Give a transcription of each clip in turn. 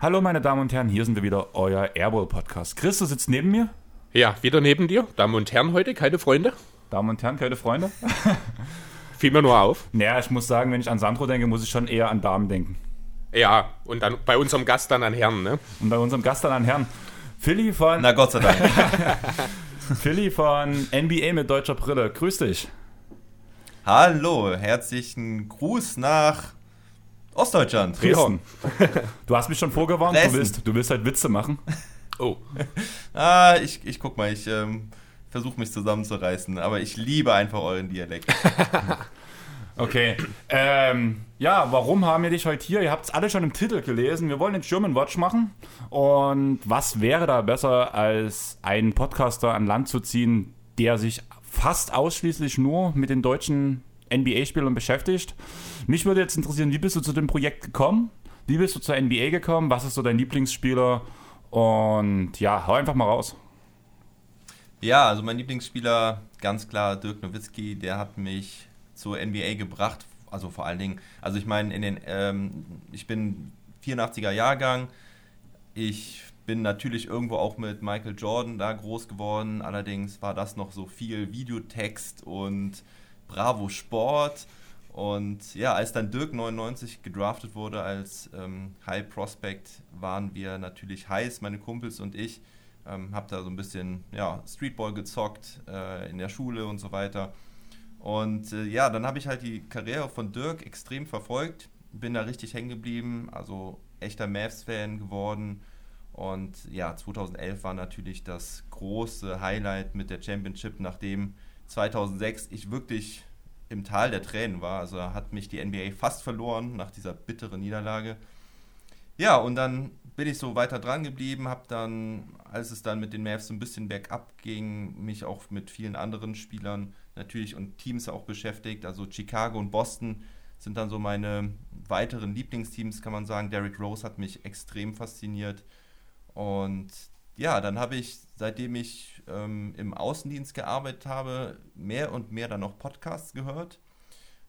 Hallo meine Damen und Herren, hier sind wir wieder, euer Airball Podcast. Chris, du sitzt neben mir. Ja, wieder neben dir. Damen und Herren heute, keine Freunde. Damen und Herren, keine Freunde. Fiel mir nur auf. Naja, ich muss sagen, wenn ich an Sandro denke, muss ich schon eher an Damen denken. Ja, und dann bei unserem Gast dann an Herren, ne? Und bei unserem Gast dann an Herrn. Philly von, Na Gott sei Dank. Philly von NBA mit deutscher Brille. Grüß dich. Hallo, herzlichen Gruß nach Ostdeutschland. Dresden. Du hast mich schon vorgewarnt, du willst, du willst halt Witze machen. Oh. Ah, ich, ich guck mal, ich ähm, versuche mich zusammenzureißen, aber ich liebe einfach euren Dialekt. Okay. Ähm, ja, warum haben wir dich heute hier? Ihr habt es alle schon im Titel gelesen. Wir wollen den German Watch machen. Und was wäre da besser, als einen Podcaster an Land zu ziehen, der sich fast ausschließlich nur mit den deutschen NBA-Spielern beschäftigt? Mich würde jetzt interessieren, wie bist du zu dem Projekt gekommen? Wie bist du zur NBA gekommen? Was ist so dein Lieblingsspieler? Und ja, hau einfach mal raus. Ja, also mein Lieblingsspieler, ganz klar Dirk Nowitzki, der hat mich zur NBA gebracht. Also vor allen Dingen, also ich meine, in den, ähm, ich bin 84er Jahrgang. Ich bin natürlich irgendwo auch mit Michael Jordan da groß geworden. Allerdings war das noch so viel Videotext und Bravo Sport. Und ja, als dann Dirk 99 gedraftet wurde als ähm, High Prospect, waren wir natürlich heiß, meine Kumpels und ich. Ähm, hab da so ein bisschen ja, Streetball gezockt äh, in der Schule und so weiter. Und äh, ja, dann habe ich halt die Karriere von Dirk extrem verfolgt, bin da richtig hängen geblieben, also echter Mavs-Fan geworden. Und ja, 2011 war natürlich das große Highlight mit der Championship, nachdem 2006 ich wirklich im Tal der Tränen war. Also hat mich die NBA fast verloren nach dieser bitteren Niederlage. Ja, und dann bin ich so weiter dran geblieben, habe dann, als es dann mit den Mavs so ein bisschen bergab ging, mich auch mit vielen anderen Spielern natürlich und Teams auch beschäftigt. Also Chicago und Boston sind dann so meine weiteren Lieblingsteams, kann man sagen. Derrick Rose hat mich extrem fasziniert. Und ja, dann habe ich, seitdem ich ähm, im Außendienst gearbeitet habe, mehr und mehr dann noch Podcasts gehört.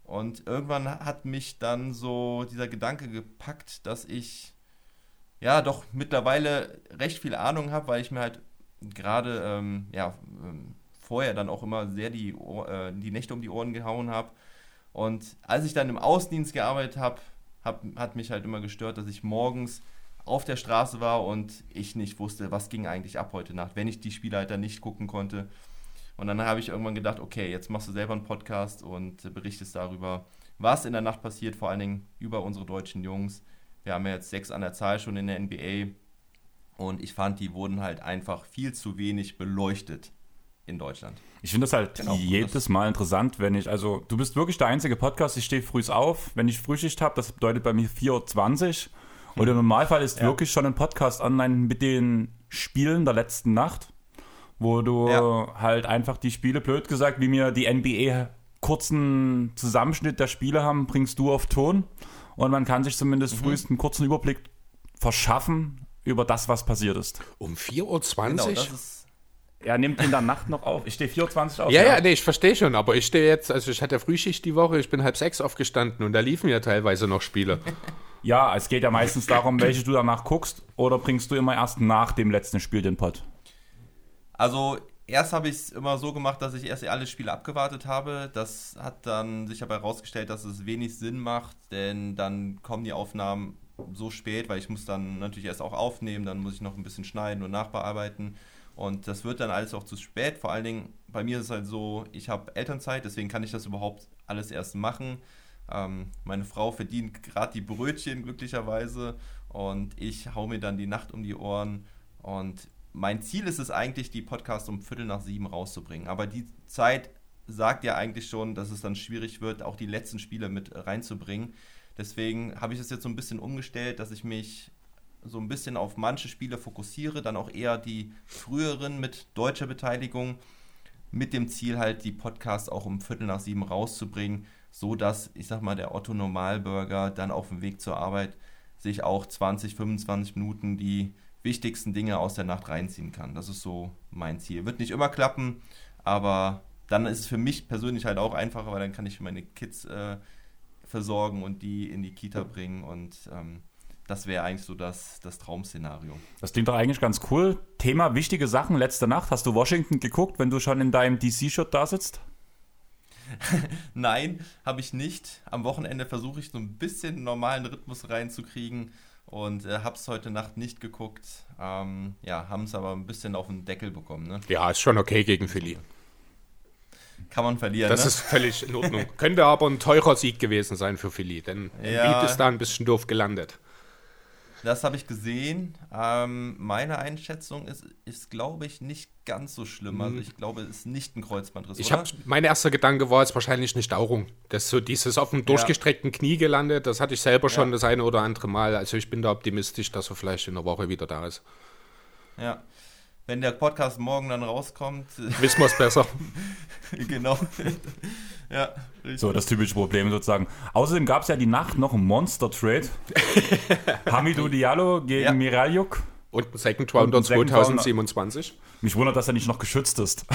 Und irgendwann hat mich dann so dieser Gedanke gepackt, dass ich ja doch mittlerweile recht viel Ahnung habe, weil ich mir halt gerade ähm, ja, ähm, vorher dann auch immer sehr die, äh, die Nächte um die Ohren gehauen habe. Und als ich dann im Außendienst gearbeitet habe, hab, hat mich halt immer gestört, dass ich morgens auf der Straße war und ich nicht wusste, was ging eigentlich ab heute Nacht, wenn ich die Spiele halt nicht gucken konnte. Und dann habe ich irgendwann gedacht, okay, jetzt machst du selber einen Podcast und berichtest darüber, was in der Nacht passiert, vor allen Dingen über unsere deutschen Jungs. Wir haben ja jetzt sechs an der Zahl schon in der NBA und ich fand, die wurden halt einfach viel zu wenig beleuchtet in Deutschland. Ich finde das halt Genau, jedes Mal interessant, wenn ich, also du bist wirklich der einzige Podcast, ich stehe früh auf, wenn ich Frühschicht habe, das bedeutet bei mir 4.20 Uhr. Und im Normalfall ist Ja. wirklich schon ein Podcast online mit den Spielen der letzten Nacht, wo du Ja. halt einfach die Spiele, blöd gesagt, wie mir die NBA kurzen Zusammenschnitt der Spiele haben, bringst du auf Ton. Und man kann sich zumindest Mhm. frühest einen kurzen Überblick verschaffen über das, was passiert ist. Um 4.20 Genau, Uhr? das ist Er nimmt in der Nacht noch auf. Ich stehe 4.20 Uhr auf. ja, ja, nee, ich verstehe schon, aber ich stehe jetzt, also ich hatte Frühschicht die Woche, ich bin halb sechs aufgestanden und da liefen ja teilweise noch Spiele. Ja, es geht ja meistens darum, welche du danach guckst oder bringst du immer erst nach dem letzten Spiel den Pod? Also erst habe ich es immer so gemacht, dass ich erst alle Spiele abgewartet habe. Das hat dann sich aber herausgestellt, dass es wenig Sinn macht, denn dann kommen die Aufnahmen so spät, weil ich muss dann natürlich erst auch aufnehmen, dann muss ich noch ein bisschen schneiden und nachbearbeiten. Und das wird dann alles auch zu spät. Vor allen Dingen, bei mir ist es halt so, ich habe Elternzeit, deswegen kann ich das überhaupt alles erst machen. Ähm, meine Frau verdient gerade die Brötchen glücklicherweise und ich hau mir dann die Nacht um die Ohren. Und mein Ziel ist es eigentlich, die Podcasts um Viertel nach sieben rauszubringen. Aber die Zeit sagt ja eigentlich schon, dass es dann schwierig wird, auch die letzten Spiele mit reinzubringen. Deswegen habe ich es jetzt so ein bisschen umgestellt, dass ich mich so ein bisschen auf manche Spiele fokussiere, dann auch eher die früheren mit deutscher Beteiligung, mit dem Ziel halt die Podcasts auch um Viertel nach sieben rauszubringen, so dass, ich sag mal, der Otto Normalbürger dann auf dem Weg zur Arbeit sich auch 20, 25 Minuten die wichtigsten Dinge aus der Nacht reinziehen kann. Das ist so mein Ziel. Wird nicht immer klappen, aber dann ist es für mich persönlich halt auch einfacher, weil dann kann ich meine Kids äh, versorgen und die in die Kita bringen und ähm, das wäre eigentlich so das, das Traumszenario. Das klingt doch eigentlich ganz cool. Thema wichtige Sachen letzte Nacht. Hast du Washington geguckt, wenn du schon in deinem DC-Shirt da sitzt? Nein, habe ich nicht. Am Wochenende versuche ich so ein bisschen normalen Rhythmus reinzukriegen und äh, habe es heute Nacht nicht geguckt. Ähm, ja, haben es aber ein bisschen auf den Deckel bekommen. Ne? Ja, ist schon okay gegen Philly. Kann man verlieren. Das ne? ist völlig in Ordnung. Könnte aber ein teurer Sieg gewesen sein für Philly, denn Ja. Embiid ist da ein bisschen doof gelandet. Das habe ich gesehen. Ähm, meine Einschätzung ist, ist glaube ich, nicht ganz so schlimm. Also ich glaube, es ist nicht ein Kreuzbandriss, Mhm. Ich hab, mein erster Gedanke war jetzt wahrscheinlich eine Stauchung. Das ist so dieses auf dem durchgestreckten Knie gelandet, das hatte ich selber schon Ja. das eine oder andere Mal. Also ich bin da optimistisch, dass er vielleicht in der Woche wieder da ist. Ja. Wenn der Podcast morgen dann rauskommt, Wissen wir es besser. genau. ja, richtig. So, das typische Problem sozusagen. Außerdem gab es ja die Nacht noch einen Monster-Trade. Hamidou Diallo gegen Ja. Miraljuk. Und ein Second Rounder. 2027. Mich wundert, dass er nicht noch geschützt ist.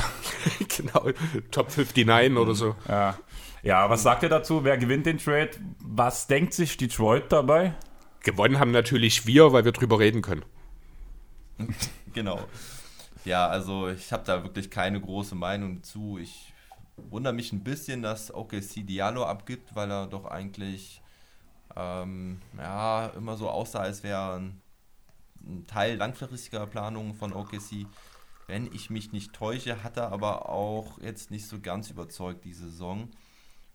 genau, Top 59 oder so. ja. ja, was sagt ihr dazu? Wer gewinnt den Trade? Was denkt sich Detroit dabei? Gewonnen haben natürlich wir, weil wir drüber reden können. Genau. Ja, also ich habe da wirklich keine große Meinung zu. Ich wundere mich ein bisschen, dass OKC Diallo abgibt, weil er doch eigentlich ähm, ja, immer so aussah, als wäre ein, ein Teil langfristiger Planungen von OKC. Wenn ich mich nicht täusche, hat er aber auch jetzt nicht so ganz überzeugt diese Saison.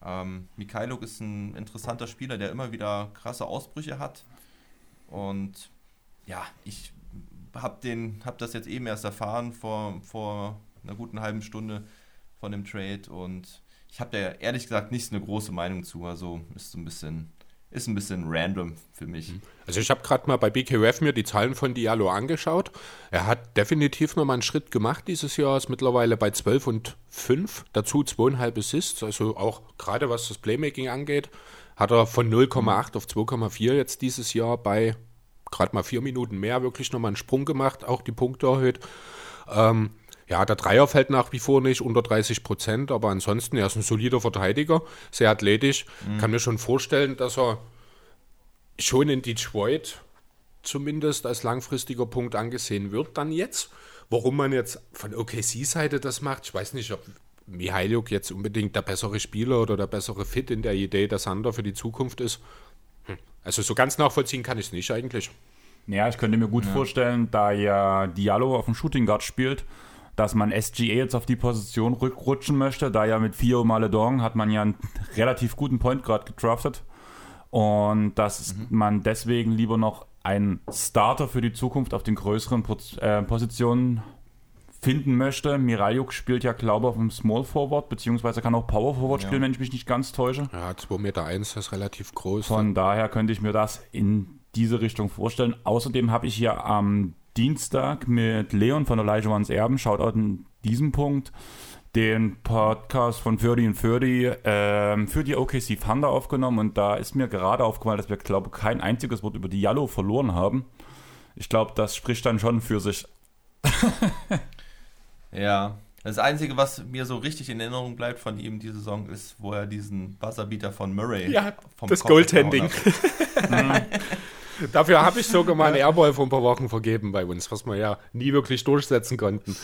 Ähm, Mikhailuk ist ein interessanter Spieler, der immer wieder krasse Ausbrüche hat. Und ja, ich habe hab das jetzt eben erst erfahren vor, vor einer guten halben Stunde von dem Trade und ich habe da ehrlich gesagt nicht eine große Meinung zu. Also ist so ein bisschen ist ein bisschen random für mich. Also ich habe gerade mal bei BKUF mir die Zahlen von Diallo angeschaut. Er hat definitiv nochmal einen Schritt gemacht dieses Jahr, ist mittlerweile bei 12 und 5, dazu zweieinhalb Assists, also auch gerade was das Playmaking angeht, hat er von 0,8 auf 2,4 jetzt dieses Jahr bei gerade mal vier Minuten mehr wirklich nochmal einen Sprung gemacht, auch die Punkte erhöht. Ähm, ja, der Dreier fällt nach wie vor nicht unter 30 Prozent, aber ansonsten, er ist ein solider Verteidiger, sehr athletisch. Kann mir schon vorstellen, dass er schon in Detroit zumindest als langfristiger Punkt angesehen wird dann jetzt. Warum man jetzt von OKC-Seite das macht, ich weiß nicht, ob Mihailuk jetzt unbedingt der bessere Spieler oder der bessere Fit in der Idee der Sander für die Zukunft ist. Hm. Also so ganz nachvollziehen kann ich es nicht eigentlich. Ja, ich könnte mir gut vorstellen, da ja Diallo auf dem Shooting Guard spielt, dass man SGA jetzt auf die Position rückrutschen möchte. Da ja mit Fio Maledon hat man ja einen relativ guten Point Guard gedraftet. Und dass man deswegen lieber noch einen Starter für die Zukunft auf den größeren äh, Positionen finden möchte. Miraljuk spielt ja, glaube ich, auf dem Small Forward, beziehungsweise kann auch Power Forward Ja. spielen, wenn ich mich nicht ganz täusche. Ja, 2,1 Meter eins ist relativ groß. Von daher könnte ich mir das in diese Richtung vorstellen. Außerdem habe ich hier am Dienstag mit Leon von Elijah Ones Erben, Shoutout in diesem Punkt, den Podcast von 30 und 30 ähm, für die OKC Thunder aufgenommen und da ist mir gerade aufgefallen, dass wir, glaube ich, kein einziges Wort über die Yellow verloren haben. Ich glaube, das spricht dann schon für sich. Ja. Das Einzige, was mir so richtig in Erinnerung bleibt von ihm diese Saison, ist, wo er diesen Buzzerbeater von Murray Ja, vom das Kopf Goaltending. weggehauen hat. Dafür habe ich sogar mal einen Airball vor ein paar Wochen vergeben bei uns, was wir ja nie wirklich durchsetzen konnten.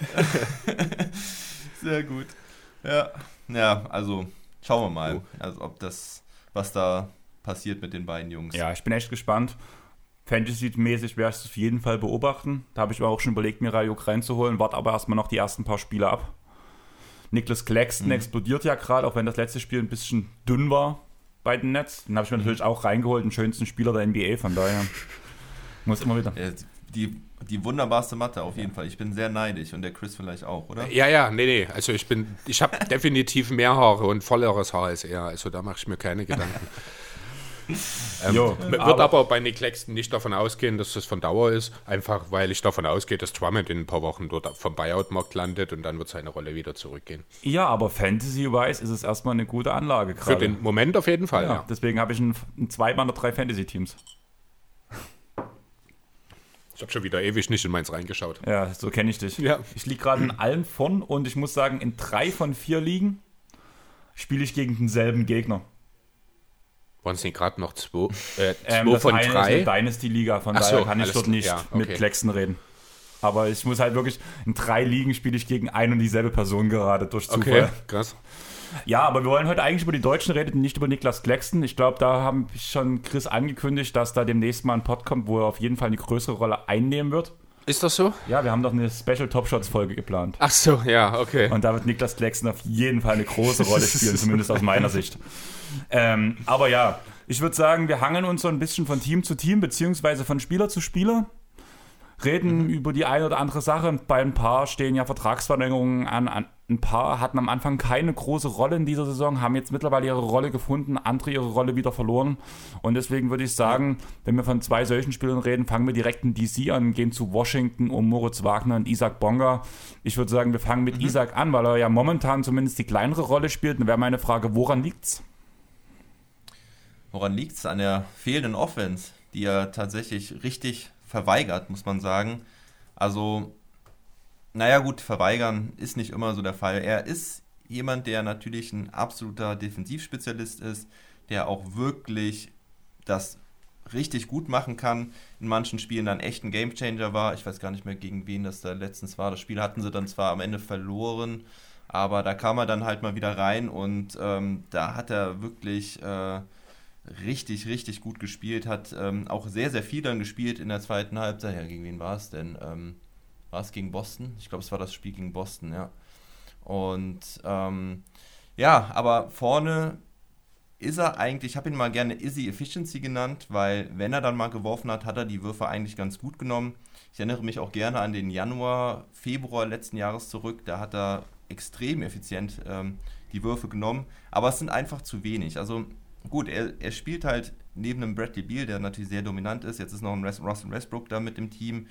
Sehr gut. Ja. Ja, also schauen wir mal, also ob das, was da passiert mit den beiden Jungs. Ja, ich bin echt gespannt. Fantasy-mäßig werde ich es auf jeden Fall beobachten. Da habe ich mir auch schon überlegt, mir Rayuk reinzuholen, warte aber erstmal noch die ersten paar Spiele ab. Niklas Claxton Mhm. explodiert ja gerade, auch wenn das letzte Spiel ein bisschen dünn war bei den Nets. Den habe ich mir natürlich auch reingeholt, den schönsten Spieler der NBA, von daher muss immer wieder. Die, die wunderbarste Matte auf jeden Fall. Ich bin sehr neidisch und der Chris vielleicht auch, oder? Ja, ja, nee, nee. Also ich bin, ich habe definitiv mehr Haare und volleres Haar als er. Also da mache ich mir keine Gedanken. ähm, Jo, wird aber- aber, bei Nick Claxton nicht davon ausgehen, dass das von Dauer ist. Einfach weil ich davon ausgehe, dass Drummond in ein paar Wochen dort vom Buyout-Markt landet und dann wird seine Rolle wieder zurückgehen. Ja, aber Fantasy-wise ist es erstmal eine gute Anlage Für gerade. den Moment auf jeden Fall, Ja, ja. deswegen habe ich ein, ein zwei meiner drei Fantasy-Teams. Ich habe schon wieder ewig nicht in meins reingeschaut. Ja, so kenne ich dich. Ja. Ich liege gerade in allen von und ich muss sagen, in drei von vier Ligen spiele ich gegen denselben Gegner. Waren es nicht gerade noch zwei, äh, zwei Ähm, das von drei? ist eine Dynasty-Liga, von Ach daher so, kann ich dort nicht Ja, mit okay. Klecksen reden. Aber ich muss halt wirklich, in drei Ligen spiele ich gegen ein und dieselbe Person gerade durch Zufall. Okay, krass. Ja, aber wir wollen heute eigentlich über die Deutschen reden, nicht über Niklas Klecksen. Ich glaube, da haben schon Chris angekündigt, dass da demnächst mal ein Pod kommt, wo er auf jeden Fall eine größere Rolle einnehmen wird. Ist das so? Ja, wir haben doch eine Special Top Shots Folge geplant. Ach so, ja, okay. Und da wird Niklas Klecksen auf jeden Fall eine große Rolle spielen, zumindest aus meiner Sicht. Ähm, aber ja, ich würde sagen, wir hangeln uns so ein bisschen von Team zu Team, beziehungsweise von Spieler zu Spieler. Reden über die eine oder andere Sache. Bei ein paar stehen ja Vertragsverlängerungen an. an. Ein paar hatten am Anfang keine große Rolle in dieser Saison, haben jetzt mittlerweile ihre Rolle gefunden, andere ihre Rolle wieder verloren. Und deswegen würde ich sagen, wenn wir von zwei solchen Spielern reden, fangen wir direkt in DC an, gehen zu Washington um Moritz Wagner und Isaac Bonga. Ich würde sagen, wir fangen mit Isaac an, weil er ja momentan zumindest die kleinere Rolle spielt. Dann wäre meine Frage, woran liegt's? Woran liegt es? An der fehlenden Offense, die er tatsächlich richtig verweigert, muss man sagen. Also, naja gut, verweigern ist nicht immer so der Fall. Er ist jemand, der natürlich ein absoluter Defensivspezialist ist, der auch wirklich das richtig gut machen kann. In manchen Spielen dann echt ein Gamechanger war. Ich weiß gar nicht mehr, gegen wen das da letztens war. Das Spiel hatten sie dann zwar am Ende verloren, aber da kam er dann halt mal wieder rein und ähm, da hat er wirklich äh, richtig, richtig gut gespielt. Hat ähm, auch sehr, sehr viel dann gespielt in der zweiten Halbzeit. Ja, gegen wen war es denn? Ähm, war es gegen Boston? Ich glaube, es war das Spiel gegen Boston, ja. Und ähm, ja, aber vorne ist er eigentlich, ich habe ihn mal gerne Easy Efficiency genannt, weil wenn er dann mal geworfen hat, hat er die Würfe eigentlich ganz gut genommen. Ich erinnere mich auch gerne an den Januar, Februar letzten Jahres zurück, da hat er extrem effizient ähm, die Würfe genommen, aber es sind einfach zu wenig. Also gut, er, er spielt halt neben einem Bradley Beal, der natürlich sehr dominant ist, jetzt ist noch ein Russell Westbrook da mit dem Team.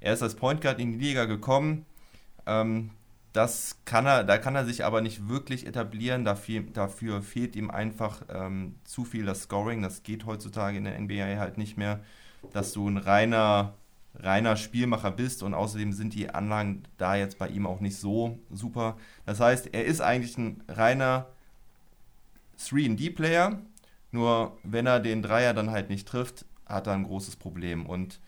Er ist als Point Guard in die Liga gekommen. Ähm, das kann er, da kann er sich aber nicht wirklich etablieren. Dafür, dafür fehlt ihm einfach ähm, zu viel das Scoring. Das geht heutzutage in der NBA halt nicht mehr, dass du ein reiner, reiner Spielmacher bist und außerdem sind die Anlagen da jetzt bei ihm auch nicht so super. Das heißt, er ist eigentlich ein reiner 3D-Player, nur wenn er den Dreier dann halt nicht trifft, hat er ein großes Problem. Und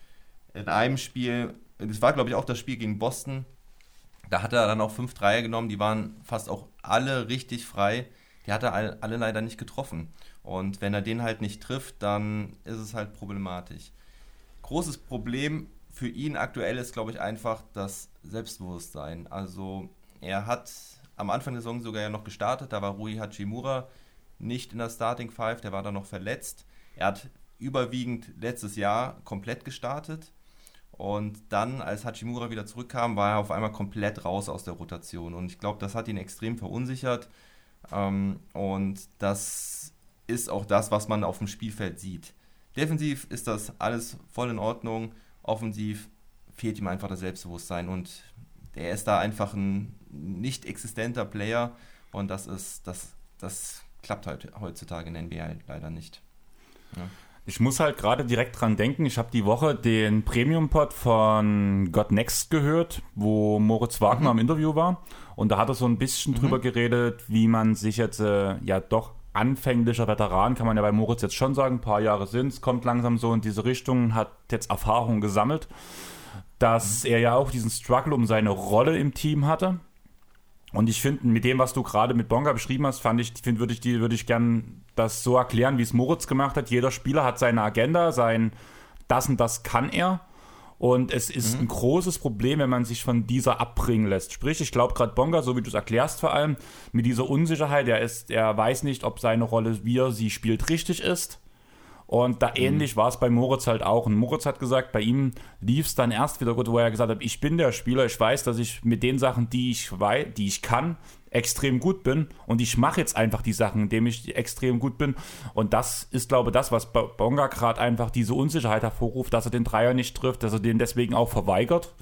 in einem Spiel, das war glaube ich auch das Spiel gegen Boston, da hat er dann auch fünf Dreier genommen, die waren fast auch alle richtig frei. Die hat er alle, leider nicht getroffen. Und wenn er den halt nicht trifft, dann ist es halt problematisch. Großes Problem für ihn aktuell ist, glaube ich, einfach das Selbstbewusstsein. Also er hat am Anfang der Saison sogar ja noch gestartet, da war Rui Hachimura nicht in der Starting Five, der war dann noch verletzt. Er hat überwiegend letztes Jahr komplett gestartet. Und dann, als Hachimura wieder zurückkam, war er auf einmal komplett raus aus der Rotation. Und ich glaube, das hat ihn extrem verunsichert. Ähm, und das ist auch das, was man auf dem Spielfeld sieht. Defensiv ist das alles voll in Ordnung. Offensiv fehlt ihm einfach das Selbstbewusstsein. Und er ist da einfach ein nicht existenter Player. Und das ist, das, das klappt halt heutzutage in der NBA leider nicht. Ja. Ich muss halt gerade direkt dran denken. Ich habe die Woche den Premium-Pod von God Next gehört, wo Moritz Wagner im Interview war. Und da hat er so ein bisschen drüber geredet, wie man sich jetzt äh, ja doch anfänglicher Veteran, kann man ja bei Moritz jetzt schon sagen, ein paar Jahre sind es, kommt langsam so in diese Richtung, hat jetzt Erfahrung gesammelt, dass er ja auch diesen Struggle um seine Rolle im Team hatte. Und ich finde, mit dem, was du gerade mit Bonga beschrieben hast, fand ich, find, würde ich, würde ich gern das so erklären, wie es Moritz gemacht hat. Jeder Spieler hat seine Agenda, sein das und das kann er. Und es ist ein großes Problem, wenn man sich von dieser abbringen lässt. Sprich, ich glaube gerade Bonga, so wie du es erklärst vor allem, mit dieser Unsicherheit, er ist, er weiß nicht, ob seine Rolle, wie er sie spielt, richtig ist. Und da ähnlich war es bei Moritz halt auch. Und Moritz hat gesagt, bei ihm lief es dann erst wieder gut, wo er gesagt hat, ich bin der Spieler, ich weiß, dass ich mit den Sachen, die ich weiß, die ich kann, extrem gut bin und ich mache jetzt einfach die Sachen, indem ich extrem gut bin. Und das ist, glaube ich, das, was Bonga gerade einfach diese Unsicherheit hervorruft, dass er den Dreier nicht trifft, dass er den deswegen auch verweigert.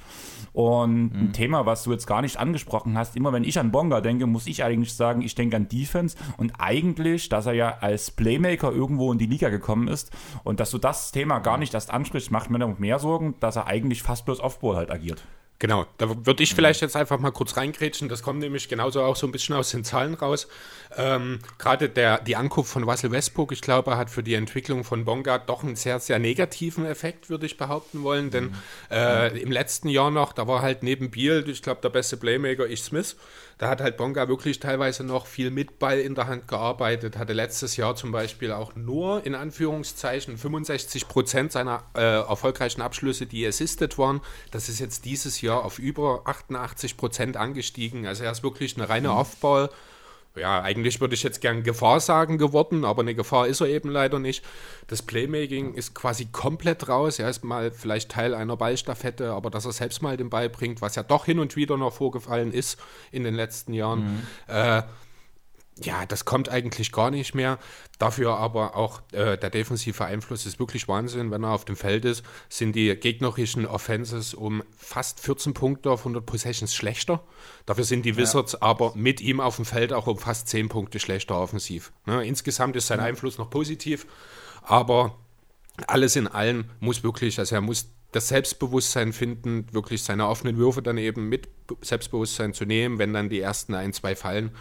Und mhm. ein Thema, was du jetzt gar nicht angesprochen hast, immer wenn ich an Bonga denke, muss ich eigentlich sagen, ich denke an Defense und eigentlich, dass er ja als Playmaker irgendwo in die Liga gekommen ist und dass du das Thema gar nicht erst ansprichst, macht mir noch mehr Sorgen, dass er eigentlich fast bloß Offball halt agiert. Genau, da würde ich vielleicht jetzt einfach mal kurz reingrätschen. Das kommt nämlich genauso auch so ein bisschen aus den Zahlen raus. Ähm, Gerade die Ankunft von Russell Westbrook, ich glaube, hat für die Entwicklung von Bonga doch einen sehr, sehr negativen Effekt, würde ich behaupten wollen. Denn mhm. äh, im letzten Jahr noch, da war halt neben Biel, ich glaube, der beste Playmaker ich Smith. Da hat halt Bonga wirklich teilweise noch viel mit Ball in der Hand gearbeitet. Hatte letztes Jahr zum Beispiel auch nur in Anführungszeichen 65 Prozent seiner äh, erfolgreichen Abschlüsse, die assisted waren. Das ist jetzt dieses Jahr auf über 88 Prozent angestiegen. Also er ist wirklich eine reine mhm. Ja, eigentlich würde ich jetzt gern Gefahr sagen geworden, aber eine Gefahr ist er eben leider nicht. Das Playmaking ist quasi komplett raus. Er ist mal vielleicht Teil einer Ballstaffette, aber dass er selbst mal den Ball bringt, was ja doch hin und wieder noch vorgefallen ist in den letzten Jahren, mhm. äh, ja, das kommt eigentlich gar nicht mehr. Dafür aber auch äh, der defensive Einfluss ist wirklich Wahnsinn. Wenn er auf dem Feld ist, sind die gegnerischen Offenses um fast 14 Punkte auf 100 Possessions schlechter. Dafür sind die Wizards ja. aber mit ihm auf dem Feld auch um fast 10 Punkte schlechter offensiv. Ne? Insgesamt ist sein Einfluss noch positiv, aber alles in allem muss wirklich, also er muss das Selbstbewusstsein finden, wirklich seine offenen Würfe dann eben mit Selbstbewusstsein zu nehmen, wenn dann die ersten ein, zwei fallen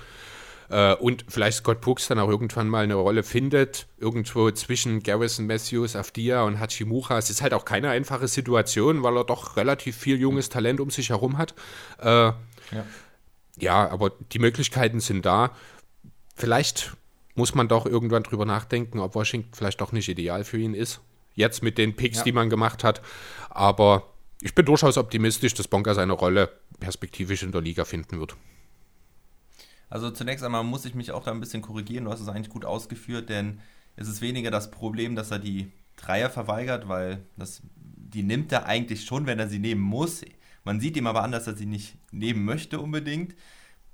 äh, und vielleicht Scott Brooks dann auch irgendwann mal eine Rolle findet, irgendwo zwischen Garrison Matthews, Afdia und Hachimura. Es ist halt auch keine einfache Situation, weil er doch relativ viel junges Talent um sich herum hat. Äh, ja. ja, aber die Möglichkeiten sind da. Vielleicht muss man doch irgendwann drüber nachdenken, ob Washington vielleicht doch nicht ideal für ihn ist. Jetzt mit den Picks, ja. die man gemacht hat. Aber ich bin durchaus optimistisch, dass Bonka seine Rolle perspektivisch in der Liga finden wird. Also zunächst einmal muss ich mich auch da ein bisschen korrigieren. Du hast es eigentlich gut ausgeführt, denn es ist weniger das Problem, dass er die Dreier verweigert, weil das, die nimmt er eigentlich schon, wenn er sie nehmen muss. Man sieht ihm aber an, dass er sie nicht nehmen möchte unbedingt.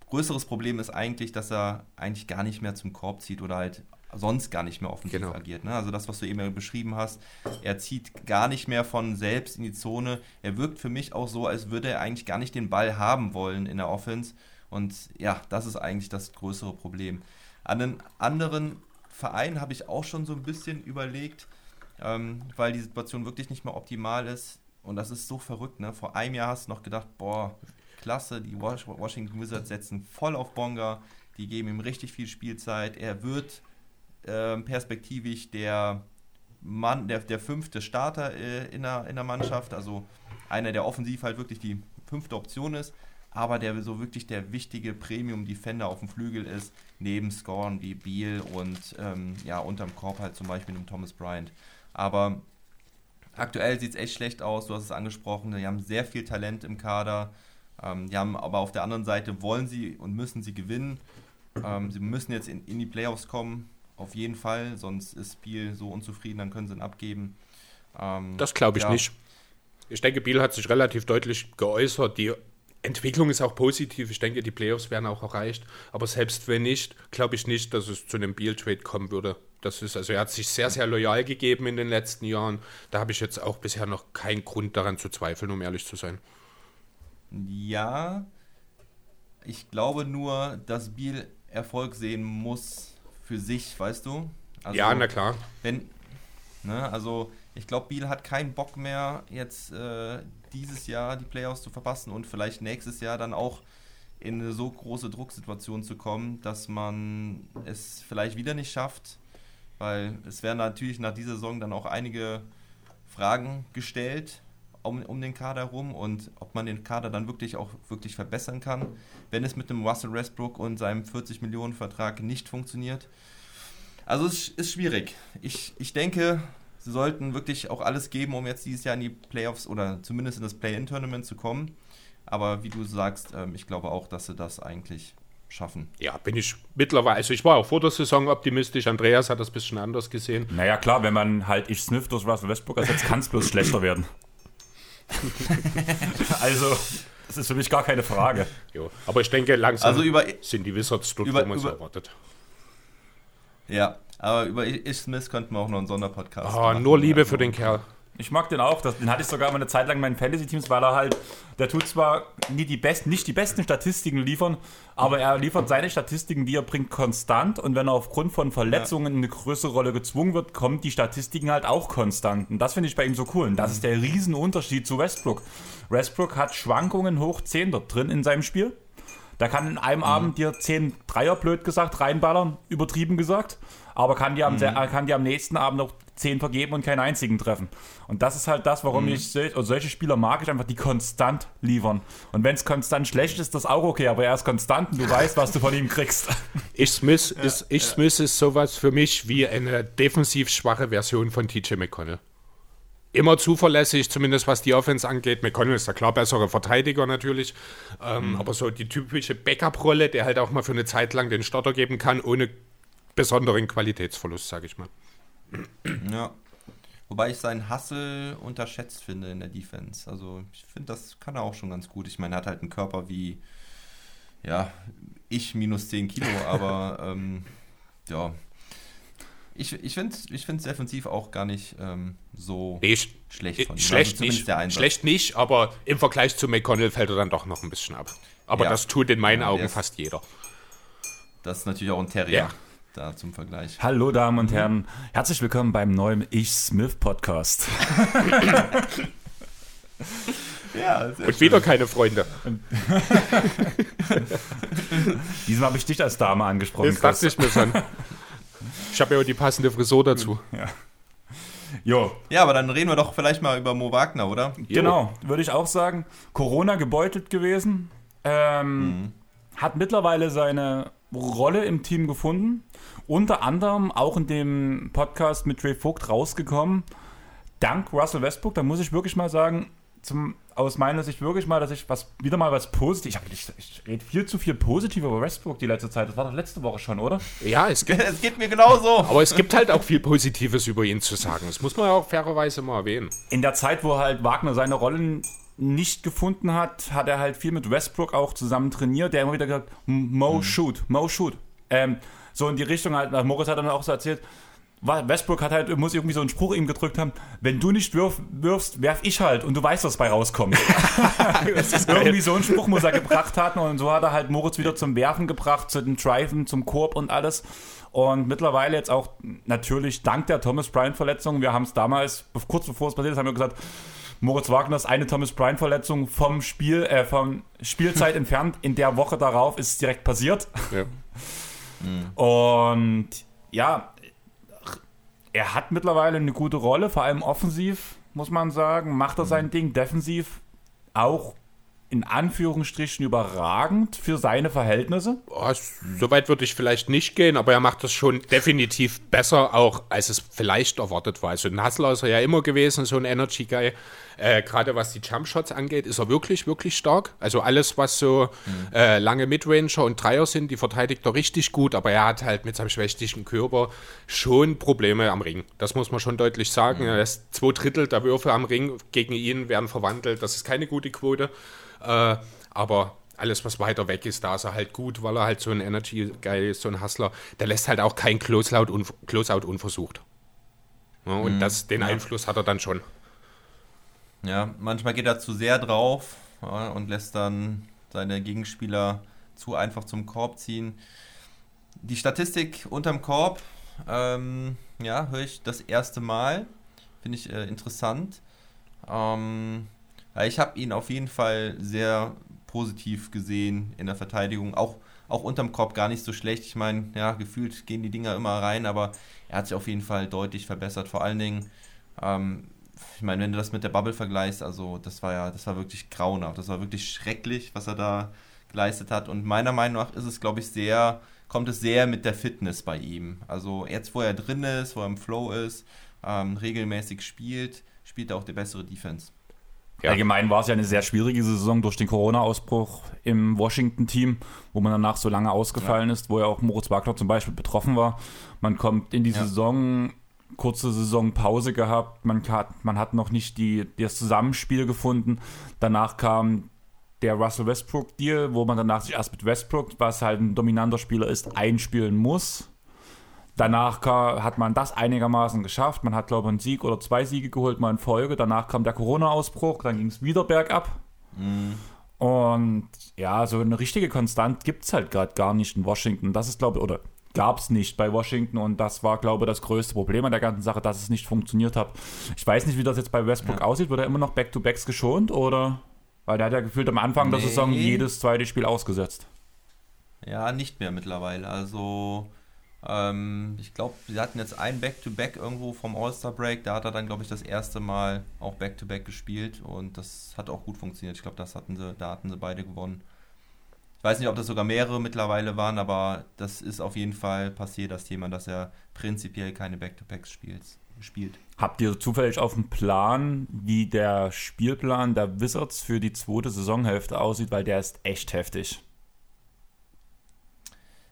Größeres Problem ist eigentlich, dass er eigentlich gar nicht mehr zum Korb zieht oder halt sonst gar nicht mehr offensiv genau. agiert. Ne? Also das, was du eben beschrieben hast, er zieht gar nicht mehr von selbst in die Zone. Er wirkt für mich auch so, als würde er eigentlich gar nicht den Ball haben wollen in der Offense und ja, das ist eigentlich das größere Problem. An einen anderen Verein habe ich auch schon so ein bisschen überlegt, ähm, weil die Situation wirklich nicht mehr optimal ist. Und das ist so verrückt, ne? Vor einem Jahr hast du noch gedacht, boah, klasse, die Washington Wizards setzen voll auf Bonga, die geben ihm richtig viel Spielzeit. Er wird äh, perspektivisch der Mann, der, der fünfte Starter äh, in, der, in der Mannschaft, also einer, der offensiv halt wirklich die fünfte Option ist aber der so wirklich der wichtige Premium-Defender auf dem Flügel ist, neben Scoren wie Beal und ähm, ja, unterm Korb halt zum Beispiel einem Thomas Bryant. Aber aktuell sieht es echt schlecht aus, du hast es angesprochen, die haben sehr viel Talent im Kader, ähm, die haben aber auf der anderen Seite wollen sie und müssen sie gewinnen. Ähm, sie müssen jetzt in, in die Playoffs kommen, auf jeden Fall, sonst ist Spiel so unzufrieden, dann können sie ihn abgeben. Ähm, das glaube ich ja. nicht. Ich denke, Biel hat sich relativ deutlich geäußert. Die Entwicklung ist auch positiv. Ich denke, die Playoffs werden auch erreicht. Aber selbst wenn nicht, glaube ich nicht, dass es zu einem Beal-Trade kommen würde. Das ist, also er hat sich sehr, sehr loyal gegeben in den letzten Jahren. Da habe ich jetzt auch bisher noch keinen Grund daran zu zweifeln, um ehrlich zu sein. Ja, ich glaube nur, dass Biel Erfolg sehen muss für sich, weißt du? Also, ja, na klar. Wenn, ne, also ich glaube, Biel hat keinen Bock mehr, jetzt äh, dieses Jahr die Playoffs zu verpassen und vielleicht nächstes Jahr dann auch in eine so große Drucksituation zu kommen, dass man es vielleicht wieder nicht schafft, weil es werden natürlich nach dieser Saison dann auch einige Fragen gestellt um, um den Kader herum und ob man den Kader dann wirklich auch wirklich verbessern kann, wenn es mit dem Russell Westbrook und seinem 40 Millionen Vertrag nicht funktioniert. Also es ist schwierig. Ich, ich denke, sie sollten wirklich auch alles geben, um jetzt dieses Jahr in die Playoffs oder zumindest in das Play-In-Tournament zu kommen. Aber wie du sagst, ähm, ich glaube auch, dass sie das eigentlich schaffen. Ja, bin ich mittlerweile. Also ich war auch vor der Saison optimistisch. Andreas hat das ein bisschen anders gesehen. Naja, klar, wenn man halt ich Sniff durch Russell Westbrook ersetzt, kann es bloß schlechter werden. also, das ist für mich gar keine Frage. Jo. Aber ich denke, langsam Also über, sind die Wizards dort, über- wo man es erwartet. ja, aber über Ish Smith könnten wir auch noch einen Sonderpodcast Ah, machen. nur Liebe für den Kerl. Ich mag den auch. Das, den hatte ich sogar mal eine Zeit lang in meinen Fantasy-Teams, weil er halt, der tut zwar nie die besten, nicht die besten Statistiken liefern, aber er liefert seine Statistiken, die er bringt, konstant. Und wenn er aufgrund von Verletzungen in eine größere Rolle gezwungen wird, kommen die Statistiken halt auch konstant. Und das finde ich bei ihm so cool. Und das ist der Riesenunterschied zu Westbrook. Westbrook hat Schwankungen hoch 10 dort drin in seinem Spiel. Da kann in einem Abend dir 10 Dreier, blöd gesagt, reinballern, übertrieben gesagt. Aber kann dir am, se- äh, kann dir am nächsten Abend noch 10 vergeben und keinen einzigen treffen. Und das ist halt das, warum ich sol- oder solche Spieler mag ich einfach, die konstant liefern. Und wenn es konstant schlecht ist, das auch okay, aber er ist konstant und du weißt, was du von ihm kriegst. Ich Smith, ist, ich Smith ist sowas für mich wie eine defensiv schwache Version von TJ McConnell. Immer zuverlässig, zumindest was die Offense angeht. McConnell ist der klar bessere Verteidiger natürlich. Ähm, Aber so die typische Backup-Rolle, der halt auch mal für eine Zeit lang den Starter geben kann, ohne besonderen Qualitätsverlust, sage ich mal. Ja. Wobei ich seinen Hustle unterschätzt finde in der Defense. Also ich finde, das kann er auch schon ganz gut. Ich meine, er hat halt einen Körper wie, ja, ich minus 10 Kilo, aber ähm, ja. Ich, ich finde es ich find's defensiv auch gar nicht ähm, so Nee, sch schlecht von ihm. schlecht Also nicht. Schlecht nicht, aber im Vergleich zu McConnell fällt er dann doch noch ein bisschen ab. Aber Ja. das tut in meinen Ja, Augen fast jeder. Das ist natürlich auch ein Terrier Ja. Da zum Vergleich. Hallo Damen und Herren, herzlich willkommen beim neuen Ich Smith Podcast. Ja, sehr Und wieder keine Freunde. Diesmal habe ich dich als Dame angesprochen. Das dachte ich mir schon. Ich habe ja auch die passende Frisur dazu. Jo, Ja, aber dann reden wir doch vielleicht mal über Mo Wagner, oder? Genau, würde ich auch sagen. Corona gebeutelt gewesen. Ähm, Hat mittlerweile seine Rolle im Team gefunden. Unter anderem auch in dem Podcast mit Ray Vogt rausgekommen. Dank Russell Westbrook, da muss ich wirklich mal sagen, zum, aus meiner Sicht wirklich mal, dass ich was wieder mal was positiv. Ich, ich, ich rede viel zu viel positiv über Westbrook die letzte Zeit. Das war doch letzte Woche schon, oder? Ja, es gibt, Es geht mir genauso. aber es gibt halt auch viel Positives über ihn zu sagen. Das muss man ja auch fairerweise mal erwähnen. in der Zeit, wo halt Wagner seine Rollen nicht gefunden hat, hat er halt viel mit Westbrook auch zusammen trainiert, der immer wieder gesagt, Mo shoot, Mo shoot. Ähm, so in die Richtung halt, Moritz hat dann auch so erzählt, Westbrook hat halt, muss irgendwie so einen Spruch ihm gedrückt haben, wenn du nicht wirf, wirfst, werf ich halt und du weißt, was bei rauskommt. irgendwie so einen Spruch muss er gebracht haben und so hat er halt Moritz wieder zum Werfen gebracht, zu den Driven, zum Korb und alles. Und mittlerweile jetzt auch natürlich dank der Thomas Bryant Verletzung, wir haben es damals, kurz bevor es passiert ist, haben wir gesagt, Moritz Wagner ist eine Thomas Bryant Verletzung vom Spiel, äh, vom Spielzeit entfernt. In der Woche darauf ist es direkt passiert. Ja. Und ja, er hat mittlerweile eine gute Rolle, vor allem offensiv, muss man sagen. Macht er sein Ding defensiv auch in Anführungsstrichen überragend für seine Verhältnisse. Oh, Soweit würde ich vielleicht nicht gehen, aber er macht das schon definitiv besser, auch als es vielleicht erwartet war. Also ein Hustler ist er ja immer gewesen, so ein Energy-Guy. Äh, Gerade was die Jumpshots angeht, ist er wirklich, wirklich stark. Also alles, was so äh, lange Midranger und Dreier sind, die verteidigt er richtig gut, aber er hat halt mit seinem schwächlichen Körper schon Probleme am Ring. Das muss man schon deutlich sagen. Er lässt zwei Drittel der Würfe am Ring gegen ihn werden verwandelt. Das ist keine gute Quote. Äh, aber alles, was weiter weg ist, da ist er halt gut, weil er halt so ein Energy-Guy ist, so ein Hustler. Der lässt halt auch kein Closeout, unv Closeout unversucht. Ja, und das, den Einfluss hat er dann schon. Ja, manchmal geht er zu sehr drauf ja, und lässt dann seine Gegenspieler zu einfach zum Korb ziehen. Die Statistik unterm Korb, ähm, ja, höre ich das erste Mal. Finde ich äh, interessant. Ähm, ja, ich habe ihn auf jeden Fall sehr positiv gesehen in der Verteidigung. Auch, auch unterm Korb gar nicht so schlecht. Ich meine, ja, gefühlt gehen die Dinger immer rein, aber er hat sich auf jeden Fall deutlich verbessert. Vor allen Dingen, ähm, ich meine, wenn du das mit der Bubble vergleichst, also das war ja, das war wirklich grauenhaft, das war wirklich schrecklich, was er da geleistet hat. Und meiner Meinung nach ist es, glaube ich, sehr, kommt es sehr mit der Fitness bei ihm. Also jetzt, wo er drin ist, wo er im Flow ist, ähm, regelmäßig spielt, spielt er auch die bessere Defense. Ja. Allgemein war es ja eine sehr schwierige Saison durch den Corona-Ausbruch im Washington-Team, wo man danach so lange ausgefallen ist, wo ja auch Moritz Wagner zum Beispiel betroffen war. Man kommt in die Ja. Saison kurze Saisonpause gehabt. Man hat, man hat noch nicht die, das Zusammenspiel gefunden. Danach kam der Russell Westbrook-Deal, wo man danach sich erst mit Westbrook, was halt ein dominanter Spieler ist, einspielen muss. Danach kam, hat man das einigermaßen geschafft. Man hat, glaube ich, einen Sieg oder zwei Siege geholt, mal in Folge. Danach kam der Corona-Ausbruch, dann ging es wieder bergab. Mhm. Und ja, so eine richtige Konstant gibt es halt gerade gar nicht in Washington. Das ist, glaube ich, oder gab es nicht bei Washington und das war, glaube ich, das größte Problem an der ganzen Sache, dass es nicht funktioniert hat. Ich weiß nicht, wie das jetzt bei Westbrook ja. aussieht. Wird er immer noch Back-to-Backs geschont oder? Weil der hat ja gefühlt am Anfang nee. der Saison jedes zweite Spiel ausgesetzt. Ja, nicht mehr mittlerweile. Also ähm, ich glaube, sie hatten jetzt ein Back-to-Back -Back irgendwo vom All-Star-Break. Da hat er dann, glaube ich, das erste Mal auch Back-to-Back -Back gespielt und das hat auch gut funktioniert. Ich glaube, das hatten sie, da hatten sie beide gewonnen. Ich weiß nicht, ob das sogar mehrere mittlerweile waren, aber das ist auf jeden Fall passiert, das Thema, dass er prinzipiell keine Back-to-Backs spielt. spielt. Habt ihr zufällig auf dem Plan, wie der Spielplan der Wizards für die zweite Saisonhälfte aussieht, weil der ist echt heftig.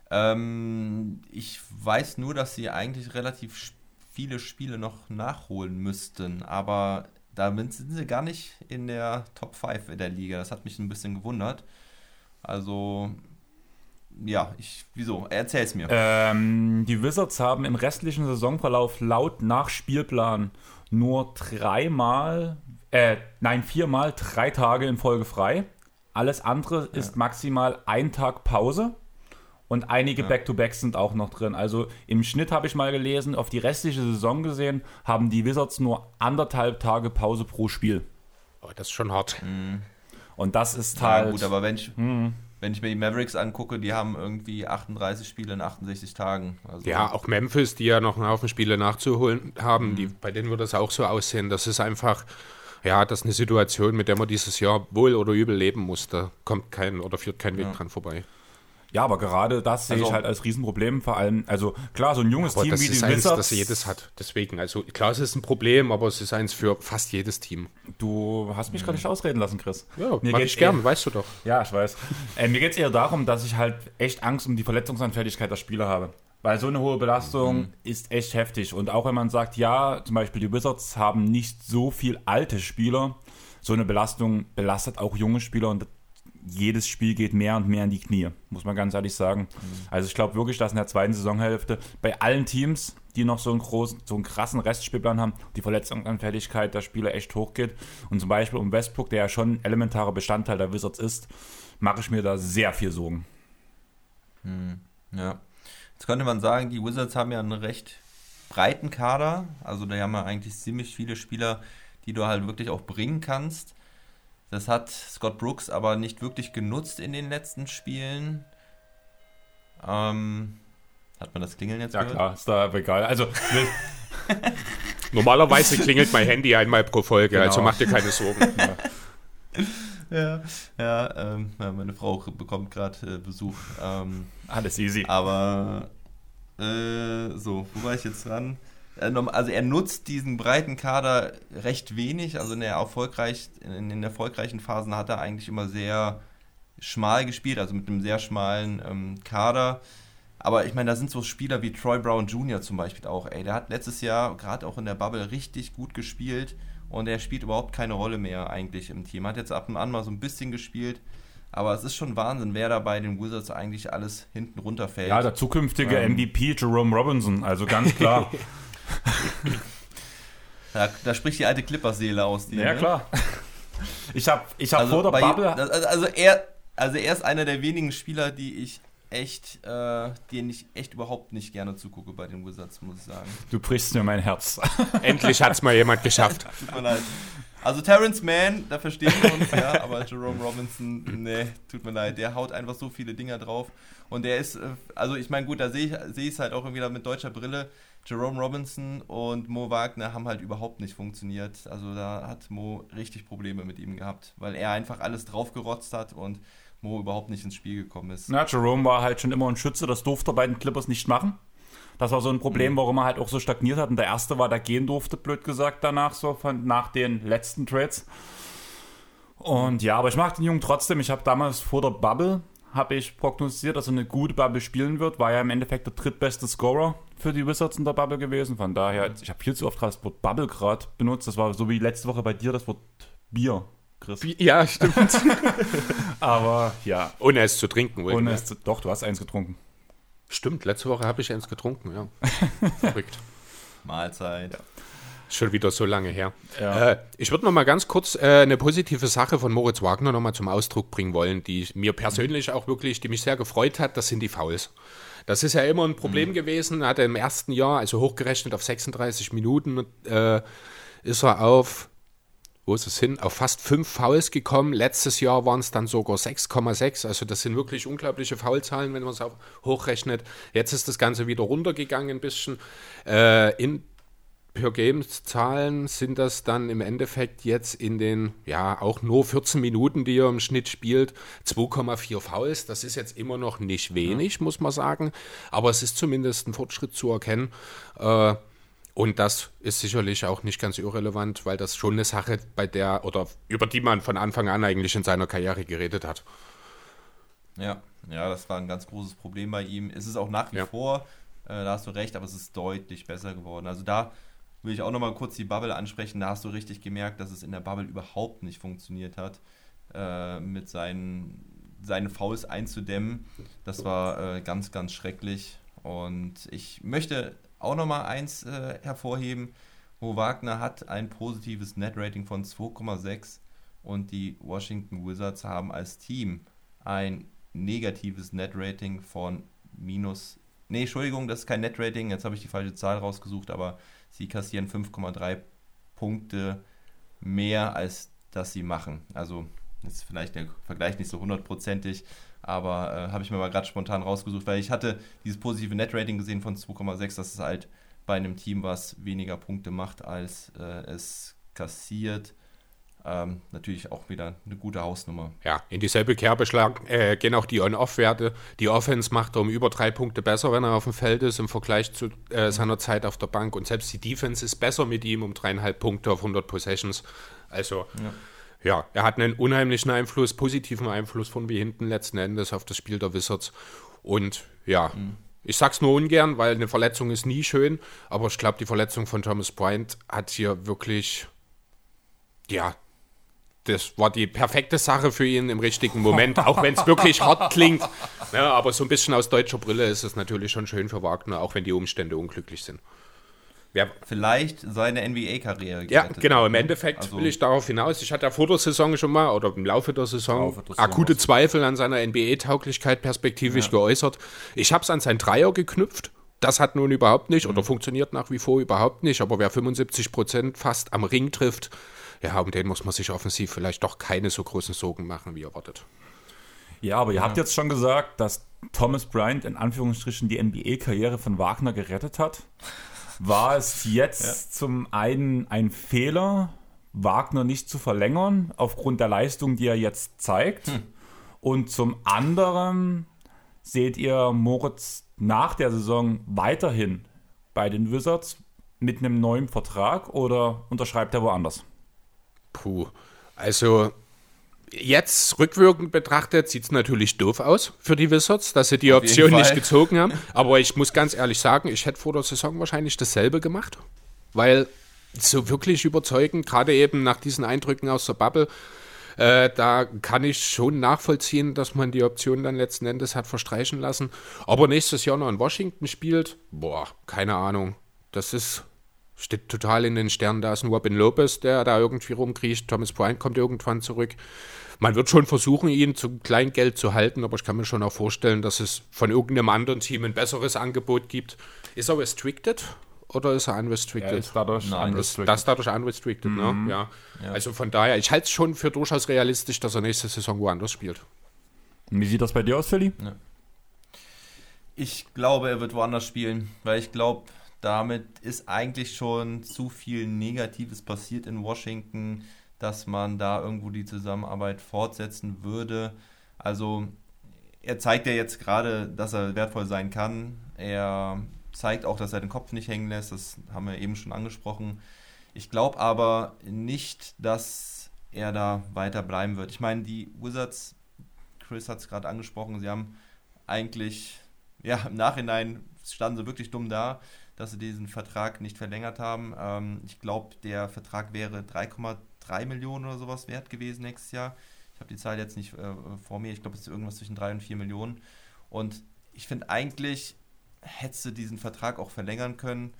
Ähm, ich weiß nur, dass sie eigentlich relativ viele Spiele noch nachholen müssten, aber damit sind sie gar nicht in der Top 5 in der Liga. Das hat mich ein bisschen gewundert. Also, ja, ich, wieso? Erzähl's mir. Ähm, die Wizards haben im restlichen Saisonverlauf laut nach Spielplan nur dreimal, äh, nein, viermal drei Tage in Folge frei. Alles andere ja. ist maximal ein Tag Pause. Und einige ja. Back-to-Backs sind auch noch drin. Also im Schnitt habe ich mal gelesen, auf die restliche Saison gesehen, haben die Wizards nur anderthalb Tage Pause pro Spiel. Oh, das ist schon hart. Mhm. Und das ist halt. Ja, gut, aber wenn ich, mhm. wenn ich mir die Mavericks angucke, die haben irgendwie 38 Spiele in 68 Tagen. Also ja, auch Memphis, die ja noch einen Haufen Spiele nachzuholen haben, mhm. die, bei denen wird das auch so aussehen. Das ist einfach. Ja, das ist eine Situation, mit der man dieses Jahr wohl oder übel leben muss. Da kommt kein oder führt kein Weg ja. dran vorbei. Ja, aber gerade das sehe ich also- halt als Riesenproblem. Vor allem, also klar, so ein junges Team das wie ist die eins, Wizards. das jedes hat. Deswegen, also klar, es ist ein Problem, aber es ist eins für fast jedes Team. Du hast mich gerade nicht ausreden lassen, Chris. Ja, mir geht ich gern, weißt du doch. Ja, ich weiß. äh, mir geht es eher darum, dass ich halt echt Angst um die Verletzungsanfälligkeit der Spieler habe. Weil so eine hohe Belastung mhm. ist echt heftig. Und auch wenn man sagt, ja, zum Beispiel die Wizards haben nicht so viel alte Spieler, so eine Belastung belastet auch junge Spieler und jedes Spiel geht mehr und mehr in die Knie, muss man ganz ehrlich sagen. Mhm. Also ich glaube wirklich, dass in der zweiten Saisonhälfte bei allen Teams, die noch so einen großen, so einen krassen Restspielplan haben, die Verletzungsanfälligkeit der Spieler echt hochgeht. Und zum Beispiel um Westbrook, der ja schon elementarer Bestandteil der Wizards ist, mache ich mir da sehr viel Sorgen. Mhm. Ja. Jetzt könnte man sagen, die Wizards haben ja einen recht breiten Kader. Also da haben wir eigentlich ziemlich viele Spieler, die du halt wirklich auch bringen kannst. Das hat Scott Brooks aber nicht wirklich genutzt in den letzten Spielen. Ähm, hat man das Klingeln jetzt Ja gehört? klar, ist da egal. Also Normalerweise klingelt mein Handy einmal pro Folge, also genau. also mach dir keine Sorgen. ja, ja, ähm, ja, meine Frau bekommt gerade äh, Besuch. Ähm, Alles easy. Aber äh, so, wo war ich jetzt dran? Äh, also er nutzt diesen breiten Kader recht wenig. Also in der, erfolgreich, in den erfolgreichen Phasen hat er eigentlich immer sehr schmal gespielt, also mit einem sehr schmalen ähm, Kader. Aber ich meine, da sind so Spieler wie Troy Brown Jr. zum Beispiel auch. Ey, der hat letztes Jahr gerade auch in der Bubble richtig gut gespielt und er spielt überhaupt keine Rolle mehr eigentlich im Team. Hat jetzt ab und an mal so ein bisschen gespielt. Aber es ist schon Wahnsinn, wer da bei den Wizards eigentlich alles hinten runterfällt. Ja, der zukünftige ähm, MVP Jerome Robinson, also ganz klar. da, da, spricht die alte Clippers-Seele aus dir. Ja, ne? klar. Ich habe ich hab also vor der Bubble. Also er, also er ist einer der wenigen Spieler, die ich echt, äh, denen ich echt überhaupt nicht gerne zugucke bei den Wizards, muss ich sagen. Du brichst mir mein Herz. Endlich hat es mal jemand geschafft. Tut mir leid. Also Terrence Mann, da verstehen wir uns, ja, aber Jerome Robinson, nee, tut mir leid, der haut einfach so viele Dinger drauf. Und der ist, äh, also ich meine, gut, da sehe ich es seh halt auch irgendwie mit deutscher Brille. Jerome Robinson und Mo Wagner haben halt überhaupt nicht funktioniert. Also da hat Mo richtig Probleme mit ihm gehabt, weil er einfach alles draufgerotzt hat und Mo überhaupt nicht ins Spiel gekommen ist. Na, Jerome war halt schon immer ein Schütze, das durfte er bei den Clippers nicht machen. Das war so ein Problem, mhm. warum er halt auch so stagniert hat. Und der erste war, der gehen durfte, blöd gesagt, danach so, von, nach den letzten Trades. Und ja, aber ich mag den Jungen trotzdem. Ich habe damals vor der Bubble habe ich prognostiziert, dass er eine gute Bubble spielen wird. War ja im Endeffekt der drittbeste Scorer für die Wizards in der Bubble gewesen. Von daher, ich habe viel zu oft das Wort Bubble gerade benutzt. Das war so wie letzte Woche bei dir das Wort Bier, Chris. Ja, stimmt. Aber ja. Ohne es zu trinken, wohl. Ohne es zu, doch, du hast eins getrunken. Stimmt, letzte Woche habe ich eins getrunken, ja. Verrückt. Mahlzeit. Ja. Schon wieder so lange her. Ja. Äh, ich würde noch mal ganz kurz äh, eine positive Sache von Moritz Wagner noch mal zum Ausdruck bringen wollen, die mir persönlich auch wirklich, die mich sehr gefreut hat, das sind die Fouls. Das ist ja immer ein Problem mhm. gewesen. Er hatte im ersten Jahr, also hochgerechnet auf 36 Minuten, äh, ist er auf, wo ist es hin, auf fast fünf Fouls gekommen. Letztes Jahr waren es dann sogar 6,6. Also das sind wirklich unglaubliche Foulzahlen, wenn man es auch hochrechnet. Jetzt ist das Ganze wieder runtergegangen ein bisschen. Äh, in Per Games Zahlen sind das dann im Endeffekt jetzt in den, ja, auch nur 14 Minuten, die er im Schnitt spielt, 2,4 Fouls. Das ist jetzt immer noch nicht wenig, ja. muss man sagen. Aber es ist zumindest ein Fortschritt zu erkennen. Äh, und das ist sicherlich auch nicht ganz irrelevant, weil das schon eine Sache, bei der oder über die man von Anfang an eigentlich in seiner Karriere geredet hat. Ja, ja, das war ein ganz großes Problem bei ihm. Es ist auch nach wie ja. vor, äh, da hast du recht, aber es ist deutlich besser geworden. Also da will ich auch nochmal kurz die Bubble ansprechen. Da hast du richtig gemerkt, dass es in der Bubble überhaupt nicht funktioniert hat, äh, mit seinen, seinen Fouls einzudämmen. Das war äh, ganz, ganz schrecklich. Und ich möchte auch nochmal eins äh, hervorheben, wo Wagner hat ein positives Net-Rating von 2,6 und die Washington Wizards haben als Team ein negatives Net-Rating von minus. Nee, Entschuldigung, das ist kein Net-Rating, jetzt habe ich die falsche Zahl rausgesucht, aber Sie kassieren 5,3 Punkte mehr, als dass sie machen. Also ist vielleicht der Vergleich nicht so hundertprozentig, aber äh, habe ich mir mal gerade spontan rausgesucht, weil ich hatte dieses positive Net-Rating gesehen von 2,6, das ist halt bei einem Team, was weniger Punkte macht, als äh, es kassiert ähm, natürlich auch wieder eine gute Hausnummer. Ja, in dieselbe Kerbe schlagen, äh, gehen auch die On-Off-Werte. Die Offense macht er um über drei Punkte besser, wenn er auf dem Feld ist, im Vergleich zu äh, seiner Zeit auf der Bank. Und selbst die Defense ist besser mit ihm um dreieinhalb Punkte auf 100 Possessions. Also, ja. ja, er hat einen unheimlichen Einfluss, positiven Einfluss von wie hinten letzten Endes auf das Spiel der Wizards. Und ja, mhm. Ich sag's nur ungern, weil eine Verletzung ist nie schön, aber ich glaube, die Verletzung von Thomas Bryant hat hier wirklich, ja, das war die perfekte Sache für ihn im richtigen Moment, auch wenn es wirklich hart klingt. Ja, aber so ein bisschen aus deutscher Brille ist es natürlich schon schön für Wagner, auch wenn die Umstände unglücklich sind. Ja. Vielleicht seine NBA-Karriere. Ja, genau. Im Endeffekt also, will ich darauf hinaus. Ich hatte ja vor der Saison schon mal oder im Laufe der Saison Laufe der akute Saison. Zweifel an seiner NBA-Tauglichkeit perspektivisch ja. geäußert. Ich habe es an sein Dreier geknüpft. Das hat nun überhaupt nicht mhm. oder funktioniert nach wie vor überhaupt nicht. Aber wer 75 Prozent fast am Ring trifft, ja, um den muss man sich offensiv vielleicht doch keine so großen Sorgen machen, wie erwartet. Ja, aber ihr ja. habt jetzt schon gesagt, dass Thomas Bryant in Anführungsstrichen die NBA-Karriere von Wagner gerettet hat. War es jetzt ja. zum einen ein Fehler, Wagner nicht zu verlängern, aufgrund der Leistung, die er jetzt zeigt? Hm. Und zum anderen seht ihr Moritz nach der Saison weiterhin bei den Wizards mit einem neuen Vertrag oder unterschreibt er woanders? Puh, also jetzt rückwirkend betrachtet sieht es natürlich doof aus für die Wizards, dass sie die Auf Option nicht gezogen haben. Aber ich muss ganz ehrlich sagen, ich hätte vor der Saison wahrscheinlich dasselbe gemacht, weil so wirklich überzeugend, gerade eben nach diesen Eindrücken aus der Bubble, äh, da kann ich schon nachvollziehen, dass man die Option dann letzten Endes hat verstreichen lassen. Aber nächstes Jahr noch in Washington spielt, boah, keine Ahnung. Das ist Steht total in den Sternen. Da ist ein Robin Lopez, der da irgendwie rumkriecht. Thomas Bryant kommt irgendwann zurück. Man wird schon versuchen, ihn zu Kleingeld zu halten, aber ich kann mir schon auch vorstellen, dass es von irgendeinem anderen Team ein besseres Angebot gibt. Ist er restricted oder ist er unrestricted? Ja, ist dadurch Nein, unrestricted. Das ist dadurch unrestricted, ne? mhm. ne? Ja. ja. Also von daher, ich halte es schon für durchaus realistisch, dass er nächste Saison woanders spielt. Wie sieht das bei dir aus, Philly? Ja. Ich glaube, er wird woanders spielen, weil ich glaube, damit ist eigentlich schon zu viel Negatives passiert in Washington, dass man da irgendwo die Zusammenarbeit fortsetzen würde. Also er zeigt ja jetzt gerade, dass er wertvoll sein kann. Er zeigt auch, dass er den Kopf nicht hängen lässt. Das haben wir eben schon angesprochen. Ich glaube aber nicht, dass er da weiter bleiben wird. Ich meine, die Wizards, Chris hat es gerade angesprochen, sie haben eigentlich ja, im Nachhinein standen sie wirklich dumm da, dass sie diesen Vertrag nicht verlängert haben. Ähm, ich glaube, der Vertrag wäre 3,3 Millionen oder sowas wert gewesen nächstes Jahr. Ich habe die Zahl jetzt nicht äh, vor mir. Ich glaube, es ist irgendwas zwischen 3 und 4 Millionen. Und ich finde eigentlich, hättest du diesen Vertrag auch verlängern können,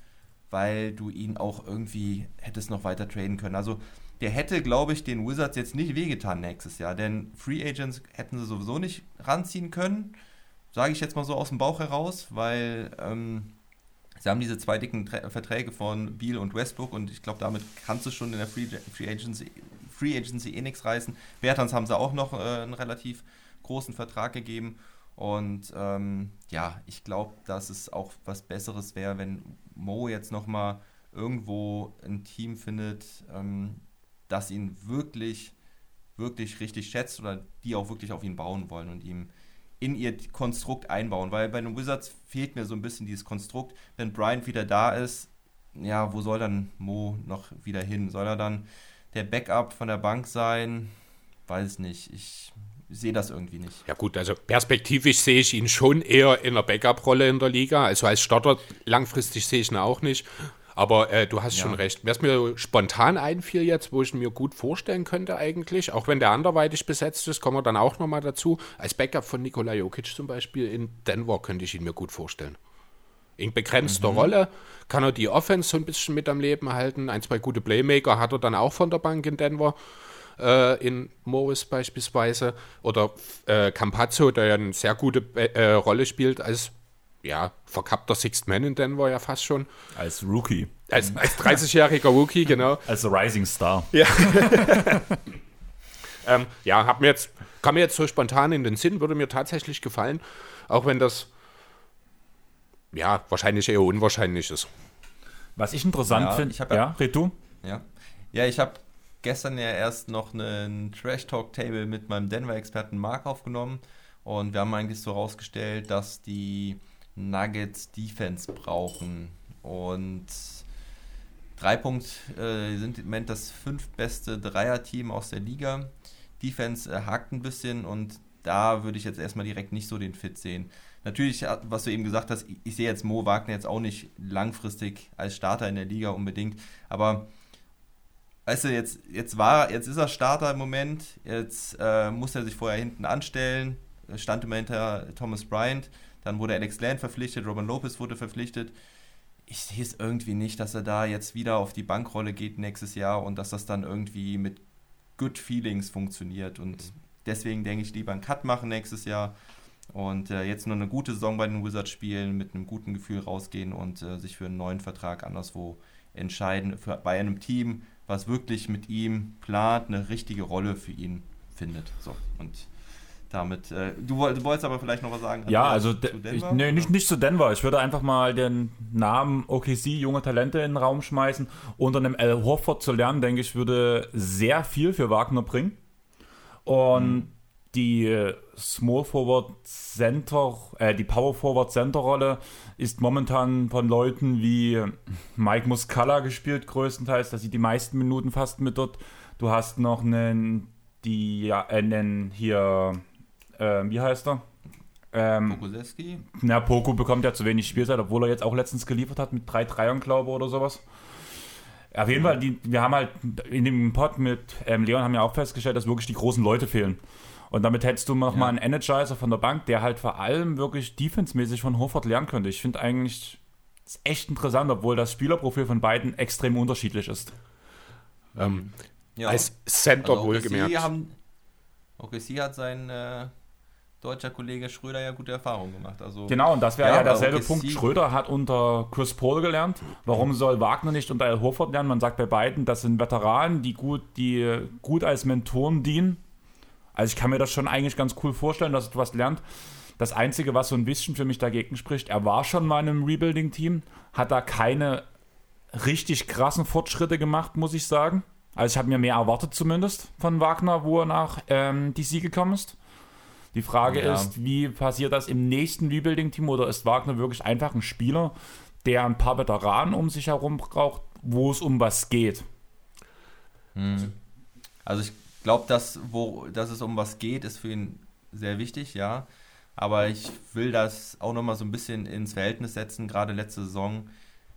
weil du ihn auch irgendwie hättest noch weiter traden können. Also der hätte, glaube ich, den Wizards jetzt nicht wehgetan nächstes Jahr, denn Free Agents hätten sie sowieso nicht ranziehen können, sage ich jetzt mal so aus dem Bauch heraus, weil ähm, sie haben diese zwei dicken Tra Verträge von Beal und Westbrook und ich glaube, damit kannst du schon in der Free, Free, Agency, Free Agency eh nichts reißen. Bertans haben sie auch noch äh, einen relativ großen Vertrag gegeben und ähm, ja, ich glaube, dass es auch was Besseres wäre, wenn Mo jetzt nochmal irgendwo ein Team findet, ähm, das ihn wirklich, wirklich richtig schätzt oder die auch wirklich auf ihn bauen wollen und ihm in ihr Konstrukt einbauen. Weil bei den Wizards fehlt mir so ein bisschen dieses Konstrukt. Wenn Bryant wieder da ist, ja, wo soll dann Mo noch wieder hin? Soll er dann der Backup von der Bank sein? Weiß nicht. Ich sehe das irgendwie nicht. Ja gut, also perspektivisch sehe ich ihn schon eher in der Backup-Rolle in der Liga. Also als Starter langfristig sehe ich ihn auch nicht. Aber äh, du hast ja. schon recht. Es mir spontan einfiel jetzt, wo ich mir gut vorstellen könnte eigentlich, auch wenn der anderweitig besetzt ist, kommen wir dann auch nochmal dazu. Als Backup von Nikola Jokic zum Beispiel in Denver könnte ich ihn mir gut vorstellen. In begrenzter mhm. Rolle kann er die Offense so ein bisschen mit am Leben halten. Ein, zwei gute Playmaker hat er dann auch von der Bank in Denver äh, in Morris beispielsweise. Oder äh, Campazzo, der ja eine sehr gute äh, Rolle spielt als ja, verkappter Sixth Man in Denver ja fast schon. Als Rookie. Als, als 30-jähriger Rookie, genau. Als Rising Star. Ja. ähm, ja, hab mir jetzt, kam mir jetzt so spontan in den Sinn, würde mir tatsächlich gefallen, auch wenn das ja wahrscheinlich eher unwahrscheinlich ist. Was ich interessant ja, finde, ja, ja, red du? Ja, ja ich habe gestern ja erst noch einen Trash Talk Table mit meinem Denver-Experten Mark aufgenommen und wir haben eigentlich so rausgestellt, dass die Nuggets Defense brauchen. Und Dreipunkt äh, sind im Moment das fünf beste Dreier-Team aus der Liga. Defense äh, hakt ein bisschen und da würde ich jetzt erstmal direkt nicht so den Fit sehen. Natürlich, äh, was du eben gesagt hast, ich, ich sehe jetzt Mo Wagner jetzt auch nicht langfristig als Starter in der Liga unbedingt, aber weißt du, jetzt, jetzt war, jetzt ist er Starter im Moment, jetzt äh, muss er sich vorher hinten anstellen, stand immer hinter Thomas Bryant dann wurde Alex Land verpflichtet, Robin Lopez wurde verpflichtet. Ich sehe es irgendwie nicht, dass er da jetzt wieder auf die Bankrolle geht nächstes Jahr und dass das dann irgendwie mit Good Feelings funktioniert. Und deswegen denke ich lieber einen Cut machen nächstes Jahr und äh, jetzt nur eine gute Saison bei den Wizards spielen, mit einem guten Gefühl rausgehen und äh, sich für einen neuen Vertrag anderswo entscheiden. Für, bei einem Team, was wirklich mit ihm plant, eine richtige Rolle für ihn findet. So, und damit. Äh, du, du, wolltest aber vielleicht noch was sagen. Ja, also ich, nee, nicht, nicht zu Denver. Ich würde einfach mal den Namen OKC, junge Talente, in den Raum schmeißen. Unter einem Al Horford zu lernen, denke ich, würde sehr viel für Wagner bringen. Und mhm. die Small Forward Center, äh, die Power Forward Center Rolle ist momentan von Leuten wie Mike Muscala gespielt, größtenteils. Da sieht die meisten Minuten fast mit dort. Du hast noch einen die ja, einen hier äh, wie heißt er? Ähm, Pokuseski? Na, Poku bekommt ja zu wenig Spielzeit, obwohl er jetzt auch letztens geliefert hat mit drei Dreiern, glaube ich, oder sowas. Auf jeden Fall, die, wir haben halt in dem Pod mit ähm, Leon haben ja auch festgestellt, dass wirklich die großen Leute fehlen. Und damit hättest du noch ja. mal einen Energizer von der Bank, der halt vor allem wirklich defensemäßig von Hofert lernen könnte. Ich finde eigentlich das ist echt interessant, obwohl das Spielerprofil von beiden extrem unterschiedlich ist. Ähm, ja. Als Center also wohlgemerkt. Haben, OKC hat seinen äh, deutscher Kollege Schröder ja gute Erfahrungen gemacht. Also, genau, und das wäre ja, ja derselbe Punkt. Schröder hat unter Chris Paul gelernt. Warum soll Wagner nicht unter Al Horford lernen? Man sagt bei beiden, das sind Veteranen, die gut, die gut als Mentoren dienen. Also ich kann mir das schon eigentlich ganz cool vorstellen, dass er etwas lernt. Das Einzige, was so ein bisschen für mich dagegen spricht, er war schon mal in einem Rebuilding-Team, hat da keine richtig krassen Fortschritte gemacht, muss ich sagen. Also ich habe mir mehr erwartet zumindest von Wagner, wo er nach ähm, DC gekommen ist. Die Frage ja. ist, wie passiert das im nächsten Rebuilding-Team oder ist Wagner wirklich einfach ein Spieler, der ein paar Veteranen um sich herum braucht, wo es um was geht? Hm. Also ich glaube, dass, dass es um was geht, ist für ihn sehr wichtig, ja. Aber ich will das auch nochmal so ein bisschen ins Verhältnis setzen. Gerade letzte Saison,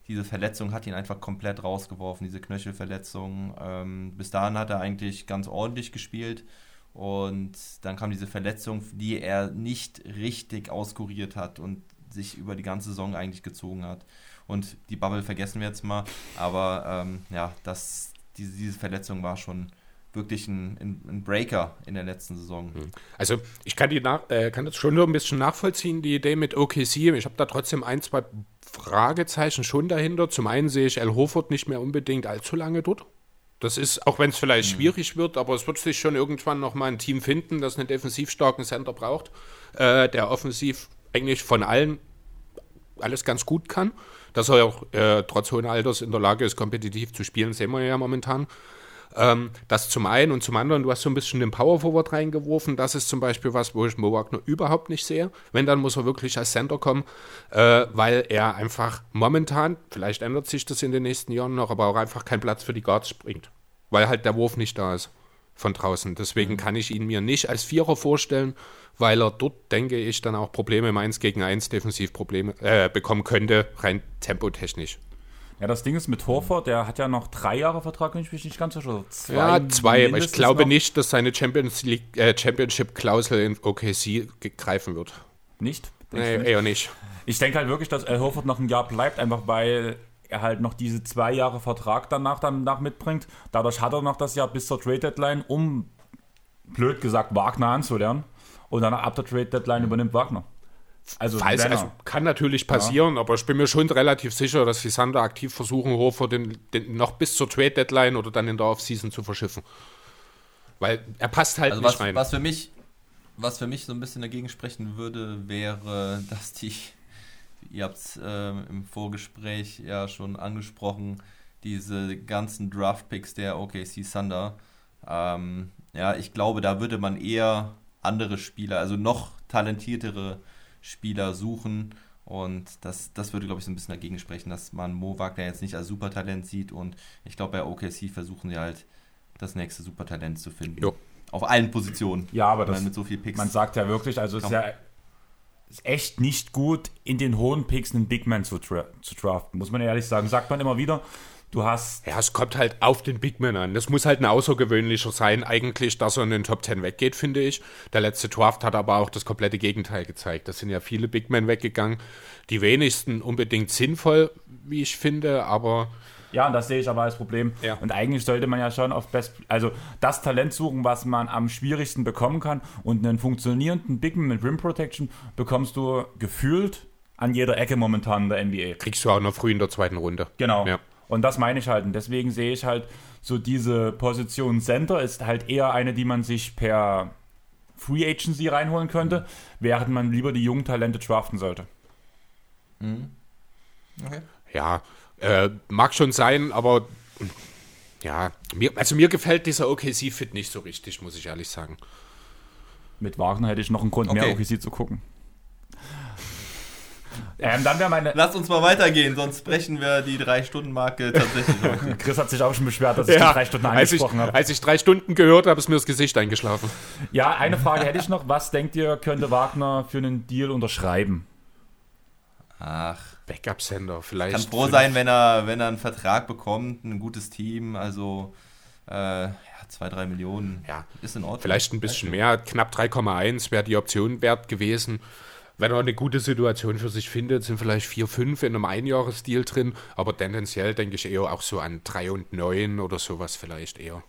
diese Verletzung hat ihn einfach komplett rausgeworfen, diese Knöchelverletzung. Ähm, bis dahin hat er eigentlich ganz ordentlich gespielt. Und dann kam diese Verletzung, die er nicht richtig auskuriert hat und sich über die ganze Saison eigentlich gezogen hat. Und die Bubble vergessen wir jetzt mal. Aber ähm, ja, das, diese, diese Verletzung war schon wirklich ein, ein, Breaker in der letzten Saison. Hm. Also ich kann, die nach, äh, kann das schon nur ein bisschen nachvollziehen, die Idee mit OKC. Ich habe da trotzdem ein, zwei Fragezeichen schon dahinter. Zum einen sehe ich El Hofert nicht mehr unbedingt allzu lange dort. Das ist, auch wenn es vielleicht mhm. schwierig wird, aber es wird sich schon irgendwann nochmal ein Team finden, das einen defensiv starken Center braucht, äh, der offensiv eigentlich von allen alles ganz gut kann. Dass er auch äh, trotz hohen Alters in der Lage ist, kompetitiv zu spielen, sehen wir ja momentan. Ähm, das zum einen und zum anderen, du hast so ein bisschen den Power Forward reingeworfen. Das ist zum Beispiel was, wo ich Mo Wagner überhaupt nicht sehe. Wenn, dann muss er wirklich als Center kommen, äh, weil er einfach momentan, vielleicht ändert sich das in den nächsten Jahren noch, aber auch einfach keinen Platz für die Guards bringt. Weil halt der Wurf nicht da ist von draußen. Deswegen mhm. kann ich ihn mir nicht als Vierer vorstellen, weil er dort, denke ich, dann auch Probleme im 1 gegen 1 Defensivprobleme äh, bekommen könnte, rein tempotechnisch. Ja, das Ding ist mit Horford, der hat ja noch drei Jahre Vertrag, wenn ich mich nicht ganz sicher. Zwei ja, zwei. Aber ich glaube noch. nicht, dass seine Champions League, äh, Championship-Klausel in OKC greifen wird. Nicht? Nee, nicht? eher nicht. Ich denke halt wirklich, dass Al Horford noch ein Jahr bleibt, einfach weil er halt noch diese zwei Jahre Vertrag danach, danach mitbringt. Dadurch hat er noch das Jahr bis zur Trade Deadline, um blöd gesagt Wagner anzulernen. Und dann ab der Trade Deadline übernimmt Wagner. Also, Falls, also kann natürlich passieren, ja. aber ich bin mir schon relativ sicher, dass die Sander aktiv versuchen, Hofer den, den noch bis zur Trade Deadline oder dann in der Offseason zu verschiffen. Weil er passt halt also nicht was, rein. Was für mich, was für mich so ein bisschen dagegen sprechen würde, wäre, dass die, ihr habt es äh, im Vorgespräch ja schon angesprochen, diese ganzen Draft-Picks der OKC Thunder. Ähm, ja, ich glaube, da würde man eher andere Spieler, also noch talentiertere Spieler suchen. Und das, das würde, glaube ich, so ein bisschen dagegen sprechen, dass man Mo Wagner jetzt nicht als Supertalent sieht. Und ich glaube, bei OKC versuchen sie halt, das nächste Supertalent zu finden. Jo. Auf allen Positionen. Ja, aber das, mit so viel Picks. Man sagt ja wirklich, also es ist ja ist echt nicht gut, in den hohen Picks einen Big Man zu, tra zu draften, muss man ehrlich sagen. Sagt man immer wieder. Du hast. Ja, es kommt halt auf den Big Man an. Das muss halt ein außergewöhnlicher sein, eigentlich, dass er in den Top 10 weggeht, finde ich. Der letzte Draft hat aber auch das komplette Gegenteil gezeigt. Da sind ja viele Big Men weggegangen. Die wenigsten unbedingt sinnvoll, wie ich finde, aber. Ja, und das sehe ich aber als Problem. Ja. Und eigentlich sollte man ja schon auf Best, also das Talent suchen, was man am schwierigsten bekommen kann. Und einen funktionierenden Big Man mit Rim Protection bekommst du gefühlt an jeder Ecke momentan in der NBA. Kriegst du auch noch früh in der zweiten Runde. Genau. Ja. Und das meine ich halt. Und deswegen sehe ich halt so diese Position Center ist halt eher eine, die man sich per Free Agency reinholen könnte, während man lieber die jungen Talente draften sollte. Mhm. Okay. Ja, äh, mag schon sein, aber ja, mir, also mir gefällt dieser OKC-Fit nicht so richtig, muss ich ehrlich sagen. Mit Wagner hätte ich noch einen Grund okay. mehr OKC zu gucken. Ähm, dann wäre meine. Lass uns mal weitergehen, sonst brechen wir die Drei-Stunden-Marke tatsächlich. Chris hat sich auch schon beschwert, dass ich ja, die drei Stunden angesprochen habe. Als ich drei Stunden gehört habe, ist mir das Gesicht eingeschlafen. Ja, eine Frage hätte ich noch. Was denkt ihr, könnte Wagner für einen Deal unterschreiben? Ach. Backup-Sender, vielleicht. Kann froh sein, wenn er, wenn er einen Vertrag bekommt, ein gutes Team, also äh, ja, zwei, drei Millionen. Ja, ist in Ordnung. Vielleicht ein bisschen mehr, knapp 3,1 wäre die Option wert gewesen wenn er eine gute Situation für sich findet, sind vielleicht vier, fünf in einem Einjahresdeal drin, aber tendenziell denke ich eher auch so an drei und neun oder sowas vielleicht eher.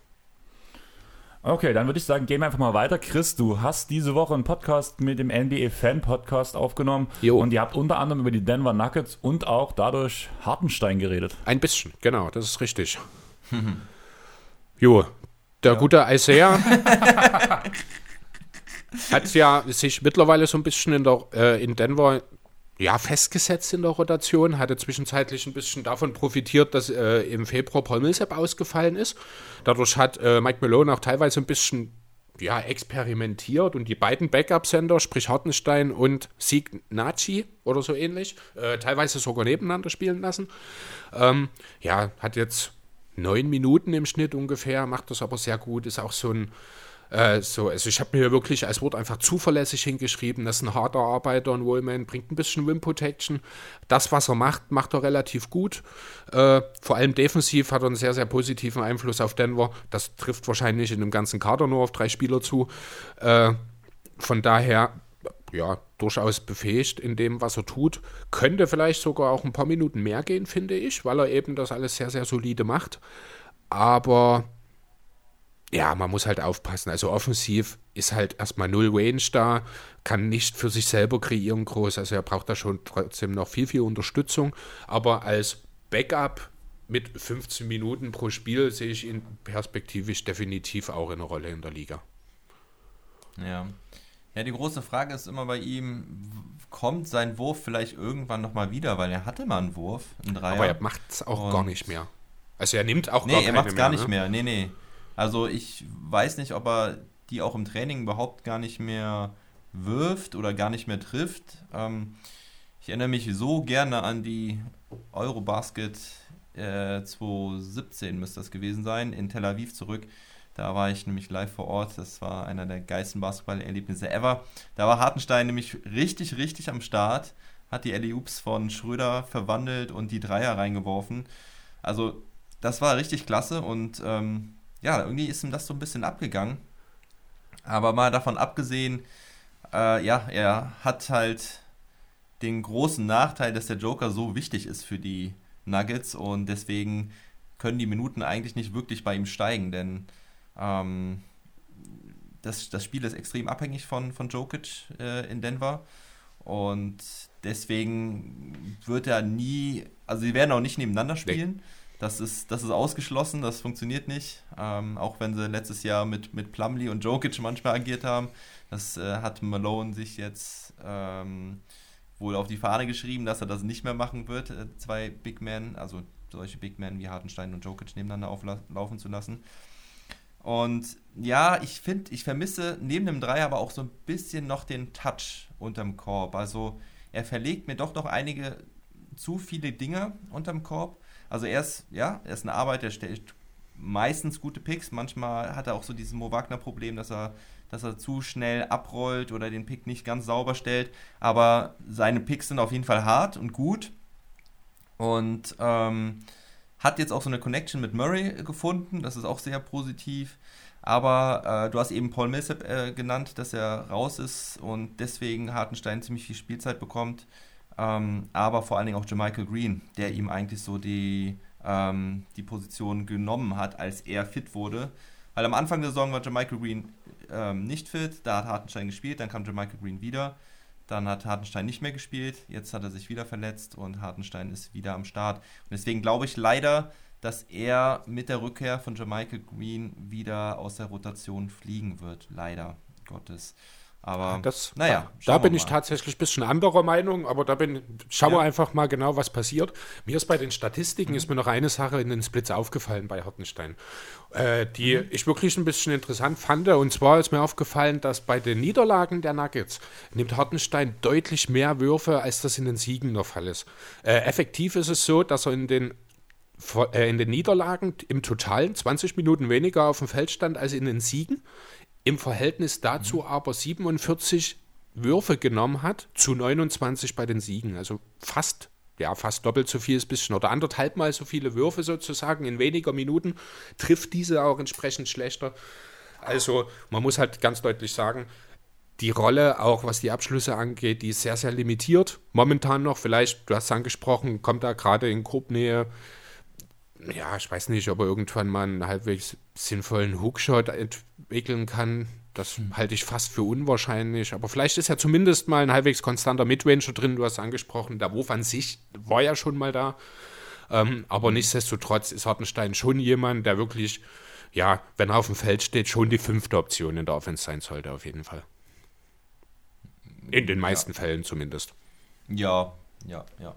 Okay, dann würde ich sagen, gehen wir einfach mal weiter. Chris, du hast diese Woche einen Podcast mit dem NBA Fan Podcast aufgenommen jo. und ihr habt unter anderem über die Denver Nuggets und auch dadurch Hartenstein geredet. Ein bisschen, genau, das ist richtig. jo, der ja. gute Isaiah hat ja sich mittlerweile so ein bisschen in, der, äh, in Denver ja, festgesetzt in der Rotation, hatte zwischenzeitlich ein bisschen davon profitiert, dass äh, im Februar Paul Millsap ausgefallen ist. Dadurch hat äh, Mike Malone auch teilweise ein bisschen ja, experimentiert und die beiden Backup-Sender, sprich Hartenstein und Sieg Nachi oder so ähnlich, äh, teilweise sogar nebeneinander spielen lassen. Ähm, ja, hat jetzt neun Minuten im Schnitt ungefähr, macht das aber sehr gut, ist auch so ein Äh, so, also ich habe mir wirklich als Wort einfach zuverlässig hingeschrieben, das ist ein harter Arbeiter und Wallman bringt ein bisschen Wim Protection. Das, was er macht, macht er relativ gut. Äh, vor allem defensiv hat er einen sehr, sehr positiven Einfluss auf Denver. Das trifft wahrscheinlich in dem ganzen Kader nur auf drei Spieler zu. Äh, von daher ja, durchaus befähigt in dem, was er tut. Könnte vielleicht sogar auch ein paar Minuten mehr gehen, finde ich, weil er eben das alles sehr, sehr solide macht. Aber ja, man muss halt aufpassen. Also offensiv ist halt erstmal null Range da, kann nicht für sich selber kreieren groß. Also er braucht da schon trotzdem noch viel, viel Unterstützung. Aber als Backup mit 15 Minuten pro Spiel sehe ich ihn perspektivisch definitiv auch in der Rolle in der Liga. Ja. Ja, die große Frage ist immer bei ihm, kommt sein Wurf vielleicht irgendwann nochmal wieder, weil er hatte mal einen Wurf, einen Dreier. Aber er macht es auch gar nicht mehr. Also er nimmt auch nee, gar er macht es gar nicht ne? mehr. Nee, nee. Also ich weiß nicht, ob er die auch im Training überhaupt gar nicht mehr wirft oder gar nicht mehr trifft. Ähm, ich erinnere mich so gerne an die Eurobasket äh, 2017 müsste das gewesen sein, in Tel Aviv zurück. Da war ich nämlich live vor Ort. Das war einer der geilsten Basketball-Erlebnisse ever. Da war Hartenstein nämlich richtig, richtig am Start. Hat die Alley Oops von Schröder verwandelt und die Dreier reingeworfen. Also, das war richtig klasse und ähm, ja, irgendwie ist ihm das so ein bisschen abgegangen. Aber mal davon abgesehen, äh, ja, er hat halt den großen Nachteil, dass der Joker so wichtig ist für die Nuggets und deswegen können die Minuten eigentlich nicht wirklich bei ihm steigen, denn ähm, das, das Spiel ist extrem abhängig von, von Jokic äh, in Denver. Und deswegen wird er nie, also sie werden auch nicht nebeneinander spielen. Nee. Das ist, das ist ausgeschlossen, das funktioniert nicht. Ähm, auch wenn sie letztes Jahr mit, mit Plumlee und Jokic manchmal agiert haben. Das äh, hat Malone sich jetzt ähm, wohl auf die Fahne geschrieben, dass er das nicht mehr machen wird, äh, zwei Big Men, also solche Big Men wie Hartenstein und Jokic nebeneinander auflaufen zu lassen. Und ja, ich finde, ich vermisse neben dem Dreier aber auch so ein bisschen noch den Touch unterm Korb. Also er verlegt mir doch noch einige zu viele Dinge unterm Korb. Also er ist, ja, er ist eine Arbeit, der stellt meistens gute Picks. Manchmal hat er auch so dieses Mo Wagner-Problem, dass er, dass er zu schnell abrollt oder den Pick nicht ganz sauber stellt. Aber seine Picks sind auf jeden Fall hart und gut. Und ähm, hat jetzt auch so eine Connection mit Murray gefunden, das ist auch sehr positiv. Aber äh, du hast eben Paul Millsap äh, genannt, dass er raus ist und deswegen Hartenstein ziemlich viel Spielzeit bekommt. Ähm, aber vor allen Dingen auch Jermichael Green, der ihm eigentlich so die, ähm, die Position genommen hat, als er fit wurde. Weil am Anfang der Saison war Jermichael Green ähm, nicht fit, da hat Hartenstein gespielt, dann kam Jermichael Green wieder. Dann hat Hartenstein nicht mehr gespielt. Jetzt hat er sich wieder verletzt und Hartenstein ist wieder am Start. Und deswegen glaube ich leider, dass er mit der Rückkehr von Jermichael Green wieder aus der Rotation fliegen wird. Leider Gottes. Aber das, naja, da, da bin ich tatsächlich ein bisschen anderer Meinung, aber da bin, schauen wir einfach mal genau, was passiert. Mir ist bei den Statistiken mhm. ist mir noch eine Sache in den Splits aufgefallen bei Hartenstein, äh, die mhm. ich wirklich ein bisschen interessant fand. Und zwar ist mir aufgefallen, dass bei den Niederlagen der Nuggets nimmt Hartenstein deutlich mehr Würfe, als das in den Siegen der Fall ist. Äh, effektiv ist es so, dass er in den äh, in den Niederlagen im Totalen 20 Minuten weniger auf dem Feld stand als in den Siegen im Verhältnis dazu mhm. aber 47 Würfe genommen hat zu 29 bei den Siegen. Also fast, ja, fast doppelt so viel ist bisschen oder anderthalb Mal so viele Würfe sozusagen in weniger Minuten, trifft diese auch entsprechend schlechter. Also man muss halt ganz deutlich sagen, die Rolle, auch was die Abschlüsse angeht, die ist sehr, sehr limitiert. Momentan noch, vielleicht, du hast es angesprochen, kommt da gerade in Grobnähe ja, ich weiß nicht, ob er irgendwann mal einen halbwegs sinnvollen Hookshot entwickeln kann. Das hm. halte ich fast für unwahrscheinlich. Aber vielleicht ist ja zumindest mal ein halbwegs konstanter Midranger drin. Du hast angesprochen, der Wurf an sich war ja schon mal da. Ähm, aber hm. nichtsdestotrotz ist Hartenstein schon jemand, der wirklich, ja, wenn er auf dem Feld steht, schon die fünfte Option in der Offense sein sollte, auf jeden Fall. In den meisten ja. Fällen zumindest. Ja, ja, ja.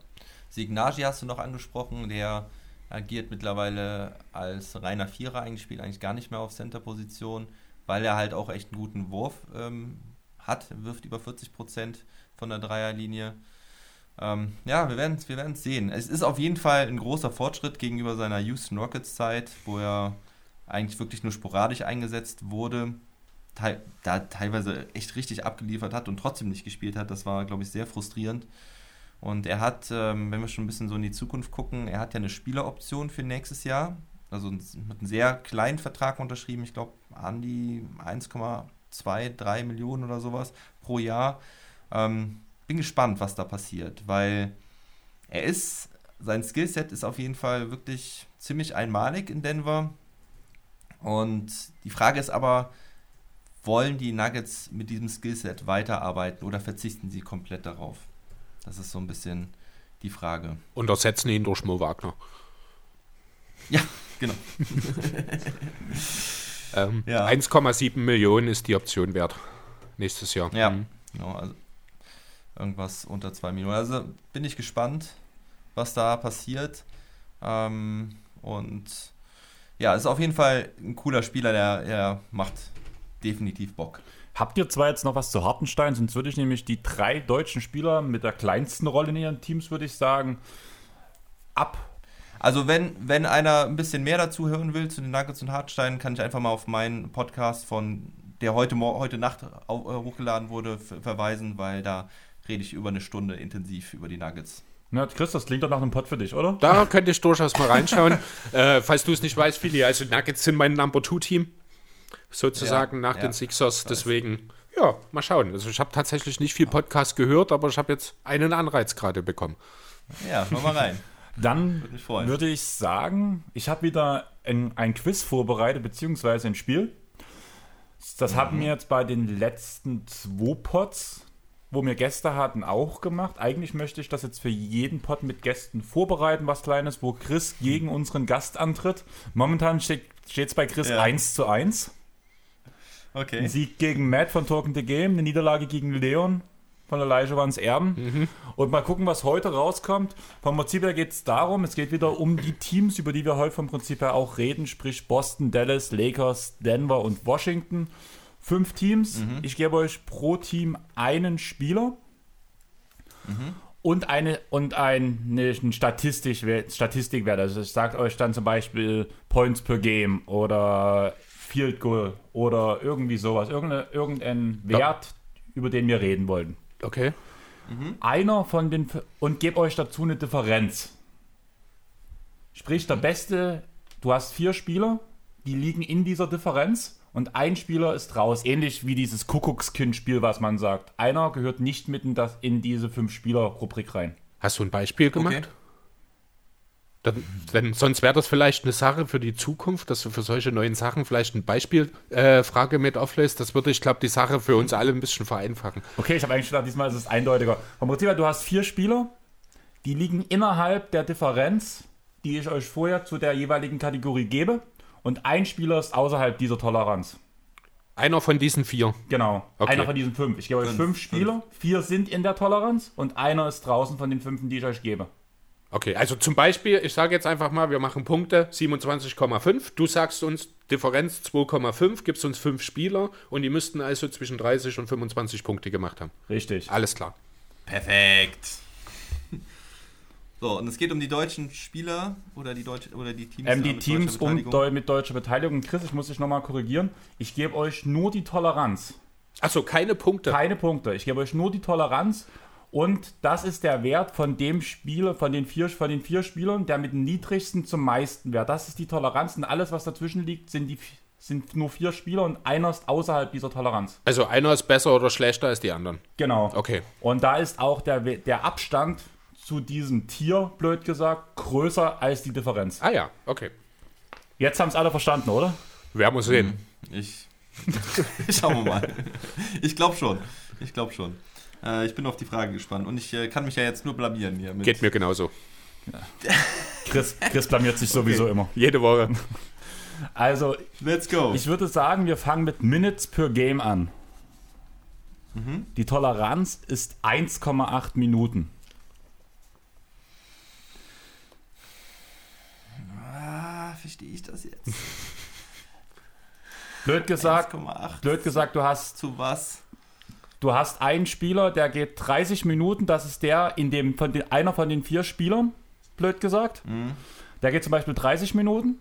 Signagi hast du noch angesprochen, der agiert mittlerweile als reiner Vierer eigentlich, spielt eigentlich gar nicht mehr auf Center-Position, weil er halt auch echt einen guten Wurf ähm, hat, wirft über 40 Prozent von der Dreierlinie. Ähm, ja, wir werden es wir sehen. Es ist auf jeden Fall ein großer Fortschritt gegenüber seiner Houston Rockets Zeit, wo er eigentlich wirklich nur sporadisch eingesetzt wurde. te da teilweise echt richtig abgeliefert hat und trotzdem nicht gespielt hat. Das war, glaube ich, sehr frustrierend. Und er hat, ähm, wenn wir schon ein bisschen so in die Zukunft gucken, er hat ja eine Spieleroption für nächstes Jahr. Also mit einem sehr kleinen Vertrag unterschrieben. Ich glaube, an die 1,2, 3 Millionen oder sowas pro Jahr. Ähm, bin gespannt, was da passiert, weil er ist, sein Skillset ist auf jeden Fall wirklich ziemlich einmalig in Denver. Und die Frage ist aber, wollen die Nuggets mit diesem Skillset weiterarbeiten oder verzichten sie komplett darauf? Das ist so ein bisschen die Frage. Und ersetzen ihn durch Mo Wagner. Ja, genau. ähm, ja. 1,7 Millionen ist die Option wert. Nächstes Jahr. Ja, mhm. genau. Also irgendwas unter 2 Millionen. Also bin ich gespannt, was da passiert. Ähm, und ja, ist auf jeden Fall ein cooler Spieler, der, der macht definitiv Bock. Habt ihr zwar jetzt noch was zu Hartenstein, sonst würde ich nämlich die drei deutschen Spieler mit der kleinsten Rolle in ihren Teams, würde ich sagen, ab. Also wenn, wenn einer ein bisschen mehr dazu hören will zu den Nuggets und Hartenstein, kann ich einfach mal auf meinen Podcast von der heute, heute Nacht äh, hochgeladen wurde, verweisen, weil da rede ich über eine Stunde intensiv über die Nuggets. Na, Chris, das klingt doch nach einem Pod für dich, oder? Da könnte ich durchaus mal reinschauen. äh, falls du es nicht weißt, Philly, also Nuggets sind mein Number Two Team sozusagen ja, nach ja, den Sixers. Deswegen, ja, mal schauen. Also ich habe tatsächlich nicht viel Podcast gehört, aber ich habe jetzt einen Anreiz gerade bekommen. Ja, hör mal rein. Dann würde ich sagen, ich habe wieder ein, ein, Quiz vorbereitet, beziehungsweise ein Spiel. Das mhm. haben wir jetzt bei den letzten zwei Pods, wo wir Gäste hatten, auch gemacht. Eigentlich möchte ich das jetzt für jeden Pod mit Gästen vorbereiten, was Kleines, wo Chris gegen unseren Gast antritt. Momentan steht es bei Chris ja. 1 zu 1. Okay. Ein Sieg gegen Matt von Talking the Game, eine Niederlage gegen Leon von Elijah Vans Erben. Mhm. Und mal gucken, was heute rauskommt. Vom Prinzip her geht es darum, es geht wieder um die Teams, über die wir heute vom Prinzip her auch reden, sprich Boston, Dallas, Lakers, Denver und Washington. Fünf Teams. Mhm. Ich gebe euch pro Team einen Spieler. Mhm. Und eine und ein, ne, ein Statistik, Statistikwert. Also ich sage euch dann zum Beispiel Points per Game oder Field Goal oder irgendwie sowas, irgendein, irgendein Wert, ja. über den wir reden wollten. Okay. Mhm. Einer von den und gebe euch dazu eine Differenz. Sprich, der beste, du hast vier Spieler, die liegen in dieser Differenz und ein Spieler ist raus. Ähnlich wie dieses Kuckuckskind-Spiel, was man sagt. Einer gehört nicht mit in, das, in diese fünf-Spieler-Rubrik rein. Hast du ein Beispiel gemacht? Okay. Dann, wenn, sonst wäre das vielleicht eine Sache für die Zukunft, dass du für solche neuen Sachen vielleicht eine Beispielfrage äh, mit auflässt. Das würde, ich glaube, die Sache für uns alle ein bisschen vereinfachen. Okay, ich habe eigentlich gedacht, diesmal ist es eindeutiger. Vom Prinzip her, du hast vier Spieler, die liegen innerhalb der Differenz, die ich euch vorher zu der jeweiligen Kategorie gebe. Und ein Spieler ist außerhalb dieser Toleranz. Einer von diesen vier. Genau, okay. einer von diesen fünf. Ich gebe euch fünf, fünf Spieler, fünf. vier sind in der Toleranz und einer ist draußen von den fünf, die ich euch gebe. Okay, also zum Beispiel, ich sage jetzt einfach mal, wir machen Punkte 27,5. Du sagst uns Differenz 2,5, gibst uns fünf Spieler und die müssten also zwischen 30 und 25 Punkte gemacht haben. Richtig. Alles klar. Perfekt. So, und es geht um die deutschen Spieler oder die, Deutsch, oder die Teams? Ähm, die Teams um, Deu mit deutscher Beteiligung. Chris, ich muss dich nochmal korrigieren. Ich gebe euch nur die Toleranz. Achso, keine Punkte. Keine Punkte. Ich gebe euch nur die Toleranz und das ist der Wert von dem Spieler, von den vier, von den vier Spielern, der mit dem niedrigsten zum meisten Wert. Das ist die Toleranz und alles, was dazwischen liegt, sind, die, sind nur vier Spieler und einer ist außerhalb dieser Toleranz. Also einer ist besser oder schlechter als die anderen. Genau. Okay. Und da ist auch der, der Abstand zu diesem Tier, blöd gesagt, größer als die Differenz. Ah ja, okay. Jetzt haben es alle verstanden, oder? Werden wir sehen. Hm, ich. Schauen wir mal. Ich glaube schon. Ich glaube schon. Äh, ich bin auf die Frage gespannt und ich äh, kann mich ja jetzt nur blamieren hier. Geht mir genauso. Ja. Chris, Chris blamiert sich sowieso okay. immer. Jede Woche. Also, let's go. Ich würde sagen, wir fangen mit Minutes per Game an. Mhm. Die Toleranz ist 1,8 Minuten. Ah, verstehe ich das jetzt? blöd gesagt, blöd gesagt, du hast zu was? Du hast einen Spieler, der geht 30 Minuten, das ist der in dem von den, einer von den vier Spielern, blöd gesagt. Mhm. Der geht zum Beispiel 30 Minuten.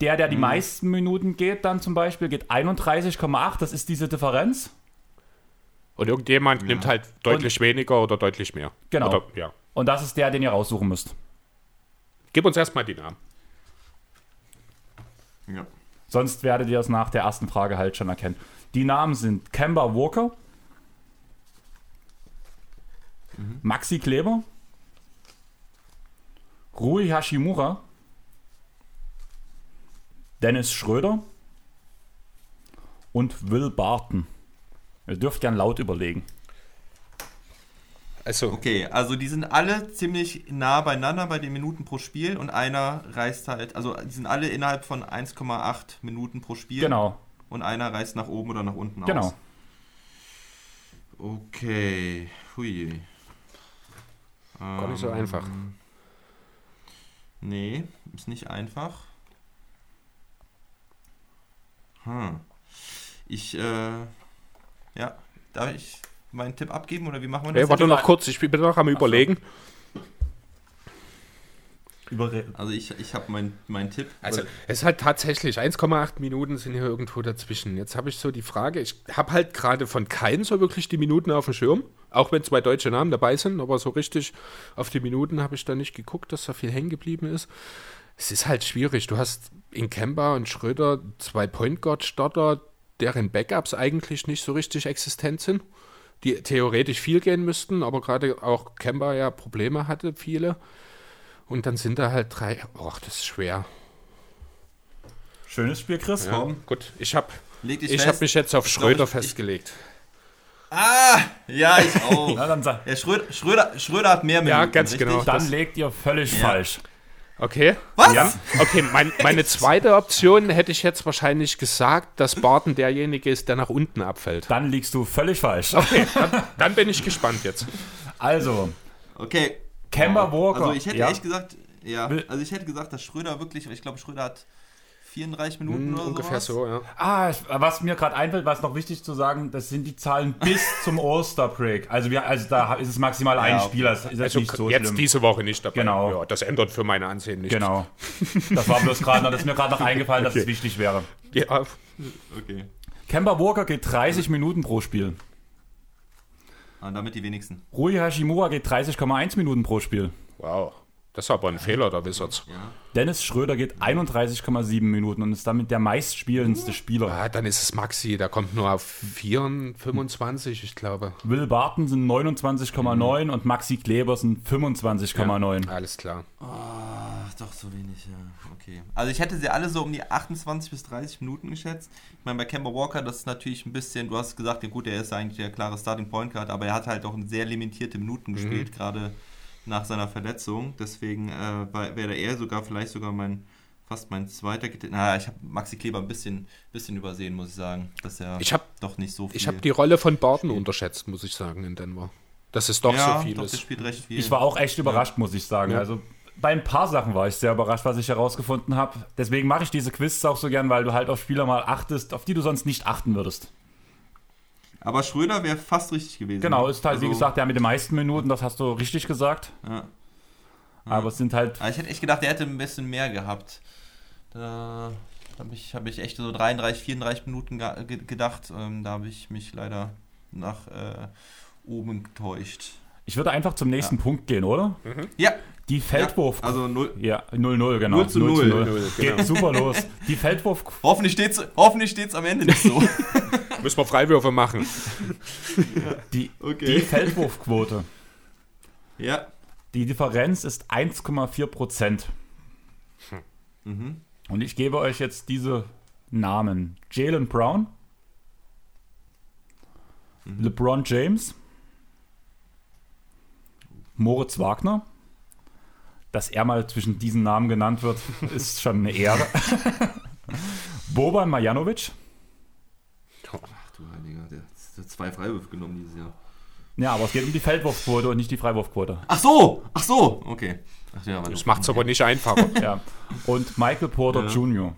der, der die meisten Minuten geht, dann zum Beispiel, geht 31,8. Das ist diese Differenz. Und irgendjemand nimmt halt deutlich weniger oder deutlich mehr. Genau. Oder, ja. Und das ist der, den ihr raussuchen müsst. Gib uns erstmal die Namen. Ja. Sonst werdet ihr es nach der ersten Frage halt schon erkennen. Die Namen sind Kemba Walker, Maxi Kleber, Rui Hashimura, Dennis Schröder und Will Barton. Ihr dürft gern laut überlegen. Also, Okay, also die sind alle ziemlich nah beieinander bei den Minuten pro Spiel und einer reißt halt, also die sind alle innerhalb von 1,8 Minuten pro Spiel. Genau, Und einer reißt nach oben oder nach unten genau. aus. Okay, hui. Gar nicht so Ähm, einfach. Nee, ist nicht einfach. Hm. Ich, äh, ja, darf ich meinen Tipp abgeben oder wie machen wir das? Hey, warte noch kurz, ich bin noch am überlegen. Also ich, ich habe meinen mein Tipp. Also, es ist halt tatsächlich 1,8 Minuten sind hier irgendwo dazwischen. Jetzt habe ich so die Frage, ich habe halt gerade von keinem so wirklich die Minuten auf dem Schirm, auch wenn zwei deutsche Namen dabei sind, aber so richtig auf die Minuten habe ich da nicht geguckt, dass da viel hängen geblieben ist. Es ist halt schwierig. Du hast in Kemba und Schröder zwei Point Guard Starter, deren Backups eigentlich nicht so richtig existent sind, die theoretisch viel gehen müssten, aber gerade auch Kemba ja Probleme hatte, viele. Und dann sind da halt drei. Och, das ist schwer. Schönes Spiel, Chris. Ja, gut, ich habe ich fest. hab mich jetzt auf Ich Schröder ich- festgelegt. Ah, ja, ich auch. Na, dann, Ja, Schröder, Schröder, Schröder hat mehr Minuten. Ja, ganz richtig? genau. dann das- legt ihr völlig Ja. falsch. Okay. Was? Ja. Okay, mein, meine zweite Option hätte ich jetzt wahrscheinlich gesagt, dass Barton derjenige ist, der nach unten abfällt. Dann liegst du völlig falsch. Dann bin ich gespannt jetzt. Also, Okay. Kemba Ja. Walker. Also ich hätte ja? echt gesagt, ja, also ich hätte gesagt, dass Schröder wirklich, ich glaube, Schröder hat 34 Minuten Hm, oder ungefähr sowas. so, ja. Ah, ich- was mir gerade einfällt, was noch wichtig zu sagen, das sind die Zahlen bis zum All-Star-Break. Also, wir, also da ist es maximal ein okay. Spieler. Das ist jetzt Also nicht so jetzt schlimm. diese Woche nicht dabei. Genau. Ja, das ändert für meine Ansehen nichts. Genau. Das war bloß gerade noch, das ist mir gerade noch eingefallen, dass es wichtig wäre. Ja, Okay. Kemba Walker geht 30 Minuten pro Spiel. Und Ah, damit die wenigsten. Rui Hashimura geht 30,1 Minuten pro Spiel. wow. Das ist aber ein Fehler der Wizards. Ja. Dennis Schröder geht 31,7 Minuten und ist damit der meistspielendste Spieler. Ah, dann ist es Maxi, der kommt nur auf 4, 25, ich glaube. Will Barton sind 29,9 und Maxi Kleber sind 25,9. Alles klar. Ach, doch, so wenig, ja. Okay. Also ich hätte sie alle so um die 28 bis 30 Minuten geschätzt. Ich meine, bei Kemba Walker, das ist natürlich ein bisschen, du hast gesagt, ja gut, er ist eigentlich der klare Starting Point Guard, aber er hat halt auch sehr limitierte Minuten gespielt, gerade nach seiner Verletzung. Deswegen äh, war- wäre er sogar vielleicht sogar mein, fast mein zweiter. Naja, ich habe Maxi Kleber ein bisschen, bisschen übersehen, muss ich sagen. Dass er Ich hab- doch nicht so viel. Ich habe die Rolle von Barton unterschätzt, muss ich sagen, in Denver. Das ist doch ja, so viel doch, ist. spielt recht viel. Ich war auch echt überrascht, muss ich sagen. Ja. Also bei ein paar Sachen war ich sehr überrascht, was ich herausgefunden habe. Deswegen mache ich diese Quizzes auch so gern, weil du halt auf Spieler mal achtest, auf die du sonst nicht achten würdest. Aber Schröder wäre fast richtig gewesen. Genau, ist halt wie Also, gesagt der mit den meisten Minuten, das hast du richtig gesagt. Ja. Aber es sind halt Aber ich hätte echt gedacht, er hätte ein bisschen mehr gehabt. Da habe ich, hab ich echt so 33, 34 Minuten ge ge- gedacht. Ähm, da habe ich mich leider nach äh, oben getäuscht. Ich würde einfach zum nächsten Punkt gehen, oder? Ja, Die Feldwurf. Ja, also null. Ja, 0-0, genau. 0 zu 0. 0, Geht genau. super los. Die Feldwurf. Hoffentlich steht's, hoffentlich steht's am Ende nicht so. Müssen wir Freiwürfe machen. Die, Okay. die Feldwurfquote. ja. Die Differenz ist 1,4 Prozent. Mhm. Und ich gebe euch jetzt diese Namen: Jalen Brown, LeBron James, Moritz Wagner. Dass er mal zwischen diesen Namen genannt wird, ist schon eine Ehre. Boban Marjanovic. Ach du Heiliger, der hat zwei Freiwürfe genommen dieses Jahr. Ja, aber es geht um die Feldwurfquote und nicht die Freiwurfquote. Ach so, ach so, okay. Ach ja, Das macht es aber nicht einfacher. Ja. Und Michael Porter Ja. Jr.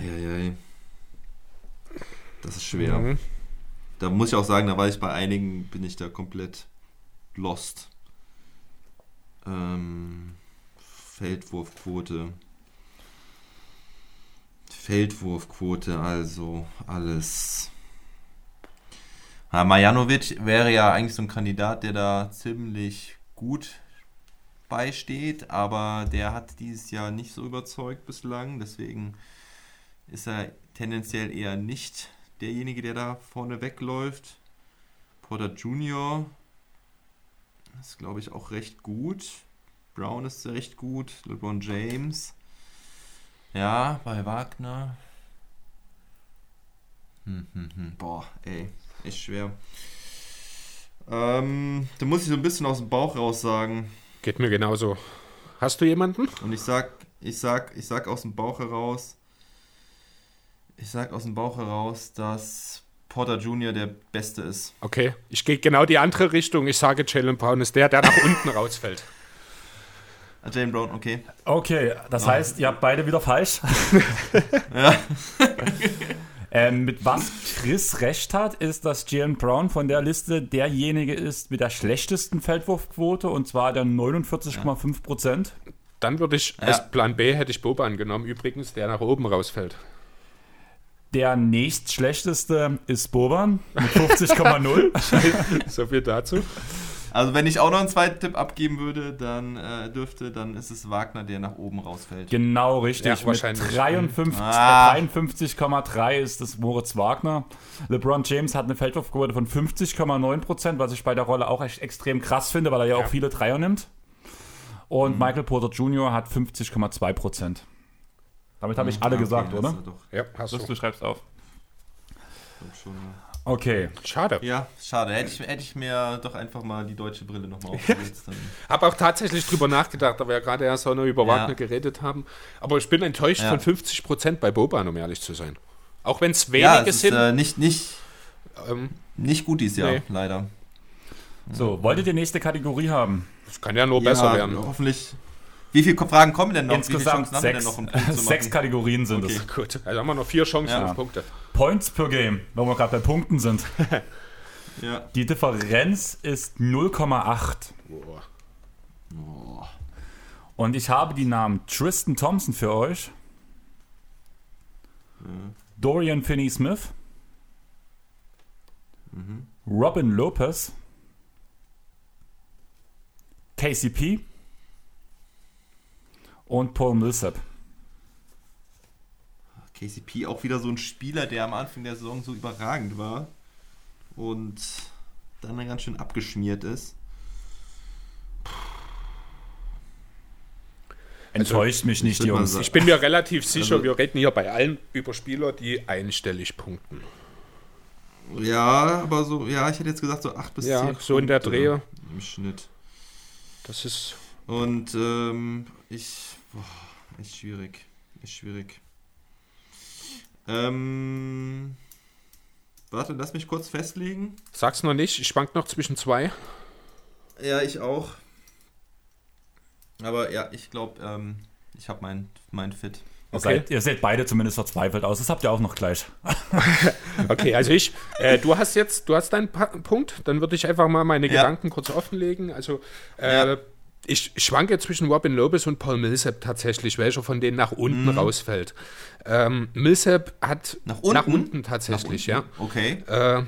Eieiei. Das ist schwer. Mhm. Da muss ich auch sagen, da war ich bei einigen, bin ich da komplett lost. Ähm, Feldwurfquote. Feldwurfquote, also alles. Ja, Marjanovic wäre ja eigentlich so ein Kandidat, der da ziemlich gut beisteht, aber der hat dieses Jahr nicht so überzeugt bislang, deswegen ist er tendenziell eher nicht derjenige, der da vorne wegläuft. Porter Jr. ist, glaube ich, auch recht gut. Brown ist recht gut. LeBron James. Ja, bei Wagner. Hm, hm, hm. Boah, ey, echt schwer. Ähm, da muss ich so ein bisschen aus dem Bauch raus sagen. Geht mir genauso. Hast du jemanden? Und ich sag, ich sag, ich sag aus dem Bauch heraus, ich sag aus dem Bauch heraus, dass Porter Jr. der Beste ist. Okay, ich gehe genau die andere Richtung. Ich sage, Jalen Brown ist der, der nach unten rausfällt. Ah, Jalen Brown, okay. Okay, das Ja. heißt, ihr habt beide wieder falsch. Ja. Ähm, mit was Chris recht hat, ist, dass Jalen Brown von der Liste derjenige ist mit der schlechtesten Feldwurfquote und zwar der 49,5 Prozent. Dann würde ich, Ja. als Plan B hätte ich Boba angenommen, übrigens, der nach oben rausfällt. Der nächstschlechteste ist Boban mit 50,0. So viel dazu. Also wenn ich auch noch einen zweiten Tipp abgeben würde, dann äh, dürfte, dann ist es Wagner, der nach oben rausfällt. genau richtig. Ja, mit wahrscheinlich. 53 Ah. 53,3 ist es Moritz Wagner. LeBron James hat eine Feldwurfquote von 50,9 Prozent, was ich bei der Rolle auch echt extrem krass finde, weil er ja, Ja. auch viele Dreier nimmt. Und Michael Porter Jr. hat 50,2 Prozent. Damit habe ich alle Ja, okay, gesagt, oder? Doch, Ja, hast du. du schreibst auf. glaub schon, ja. Okay. Schade. ja, schade. Hätte ich, hätte ich mir doch einfach mal die deutsche Brille nochmal aufgesetzt. Habe auch tatsächlich drüber nachgedacht, da wir ja gerade erst auch noch über Ja. Wagner geredet haben. Aber ich bin enttäuscht Ja. von 50% bei Boban, um ehrlich zu sein. Auch wenn es wenige Ja, es ist sind. äh, nicht, nicht, ähm, nicht gut dieses Jahr, Nee. leider. So, wolltet ihr nächste Kategorie haben? das kann ja nur besser werden. Hoffentlich. Wie viele Fragen kommen denn noch? Wie viele Insgesamt sechs, noch, zu sechs? Kategorien sind Okay. es. Gut, also haben wir noch vier Chancen Ja. auf Punkte. Points per Game, wenn wir gerade bei Punkten sind. Ja. Die Differenz ist 0,8. Boah. Oh. Und ich habe die Namen Tristan Thompson für euch, Dorian Finney-Smith, Robin Lopez, KCP und Paul Millsap. KCP auch wieder so ein Spieler, der am Anfang der Saison so überragend war und dann ganz schön abgeschmiert ist. Enttäuscht mich nicht, Jungs. Ich bin mir relativ sicher, Also- wir reden hier bei allen über Spieler, die einstellig punkten. Ja, aber so, ja, ich hätte jetzt gesagt so 8 bis 10 Ja, so in der Punkte Drehe. im Schnitt. Das ist. Und ähm, ich, boah, ist schwierig, ist schwierig. Ähm, warte, lass mich kurz festlegen. Sag's noch nicht, ich schwank noch zwischen zwei. Ja, ich auch. Aber ja, ich glaube, ähm, ich habe mein, mein Fit. Ihr, Okay. seid, ihr seht beide zumindest verzweifelt aus. Das habt ihr auch noch gleich. Okay, also ich, äh, du hast jetzt, du hast deinen pa Punkt, dann würde ich einfach mal meine Ja. Gedanken kurz offenlegen. Also, äh, Ja. Ich schwanke zwischen Robin Lopez und Paul Millsap tatsächlich, welcher von denen nach unten rausfällt. Ähm, Millsap hat Mhm. Nach unten? tatsächlich, Nach unten? Okay. ja. Äh,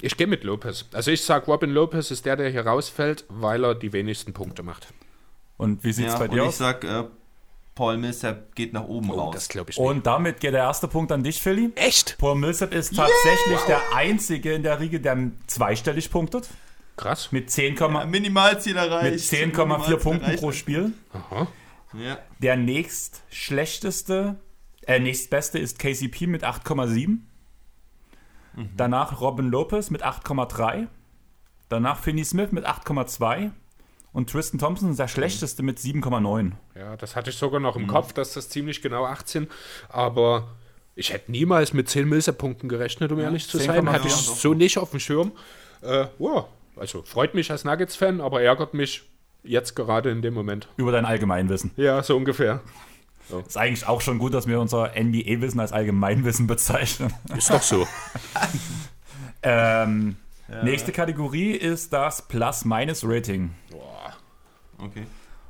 ich gehe mit Lopez. Also ich sage, Robin Lopez ist der, der hier rausfällt, weil er die wenigsten Punkte macht. Und wie sieht es Ja, bei und dir ich aus? sag, äh, Paul Millsap geht nach oben Oh, raus. das glaube ich nicht. Und damit geht der erste Punkt an dich, Philly. Echt? Paul Millsap ist tatsächlich der einzige in der Riege, der zweistellig punktet. Krass. Mit 10, ja, Minimalziel erreicht. mit 10,4 Minimalziel Punkten erreicht. pro Spiel. Aha. Ja. Der nächst schlechteste, äh, nächstbeste ist KCP mit 8,7. Danach Robin Lopez mit 8,3. Danach Finney Smith mit 8,2. Und Tristan Thompson ist der schlechteste mit 7,9. Ja, das hatte ich sogar noch Mhm. im Kopf, dass das ziemlich genau 18, aber ich hätte niemals mit 10 Milser-Punkten gerechnet, um ehrlich zu 10,4 sein. Hatte ich so nicht auf dem Schirm. Äh, wow. Also freut mich als Nuggets-Fan, aber ärgert mich jetzt gerade in dem Moment. Über dein Allgemeinwissen. Ja, so ungefähr. Ist eigentlich auch schon gut, dass wir unser NBA-Wissen als Allgemeinwissen bezeichnen. Ist doch so. Ähm, Nächste Kategorie ist das Plus-Minus-Rating. Okay.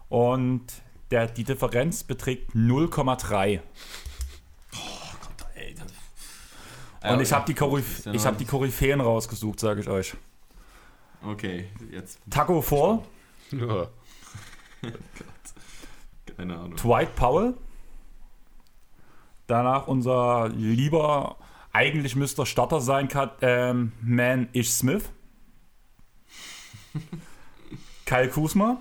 Und der, die Differenz beträgt 0,3. Ey, das- Und Ja, ich habe die, ja- ich hab die Koryphäen rausgesucht, sage ich euch. Okay, jetzt. Taco Fall, Ja. Keine Ahnung. Dwight Powell. Danach unser lieber, eigentlich müsste er Starter sein, Kat, ähm, Man Ish Smith. Kyle Kuzma.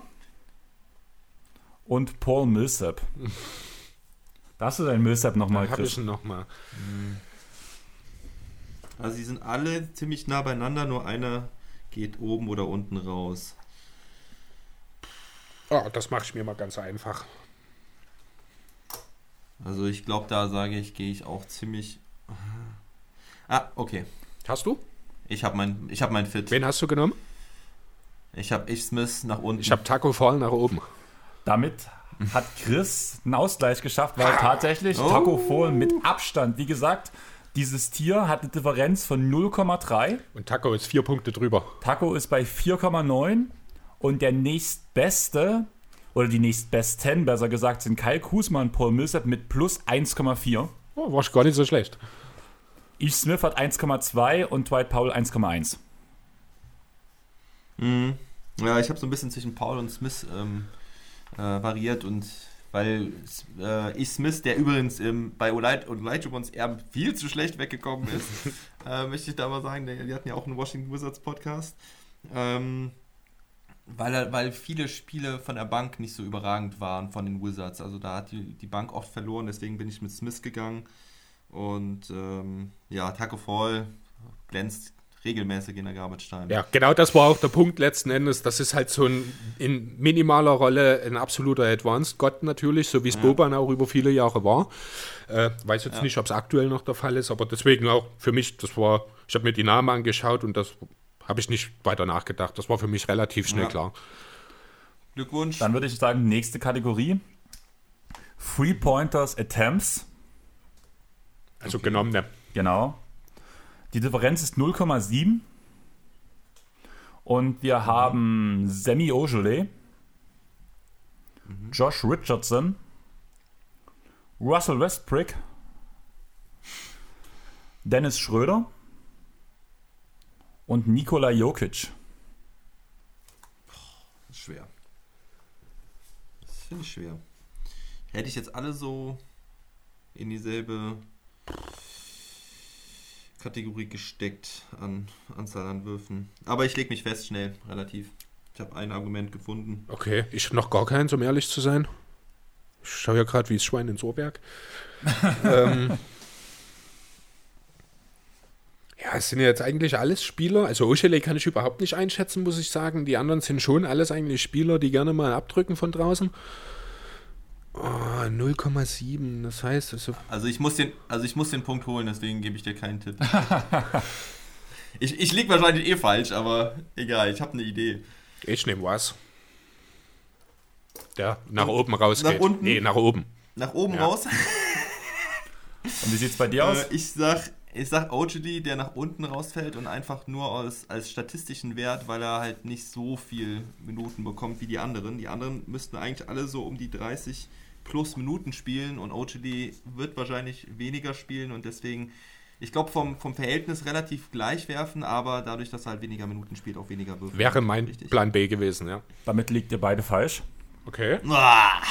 Und Paul Millsap. Da hast du deinen Millsap nochmal, Habe ich Chris. ihn nochmal. Also, sie sind alle ziemlich nah beieinander, nur einer geht oben oder unten raus. Oh, das mache ich mir mal ganz einfach. Also, ich glaube, da sage ich, gehe ich auch ziemlich. Ah, okay. Hast du? Ich habe mein, ich hab mein Fit. Wen hast du genommen? Ich habe Ich Smith nach unten. Ich habe Taco Fall nach oben. Damit hat Chris einen Ausgleich geschafft, weil tatsächlich Oh. Taco Fall mit Abstand, wie gesagt, dieses Tier hat eine Differenz von 0,3. Und Taco ist vier Punkte drüber. Taco ist bei 4,9 und der nächstbeste, oder die nächstbesten, besser gesagt, sind Kyle Kuzma und Paul Millsap mit plus 1,4. Oh, war gar nicht so schlecht. Ish Smith hat 1,2 und Dwight Powell 1,1. Mhm. Ja, ich habe so ein bisschen zwischen Paul und Smith ähm, äh, variiert und weil äh, ich Smith, der übrigens ähm, bei Olaj und Olajuwons Erben viel zu schlecht weggekommen ist, äh, möchte ich da mal sagen, die, die hatten ja auch einen Washington Wizards Podcast, ähm, weil, weil viele Spiele von der Bank nicht so überragend waren von den Wizards. Also da hat die, die Bank oft verloren, deswegen bin ich mit Smith gegangen und ähm, ja, Taco Fall glänzt regelmäßig in der Garbage Time. Ja, genau das war auch der Punkt letzten Endes. Das ist halt so ein in minimaler Rolle ein absoluter Advanced Gott natürlich, so wie es Boban auch über viele Jahre war. Äh, weiß jetzt nicht, ob es aktuell noch der Fall ist, aber deswegen auch für mich, das war, ich habe mir die Namen angeschaut und das habe ich nicht weiter nachgedacht. Das war für mich relativ schnell Ja. klar. Glückwunsch. Dann würde ich sagen, nächste Kategorie. Three Pointers Attempts. Also genommen, ne. Genau. Die Differenz ist 0,7. Und wir haben Semi Ogilvy, Josh Richardson, Russell Westbrook, Dennis Schröder und Nikola Jokic. Schwer. Das finde ich schwer. Hätte ich jetzt alle so in dieselbe Kategorie gesteckt an Anzahl an Würfen. Aber ich lege mich fest, schnell, relativ. Ich habe ein Argument gefunden. Okay, ich habe noch gar keins, um ehrlich zu sein. Ich schaue ja gerade wie das Schwein ins Ohrwerk. ähm, ja, es sind ja jetzt eigentlich alles Spieler. Also Oshele kann ich überhaupt nicht einschätzen, muss ich sagen. Die anderen sind schon alles eigentlich Spieler, die gerne mal abdrücken von draußen. Oh, 0,7. Das heißt, also, Also ich muss den, also ich muss den Punkt holen, deswegen gebe ich dir keinen Tipp. ich ich liege wahrscheinlich eh falsch, aber egal, ich habe eine Idee. ich nehme was. Der nach oben rausgeht. nach unten? Nee, nach oben. Nach oben Ja. raus. Und wie sieht es bei dir aus? Äh, ich sag, ich sag OGD, der nach unten rausfällt und einfach nur aus, als statistischen Wert, weil er halt nicht so viel Minuten bekommt wie die anderen. Die anderen müssten eigentlich alle so um die 30 plus Minuten spielen und OGD wird wahrscheinlich weniger spielen und deswegen, ich glaube, vom, vom Verhältnis relativ gleich werfen, aber dadurch, dass er halt weniger Minuten spielt, auch weniger würfeln. Wäre mein Richtig. Plan B gewesen, ja. Damit liegt ihr beide falsch. Okay. Ah!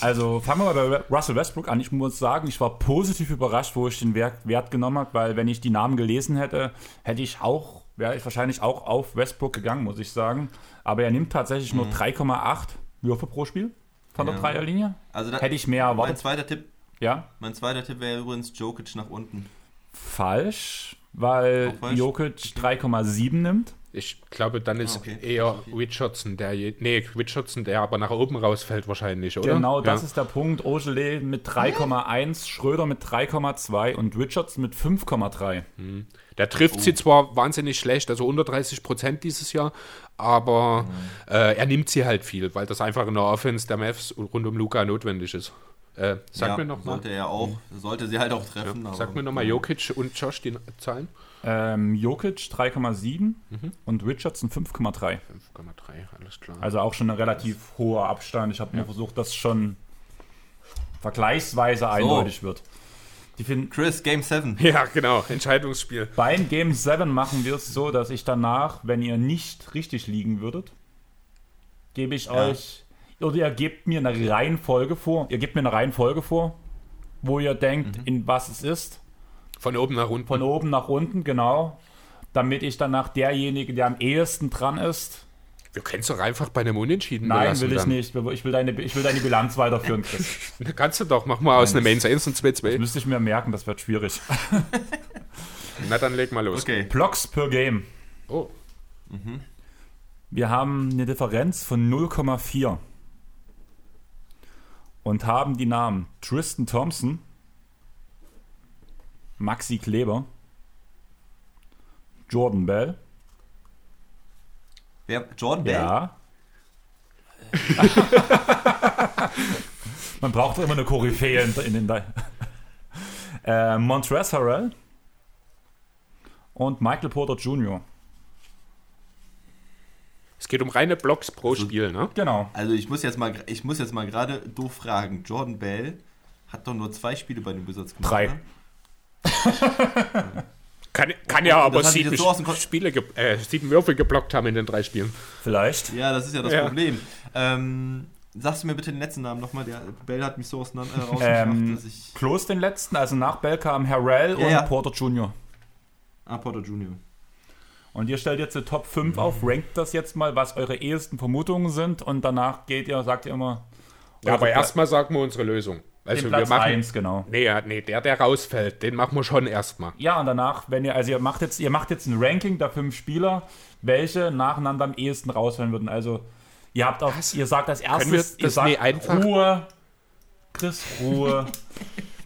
Also fangen wir mal bei Russell Westbrook an. Ich muss sagen, ich war positiv überrascht, wo ich den Wert, Wert genommen habe, weil wenn ich die Namen gelesen hätte, hätte ich auch, wäre ich wahrscheinlich auch auf Westbrook gegangen, muss ich sagen. Aber er nimmt tatsächlich nur 3,8 Würfe pro Spiel von der Ja. Dreierlinie. Also da, Hätte ich mehr mein erwartet. zweiter Tipp, Ja, mein zweiter Tipp wäre übrigens Jokic nach unten. falsch, weil falsch? Jokic 3,7 nimmt. Ich glaube, dann ist Ah, okay. eher Richardson, der nee, Richardson, der aber nach oben rausfällt wahrscheinlich, oder? Genau, das ja. ist der Punkt. Ogele mit 3,1, Schröder mit 3,2 und Richardson mit 5,3. Der trifft sie zwar wahnsinnig schlecht, also unter 30 Prozent dieses Jahr, aber äh, er nimmt sie halt viel, weil das einfach in der Offense der Mavs rund um Luca notwendig ist. Äh, sag ja, mir noch mal. Sollte er auch, sollte sie halt auch treffen. Ja, aber- sag mir nochmal Jokic und Josh die Zahlen. Ähm, Jokic 3,7 und Richardson 5,3. 5,3, alles klar. Also auch schon ein relativ hoher Abstand. Ich habe nur versucht, dass es schon vergleichsweise eindeutig wird. Die finden, Chris, Game 7. ja, genau, Entscheidungsspiel. beim Game 7 machen wir es so, dass ich danach, wenn ihr nicht richtig liegen würdet, gebe ich euch, oder ihr gebt mir eine Reihenfolge vor, ihr gebt mir eine Reihenfolge vor, wo ihr denkt, in was es ist. Von oben nach unten. Von oben nach unten, genau. Damit ich danach derjenige, der am ehesten dran ist. Wir können es doch einfach bei einem Unentschieden Nein, will ich dann. nicht. Ich will deine, ich will deine Bilanz weiterführen, Chris. Kannst du doch, mach mal aus einem 1-1 und 2-2. Müsste ich mir merken, das wird schwierig. Na, dann leg mal los. Okay. Blocks per Game. Oh, Wir haben eine Differenz von 0,4 und haben die Namen Tristan Thompson, Maxi Kleber, Jordan Bell, Wer, Jordan Bell? ja. Man braucht immer eine Koryphäe in, in den. äh, Montrezl Harrell und Michael Porter Jr. es geht um reine Blocks pro Also Spiel, ne? Genau. Also ich muss jetzt mal, ich muss jetzt mal gerade doof fragen. Jordan Bell hat doch nur zwei Spiele bei den Wizards gemacht. Drei. Kann, kann ja aber sieben, so aus dem Kon- Spiele ge äh, sieben Würfel geblockt haben in den drei Spielen. Vielleicht. Ja, das ist ja das Ja. Problem. Ähm, sagst du mir bitte den letzten Namen nochmal? Der Bell hat mich so auseinander äh, rausgebracht, Ähm, dass ich. Close den letzten, also nach Bell kam Harrell Ja, und ja. Porter Jr. Ah, Porter Jr. Und ihr stellt jetzt die Top 5 auf, rankt das jetzt mal, was eure ehesten Vermutungen sind und danach geht ihr, sagt ihr immer. Ja, aber erstmal sagen wir unsere Lösung. Also den wir Platz machen. 1, genau. Nee, nee, der, der rausfällt, den machen wir schon erstmal. Ja, und danach, wenn ihr, also ihr macht jetzt, ihr macht jetzt ein Ranking der fünf Spieler, welche nacheinander am ehesten rausfallen würden. Also, ihr habt auch, ihr sagt als erstes, wir ihr das sagt einfach- Ruhe, Chris, Ruhe.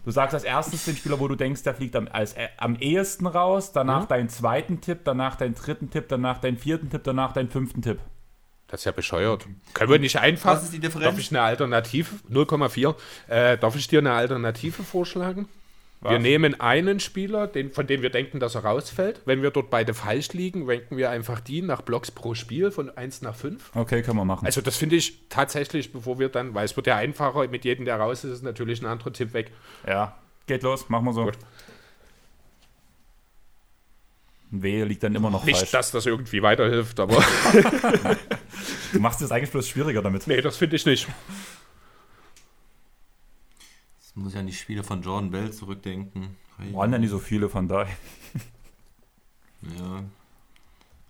Du sagst als erstes den Spieler, wo du denkst, der fliegt am, als, äh, am ehesten raus, danach deinen zweiten Tipp, danach deinen dritten Tipp, danach deinen vierten Tipp, danach deinen fünften Tipp. Das ist ja bescheuert. Können wir nicht einfach. Was ist die Differenz? Darf ich eine Alternative? 0,4. Äh, darf ich dir eine Alternative vorschlagen? Wir nehmen einen Spieler, den, von dem wir denken, dass er rausfällt. Wenn wir dort beide falsch liegen, ranken wir einfach die nach Blocks pro Spiel von 1 nach 5. Okay, können wir machen. Also das finde ich tatsächlich, bevor wir dann, weil es wird ja einfacher, mit jedem, der raus ist, ist natürlich ein anderer Tipp weg. Ja, geht los, machen wir so. Gut. Wehe liegt dann immer noch Nicht, falsch. dass das irgendwie weiterhilft, aber Du machst es eigentlich bloß schwieriger damit. nee, das finde ich nicht. Jetzt muss ich an die Spiele von Jordan Bell zurückdenken. Waren ja nicht so viele von daher. Ja.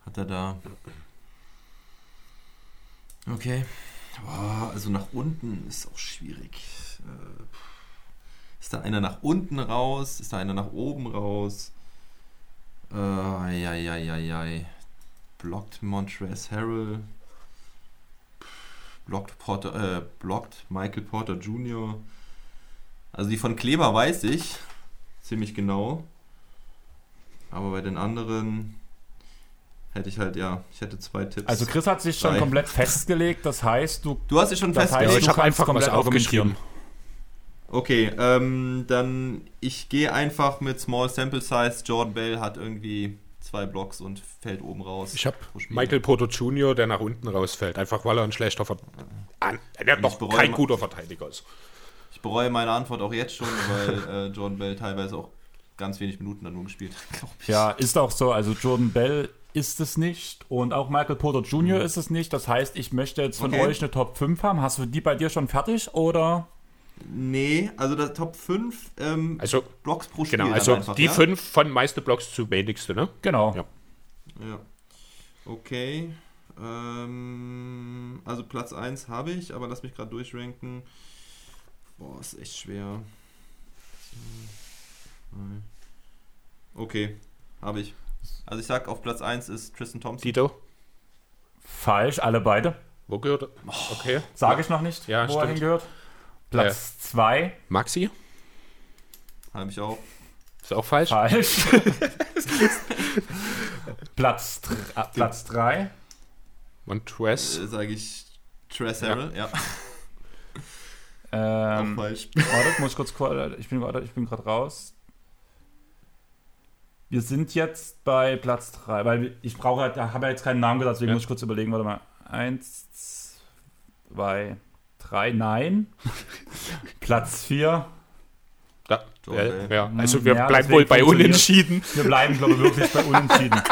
Hat er da. Okay. Boah, also nach unten ist auch schwierig. Äh, Ist da einer nach unten raus? Ist da einer nach oben raus? Äh, ei, Blockt Montrezl Harrell. Blockt, Porter, äh, blockt Michael Porter Jr. Also die von Kleber weiß ich ziemlich genau. Aber bei den anderen hätte ich halt, ja, ich hätte zwei Tipps. Also Chris hat sich schon Drei. komplett festgelegt, das heißt, du du hast dich schon Das heißt, festgelegt. ich du habe einfach komplett aufgeschrieben. Okay, ähm, dann ich gehe einfach mit Small Sample Size. Jordan Bell hat irgendwie zwei Blocks und fällt oben raus. Ich habe. Michael Porter Jr., der nach unten rausfällt, einfach weil er ein schlechter Ver an, der ich doch kein guter Verteidiger ist. Ich bereue meine Antwort auch jetzt schon, weil äh, Jordan Bell teilweise auch ganz wenig Minuten dann nur gespielt hat, glaube ich. Ja, ist auch so. Also Jordan Bell ist es nicht und auch Michael Porter Jr. ist es nicht. Das heißt, ich möchte jetzt von Okay. euch eine Top 5 haben. Hast du die bei dir schon fertig oder? Nee, also der Top 5 ähm, Also, Blocks pro Spiel. Genau, also einfach, die ja? fünf von meiste Blocks zu wenigste, ne? Genau. Ja. Ja. Okay. Ähm, also Platz 1 habe ich, aber lass mich gerade durchranken. Boah, ist echt schwer. Okay, habe ich. Also ich sag, auf Platz 1 ist Tristan Thompson. Dito, Falsch, alle beide. wo gehört er? Okay. Sage ich noch nicht, Ja, wo er stimmt. hingehört. Platz 2, Maxi, Habe ich auch. ist auch falsch. falsch. Platz 3, äh, Platz 3, Und Wes, Äh, sage ich Tres Harrell, ja. Ähm, falsch. warte, muss ich kurz, ko- ich bin, ich bin gerade raus. Wir sind jetzt bei Platz 3, weil ich brauche halt, da habe ja jetzt keinen Namen gesagt, deswegen Ja. muss ich kurz überlegen, warte mal. Eins, zwei, drei, nein. Platz 4. Da, Jordan. äh, ja. Also wir Ja, bleiben wohl bei Unentschieden. Wir bleiben, glaube ich, wirklich bei Unentschieden.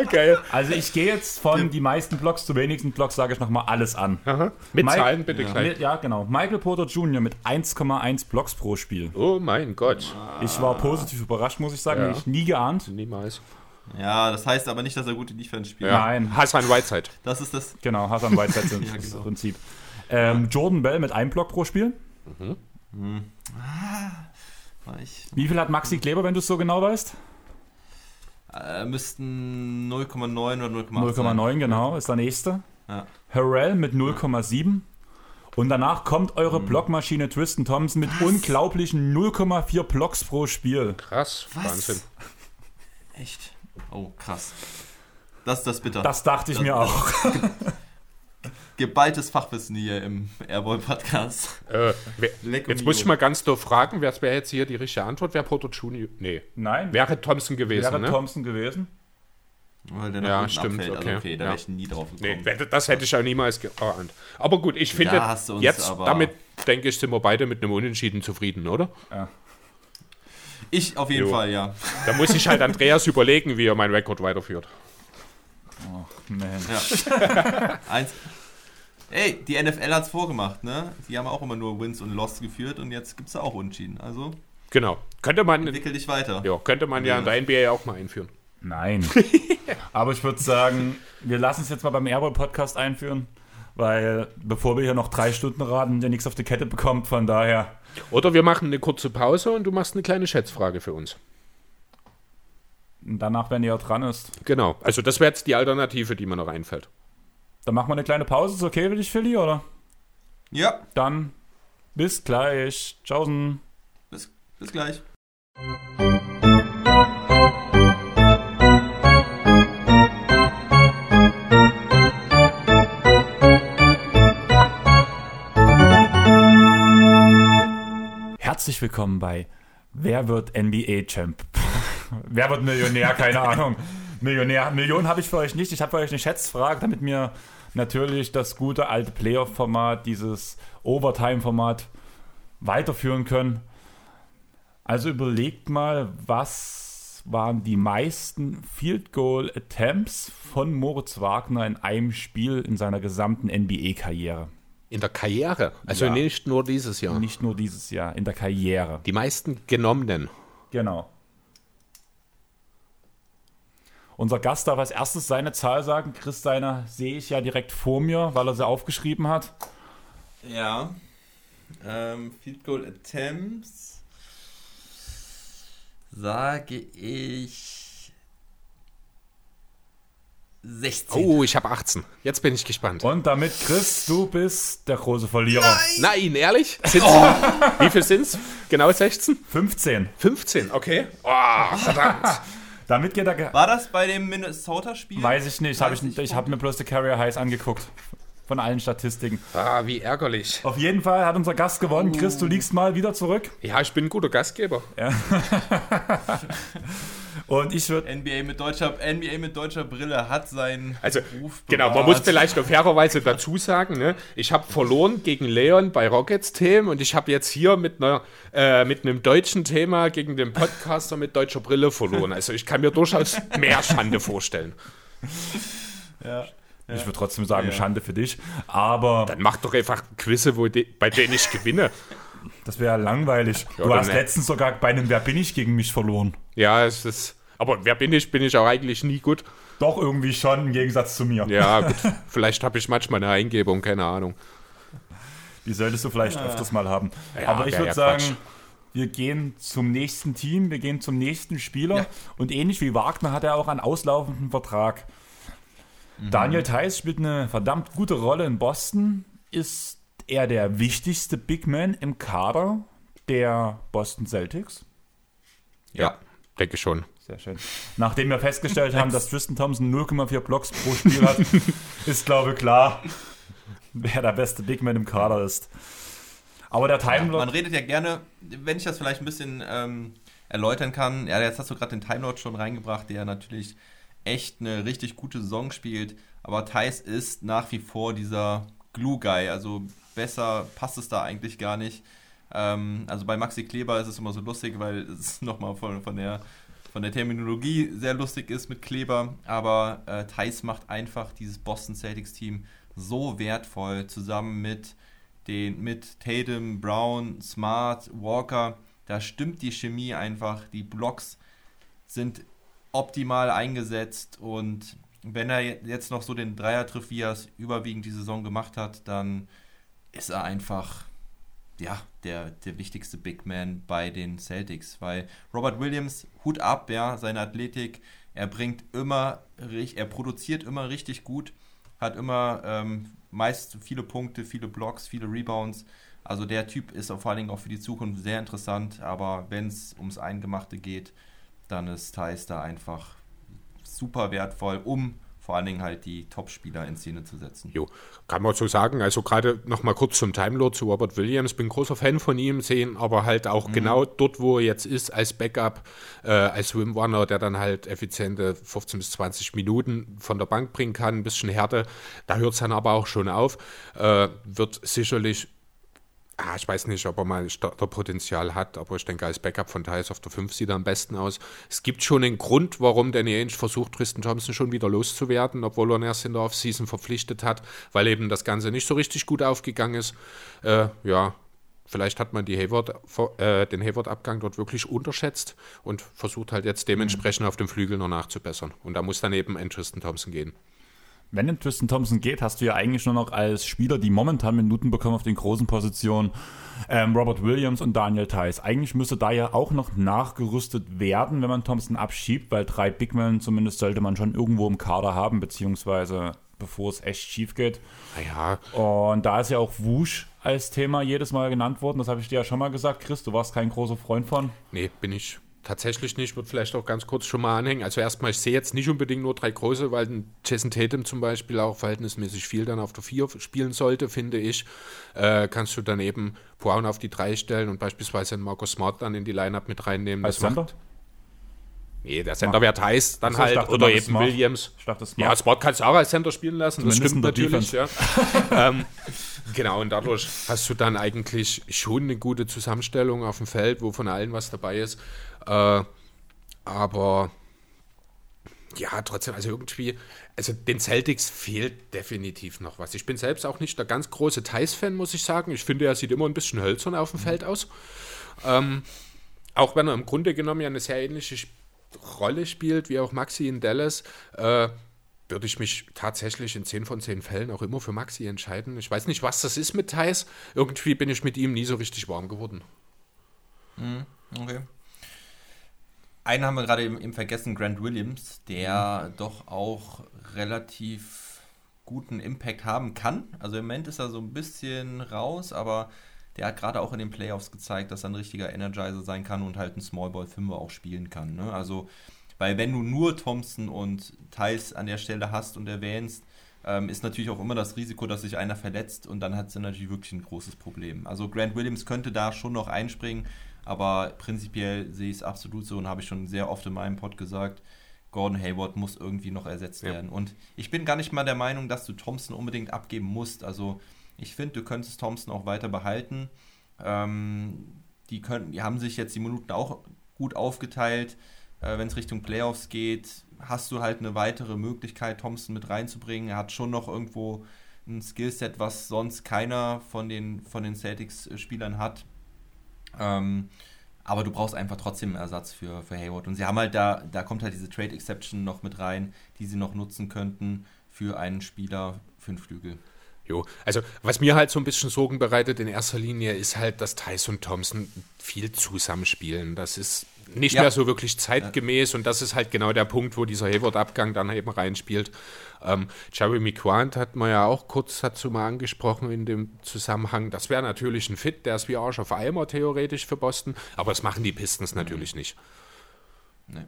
Ah, geil. Also ich gehe jetzt von die meisten Blocks zu wenigsten Blocks, sage ich nochmal alles an. Aha. Mit Mike- Zahlen bitte Ja. gleich. Ja, genau. Michael Porter Jr. mit 1,1 Blocks pro Spiel. Oh mein Gott. Ich war positiv überrascht, muss ich sagen. Ja. Ich nie geahnt. Niemals. Ja, das heißt aber nicht, dass er gute Defense spielt. Ja. Nein. Hassan Whiteside. Das ist das. Genau, Hassan Whiteside sind Ja, das genau. Prinzip. Ähm, Jordan Bell mit einem Block pro Spiel. Ich, Wie viel hat Maxi Kleber, wenn du es so genau weißt? äh, müssten 0,9 oder 0,8 sein. 0,9, genau, ist der nächste. Ja. Harrell mit 0,7. Und danach kommt eure Blockmaschine Tristan Thompson mit unglaublichen 0,4 Blocks pro Spiel. Krass. Was? Wahnsinn. Echt? Oh, krass. Das ist das bitter. Das dachte ich Das- mir auch. Geballtes Fachwissen hier im Airball-Podcast. Äh, jetzt muss ich mal ganz doof fragen, wer wäre jetzt hier die richtige Antwort? Wäre Porter Junior? Nee. Nein, Wäre Thompson gewesen, wäre ne? Thompson gewesen. Weil der nach Ja, unten stimmt, abfällt. okay. Also okay, da Ja. wäre ich nie drauf gekommen. Nee, das hätte ich auch niemals geahnt. Aber gut, ich finde, uns jetzt aber- damit, denke ich, sind wir beide mit einem Unentschieden zufrieden, oder? Ich auf jeden Jo. Fall, ja. Da muss ich halt Andreas überlegen, wie er meinen Rekord weiterführt. Man. ja. Eins. Ey, die NFL hat's vorgemacht, ne? Die haben auch immer nur Wins und Loss geführt und jetzt gibt's da auch Unentschieden. Also Genau. Könnte man, entwickel dich weiter. ja, könnte man ja in der NBA auch mal einführen. Nein. Aber ich würde sagen, wir lassen es jetzt mal beim Airball-Podcast einführen, weil bevor wir hier noch drei Stunden raten, der nichts auf die Kette bekommt, von daher. Oder wir machen eine kurze Pause und du machst eine kleine Schätzfrage für uns. Danach, wenn ihr dran ist. Genau. Also das wäre jetzt die Alternative, die mir noch einfällt. Dann machen wir eine kleine Pause. Ist okay für dich, Philly, oder? Ja, Dann bis gleich. Tschaußen. bis, bis gleich. Herzlich willkommen bei Wer wird NBA Champ? Wer wird Millionär? Keine Ahnung. Millionär. Millionen habe ich für euch nicht. Ich habe für euch eine Schätzfrage, damit wir natürlich das gute alte Playoff-Format, dieses Overtime-Format weiterführen können. Also überlegt mal, was waren die meisten Field Goal Attempts von Moritz Wagner in einem Spiel in seiner gesamten NBA-Karriere? In der Karriere. Also Ja. nicht nur dieses Jahr. Nicht nur dieses Jahr, in der Karriere. Die meisten genommenen. Genau. Unser Gast darf als erstes seine Zahl sagen. Chris, seine sehe ich ja direkt vor mir, weil er sie aufgeschrieben hat. Ja. Ähm, Field Goal Attempts. Sage ich 16. Oh, ich habe 18. Jetzt bin ich gespannt. Und damit, Chris, du bist der große Verlierer. Nein, ehrlich? Sind's, Wie viel sind's? Genau 16? 15. 15, okay. Oh, verdammt. Damit geht er. War das bei dem Minnesota-Spiel? Weiß ich nicht. Hab ich 30 ich habe mir bloß die Carrier Highs angeguckt. Von allen Statistiken. Ah, wie ärgerlich. Auf jeden Fall hat unser Gast gewonnen. Chris, du liegst mal wieder zurück. Ja, ich bin ein guter Gastgeber. Und ich würde. NBA mit deutscher NBA mit deutscher Brille hat seinen Also, Ruf genau, man muss vielleicht noch fairerweise dazu sagen, ne, ich habe verloren gegen Leon bei Rockets Themen und ich habe jetzt hier mit, einer, äh, mit einem deutschen Thema gegen den Podcaster mit deutscher Brille verloren. Also ich kann mir durchaus mehr Schande vorstellen. Ich würde trotzdem sagen, Ja. Schande für dich. Aber Dann mach doch einfach Quizze, wo de, bei denen ich gewinne. das wäre langweilig. Ja, du hast ne. letztens sogar bei einem Wer bin ich gegen mich verloren. Ja, es ist. Aber wer bin ich? Bin ich auch eigentlich nie gut. Doch, irgendwie schon, im Gegensatz zu mir. Ja, gut. Vielleicht habe ich manchmal eine Eingebung, keine Ahnung. Die solltest du vielleicht öfters mal haben. Ja, Aber ich würde ja sagen, Quatsch. wir gehen zum nächsten Team, wir gehen zum nächsten Spieler. Ja. Und ähnlich wie Wagner hat er auch einen auslaufenden Vertrag. Mhm. Daniel Theiss spielt eine verdammt gute Rolle in Boston. Ist er der wichtigste Big Man im Kader der Boston Celtics? Ja. Denke schon. Sehr schön. Nachdem wir festgestellt haben, dass Tristan Thompson 0,4 Blocks pro Spiel hat, ist, glaube ich, klar, wer der beste Big Man im Kader ist. Aber der Time Man redet ja gerne, wenn ich das vielleicht ein bisschen ähm, erläutern kann. Ja, jetzt hast du gerade den Time Lord schon reingebracht, der natürlich echt eine richtig gute Saison spielt. Aber Thais ist nach wie vor dieser Glue Guy. Also besser passt es da eigentlich gar nicht. Ähm, also bei Maxi Kleber ist es immer so lustig, weil es nochmal von, von, der, von der Terminologie sehr lustig ist mit Kleber. Aber äh, Thais macht einfach dieses Boston Celtics Team so wertvoll zusammen mit, den, mit Tatum, Brown, Smart, Walker. Da stimmt die Chemie einfach. Die Blocks sind optimal eingesetzt und wenn er jetzt noch so den Dreier trifft, wie er es überwiegend die Saison gemacht hat, dann ist er einfach ja, der, der wichtigste Big Man bei den Celtics, weil Robert Williams, Hut ab, ja, seine Athletik, er bringt immer, er produziert immer richtig gut, hat immer ähm, meist viele Punkte, viele Blocks, viele Rebounds. Also der Typ ist vor allen Dingen auch für die Zukunft sehr interessant, aber wenn es ums Eingemachte geht, dann ist Thais da einfach super wertvoll, um vor allen Dingen halt die Top-Spieler in Szene zu setzen. Jo, kann man so sagen. Also gerade noch mal kurz zum Time Lord zu Robert Williams. Bin großer Fan von ihm, sehen aber halt auch mhm. genau dort, wo er jetzt ist, als Backup, äh, als Swim Runner, der dann halt effiziente 15 bis 20 Minuten von der Bank bringen kann, ein bisschen Härte. Da hört es dann aber auch schon auf. Äh, wird sicherlich Ah, ich weiß nicht, ob er mal Starterpotenzial hat, aber ich denke, als Backup von Thais auf der 5 sieht er am besten aus. Es gibt schon einen Grund, warum Danny Ainge versucht, Tristan Thompson schon wieder loszuwerden, obwohl er ihn erst in der Offseason verpflichtet hat, weil eben das Ganze nicht so richtig gut aufgegangen ist. Äh, ja, vielleicht hat man Hayward, äh, den Hayward-Abgang dort wirklich unterschätzt und versucht halt jetzt dementsprechend auf dem Flügel noch nachzubessern. Und da muss dann eben ein Tristan Thompson gehen. Wenn denn Tristan Thompson geht, hast du ja eigentlich nur noch als Spieler, die momentan Minuten bekommen auf den großen Positionen, ähm, Robert Williams und Daniel Theiss. Eigentlich müsste da ja auch noch nachgerüstet werden, wenn man Thompson abschiebt, weil drei Bigmen zumindest sollte man schon irgendwo im Kader haben, beziehungsweise bevor es echt schief geht. Naja. Und da ist ja auch Wusch als Thema jedes Mal genannt worden. Das habe ich dir ja schon mal gesagt. Chris, du warst kein großer Freund von. Nee, bin ich tatsächlich nicht. Wird vielleicht auch ganz kurz schon mal anhängen. Also erstmal, ich sehe jetzt nicht unbedingt nur drei große, weil ein Jason Tatum zum Beispiel auch verhältnismäßig viel dann auf der 4 spielen sollte, finde ich. Äh, kannst du dann eben Brown auf die 3 stellen und beispielsweise einen Marcus Smart dann in die Lineup mit reinnehmen. Als Center? Nee, der Center wäre Thais dann halt dachte, oder eben Smart. Williams. Ja, Smart kannst du auch als Center spielen lassen, Zumindest das stimmt natürlich. Ja. ähm, genau, und dadurch hast du dann eigentlich schon eine gute Zusammenstellung auf dem Feld, wo von allen was dabei ist. Äh, aber ja, trotzdem, also irgendwie, also den Celtics fehlt definitiv noch was. Ich bin selbst auch nicht der ganz große Thais-Fan, muss ich sagen. Ich finde, er sieht immer ein bisschen hölzern auf dem mhm. Feld aus. Ähm, auch wenn er im Grunde genommen ja eine sehr ähnliche Rolle spielt wie auch Maxi in Dallas, äh, würde ich mich tatsächlich in 10 von 10 Fällen auch immer für Maxi entscheiden. Ich weiß nicht, was das ist mit Thais. Irgendwie bin ich mit ihm nie so richtig warm geworden. Mhm, okay. Einen haben wir gerade eben, eben, vergessen, Grant Williams, der mhm. doch auch relativ guten Impact haben kann. Also im Moment ist er so ein bisschen raus, aber der hat gerade auch in den Playoffs gezeigt, dass er ein richtiger Energizer sein kann und halt ein Smallball 5 auch spielen kann. Ne? Also, weil wenn du nur Thompson und Thais an der Stelle hast und erwähnst, ähm, ist natürlich auch immer das Risiko, dass sich einer verletzt und dann hat sie natürlich wirklich ein großes Problem. Also Grant Williams könnte da schon noch einspringen, aber prinzipiell sehe ich es absolut so und habe ich schon sehr oft in meinem Pod gesagt, Gordon Hayward muss irgendwie noch ersetzt ja. werden. Und ich bin gar nicht mal der Meinung, dass du Thompson unbedingt abgeben musst. Also ich finde, du könntest Thompson auch weiter behalten. Ähm, die, können, die haben sich jetzt die Minuten auch gut aufgeteilt. Äh, Wenn es Richtung Playoffs geht, hast du halt eine weitere Möglichkeit, Thompson mit reinzubringen. Er hat schon noch irgendwo ein Skillset, was sonst keiner von den, von den Celtics-Spielern hat. Ähm, aber du brauchst einfach trotzdem einen Ersatz für, für Hayward. Und sie haben halt da, da kommt halt diese Trade Exception noch mit rein, die sie noch nutzen könnten für einen Spieler, für einen Flügel. Jo, also was mir halt so ein bisschen Sorgen bereitet in erster Linie ist halt, dass Tyson und Thompson viel zusammenspielen. Das ist nicht ja. mehr so wirklich zeitgemäß ja. und das ist halt genau der Punkt, wo dieser Hayward-Abgang dann eben reinspielt. Ähm, Jeremy Quant hat man ja auch kurz dazu mal angesprochen in dem Zusammenhang. Das wäre natürlich ein Fit, der ist wie Arsch auf Eimer theoretisch für Boston, aber das machen die Pistons mhm. natürlich nicht. Nee,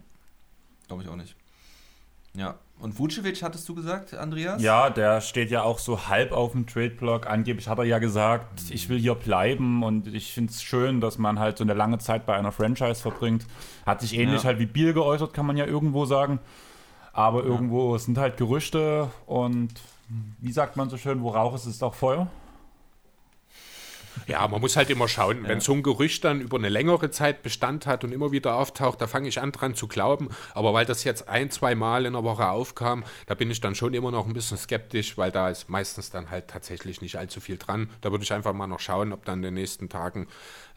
glaube ich auch nicht. Ja. Und Vucevic hattest du gesagt, Andreas? Ja, der steht ja auch so halb auf dem Trade-Block. Angeblich hat er ja gesagt, ich will hier bleiben und ich finde es schön, dass man halt so eine lange Zeit bei einer Franchise verbringt. Hat sich ähnlich Ja. halt wie Biel geäußert, kann man ja irgendwo sagen. Aber irgendwo sind halt Gerüchte und wie sagt man so schön, wo Rauch ist, ist auch Feuer. Ja, man muss halt immer schauen, wenn so ein Gerücht dann über eine längere Zeit Bestand hat und immer wieder auftaucht, da fange ich an dran zu glauben. Aber weil das jetzt ein, zwei Mal in der Woche aufkam, da bin ich dann schon immer noch ein bisschen skeptisch, weil da ist meistens dann halt tatsächlich nicht allzu viel dran. Da würde ich einfach mal noch schauen, ob dann in den nächsten Tagen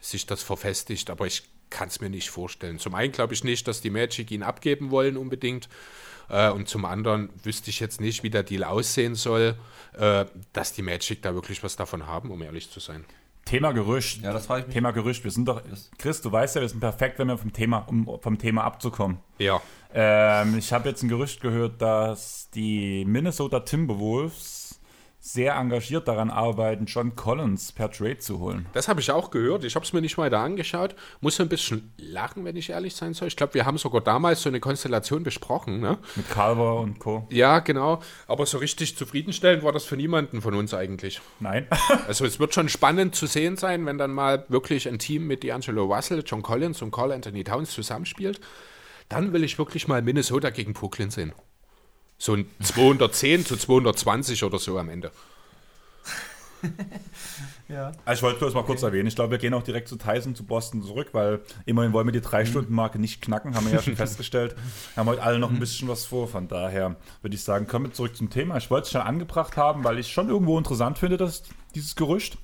sich das verfestigt. Aber ich kann es mir nicht vorstellen. Zum einen glaube ich nicht, dass die Magic ihn abgeben wollen unbedingt. Äh, Und zum anderen wüsste ich jetzt nicht, wie der Deal aussehen soll, äh, dass die Magic da wirklich was davon haben, um ehrlich zu sein. Thema Gerücht. Ja, das frage ich mich. Thema Gerücht. Wir sind doch, Chris, du weißt ja, wir sind perfekt, wenn wir vom Thema, um vom Thema abzukommen. Ja. Ähm, ich habe jetzt ein Gerücht gehört, dass die Minnesota Timberwolves sehr engagiert daran arbeiten, John Collins per Trade zu holen. Das habe ich auch gehört. Ich habe es mir nicht weiter angeschaut. Muss ein bisschen lachen, wenn ich ehrlich sein soll. Ich glaube, wir haben sogar damals so eine Konstellation besprochen. Ne? Mit Carver und Co. Ja, genau. Aber so richtig zufriedenstellend war das für niemanden von uns eigentlich. Nein. Also es wird schon spannend zu sehen sein, wenn dann mal wirklich ein Team mit D'Angelo Russell, John Collins und Carl Anthony Towns zusammenspielt. Dann will ich wirklich mal Minnesota gegen Brooklyn sehen. So ein 210 zu 220 oder so am Ende. Ja. Also ich wollte bloß mal kurz erwähnen, ich glaube, wir gehen auch direkt zu Tyson, zu Boston zurück, weil immerhin wollen wir die Drei-Stunden-Marke nicht knacken, haben wir ja schon festgestellt. Wir haben heute alle noch ein bisschen was vor, von daher würde ich sagen, kommen wir zurück zum Thema. Ich wollte es schon angebracht haben, weil ich schon irgendwo interessant finde, dass dieses Gerücht.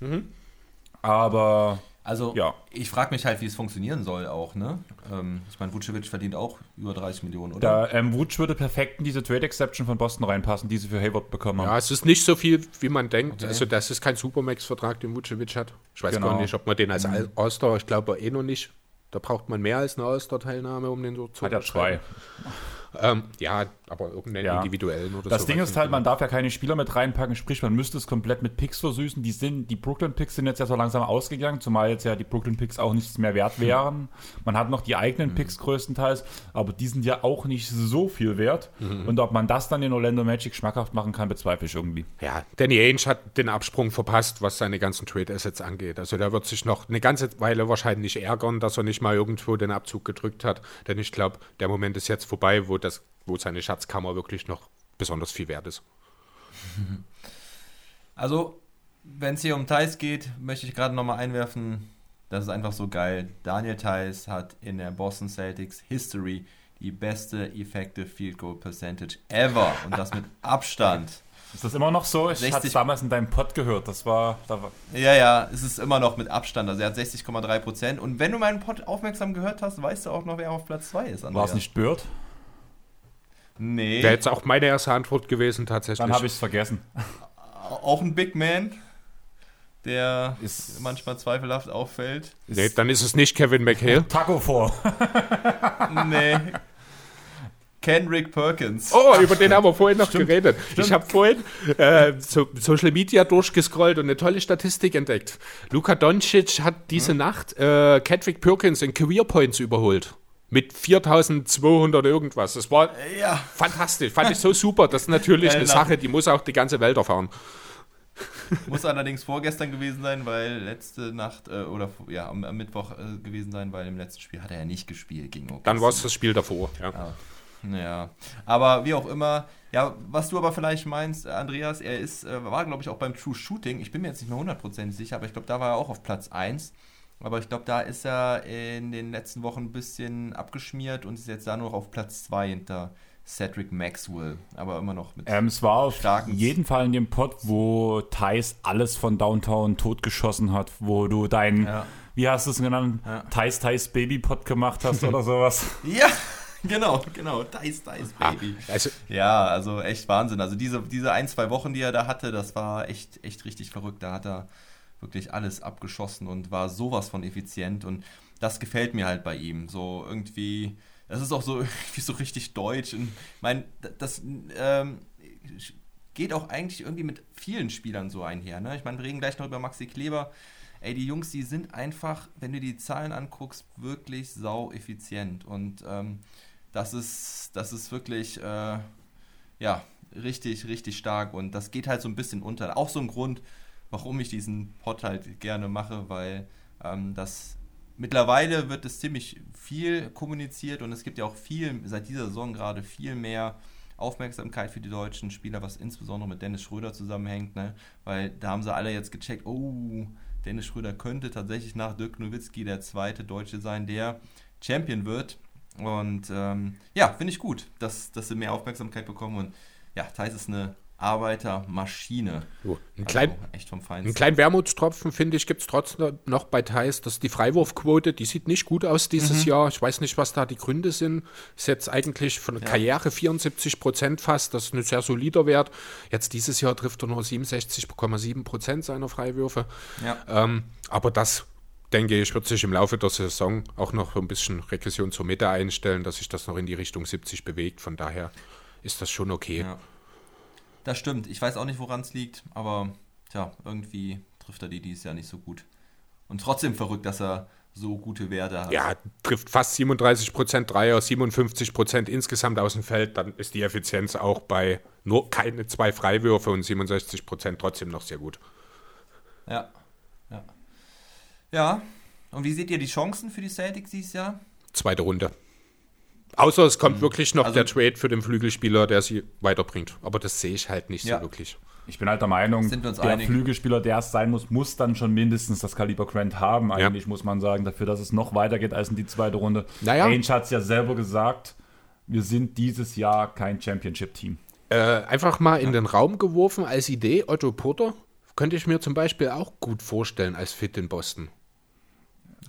Aber Also, Ja. ich frage mich halt, wie es funktionieren soll auch, ne? Ähm, ich meine, Vucevic verdient auch über 30 Millionen, oder? da ähm, Wutsch würde perfekt in diese Trade-Exception von Boston reinpassen, die sie für Hayward bekommen haben. Ja, es ist nicht so viel, wie man denkt. Also das ist kein Supermax-Vertrag, den Vucevic hat. Ich weiß Genau. gar nicht, ob man den als All-Star, ich glaube eh noch nicht. Da braucht man mehr als eine All-Star-Teilnahme, um den so zu Hat er zwei. Ähm, ja, aber irgendeinen Ja. individuellen oder Das so. Ding ist halt, man darf ja keine Spieler mit reinpacken, sprich, man müsste es komplett mit Picks versüßen. Die sind, die Brooklyn Picks sind jetzt ja so langsam ausgegangen, zumal jetzt ja die Brooklyn Picks auch nichts mehr wert wären. Man hat noch die eigenen Picks größtenteils, aber die sind ja auch nicht so viel wert. Und ob man das dann in Orlando Magic schmackhaft machen kann, bezweifle ich irgendwie. Ja, Danny Ainge hat den Absprung verpasst, was seine ganzen Trade-Assets angeht. Also der wird sich noch eine ganze Weile wahrscheinlich ärgern, dass er nicht mal irgendwo den Abzug gedrückt hat. Denn ich glaube, der Moment ist jetzt vorbei, wo, das, wo seine Schatzkammer wirklich noch besonders viel wert ist. Also, wenn es hier um Thais geht, möchte ich gerade nochmal einwerfen, das ist einfach so geil. Daniel Theiss hat in der Boston Celtics History die beste Effective Field Goal Percentage ever und das mit Abstand. Ist das immer noch so? Ich 60 hatte es damals in deinem Pod gehört. Das war, da war Ja, ja, es ist immer noch mit Abstand. Also er hat 60,3 Prozent. Und wenn du meinen Pod aufmerksam gehört hast, weißt du auch noch, wer auf Platz 2 ist. war es nicht Bird? Nee. Wäre jetzt auch meine erste Antwort gewesen, tatsächlich. Dann habe ich es vergessen. Auch ein Big Man, der Ist- manchmal zweifelhaft auffällt. nee, dann ist es nicht Kevin McHale. Taco vor. Nee. Kenrick Perkins. Oh, über den haben wir vorhin noch geredet. Ich habe vorhin äh, so Social Media durchgescrollt und eine tolle Statistik entdeckt. Luka Doncic hat diese Nacht äh, Kedrick Perkins in Career Points überholt. Mit 4200 irgendwas. Das war Ja. fantastisch. Fand ich so super. Das ist natürlich eine Sache, die muss auch die ganze Welt erfahren. Muss allerdings vorgestern gewesen sein, weil letzte Nacht äh, oder ja, am, am Mittwoch äh, gewesen sein, weil im letzten Spiel hat er ja nicht gespielt gegen OKC. Dann war es das Spiel davor. Ja. Ja. Ja, aber wie auch immer, ja, was du aber vielleicht meinst, Andreas, er ist, äh, war glaube ich auch beim True Shooting, ich bin mir jetzt nicht mehr hundertprozentig sicher, aber ich glaube, da war er auch auf Platz 1. Aber ich glaube, da ist er in den letzten Wochen ein bisschen abgeschmiert und ist jetzt da nur noch auf Platz 2 hinter Cedric Maxwell. Aber immer noch mit. Ähm, es war auf jeden Fall in dem Pod, wo Thais alles von Downtown totgeschossen hat, wo du dein, Ja. wie hast du es genannt, Ja. Thais Thais Baby Pod gemacht hast oder sowas. Ja, genau, genau. Dice, Dice, Ah, Baby. also, Ja, also echt Wahnsinn. Also diese, diese ein, zwei Wochen, die er da hatte, das war echt, echt richtig verrückt. Da hat er wirklich alles abgeschossen und war sowas von effizient und das gefällt mir halt bei ihm. So irgendwie, das ist auch so irgendwie so richtig deutsch. Und ich meine, das ähm, geht auch eigentlich irgendwie mit vielen Spielern so einher. Ne? Ich meine, wir reden gleich noch über Maxi Kleber. Ey, die Jungs, die sind einfach, wenn du die Zahlen anguckst, wirklich sau effizient. Und ähm, das ist, das ist wirklich, äh, ja, richtig, richtig stark und das geht halt so ein bisschen unter. Auch so ein Grund, warum ich diesen Pod halt gerne mache, weil ähm, das mittlerweile wird es ziemlich viel kommuniziert und es gibt ja auch viel, seit dieser Saison gerade viel mehr Aufmerksamkeit für die deutschen Spieler, was insbesondere mit Dennis Schröder zusammenhängt, ne? weil da haben sie alle jetzt gecheckt, oh, Dennis Schröder könnte tatsächlich nach Dirk Nowitzki der zweite Deutsche sein, der Champion wird. Und ähm, ja, finde ich gut, dass, dass sie mehr Aufmerksamkeit bekommen. Und ja, Thais ist eine Arbeitermaschine. So, ein, klein, also echt vom Feinsten. Einen kleinen Wermutstropfen, finde ich, gibt es trotzdem noch bei Thais, dass die Freiwurfquote, die sieht nicht gut aus dieses mhm. Jahr. Ich weiß nicht, was da die Gründe sind. Ist jetzt eigentlich von der ja. Karriere 74 Prozent fast, das ist ein sehr solider Wert. Jetzt dieses Jahr trifft er nur 67,7 Prozent seiner Freiwürfe. Ja. Ähm, aber das denke ich, wird sich im Laufe der Saison auch noch ein bisschen Regression zur Mitte einstellen, dass sich das noch in die Richtung 70 bewegt. Von daher ist das schon okay. Ja. Das stimmt. Ich weiß auch nicht, woran es liegt, aber tja, irgendwie trifft er die dieses Jahr nicht so gut. Und trotzdem verrückt, dass er so gute Werte hat. Ja, trifft fast 37 Prozent Dreier, 57 Prozent insgesamt aus dem Feld, dann ist die Effizienz auch bei nur keine zwei Freiwürfe und 67 Prozent trotzdem noch sehr gut. Ja, ja. Ja, und wie seht ihr die Chancen für die Celtics dieses Jahr? Zweite Runde. Außer es kommt mhm. wirklich noch also, der Trade für den Flügelspieler, der sie weiterbringt. Aber das sehe ich halt nicht ja. so wirklich. Ich bin halt der Meinung, der einig? Flügelspieler, der es sein muss, muss dann schon mindestens das Kaliber Grant haben. Eigentlich ja. muss man sagen, dafür, dass es noch weitergeht als in die zweite Runde. Naja. Ainge hat es ja selber gesagt, wir sind dieses Jahr kein Championship-Team. Äh, einfach mal in den Raum geworfen als Idee, Otto Porter könnte ich mir zum Beispiel auch gut vorstellen als Fit in Boston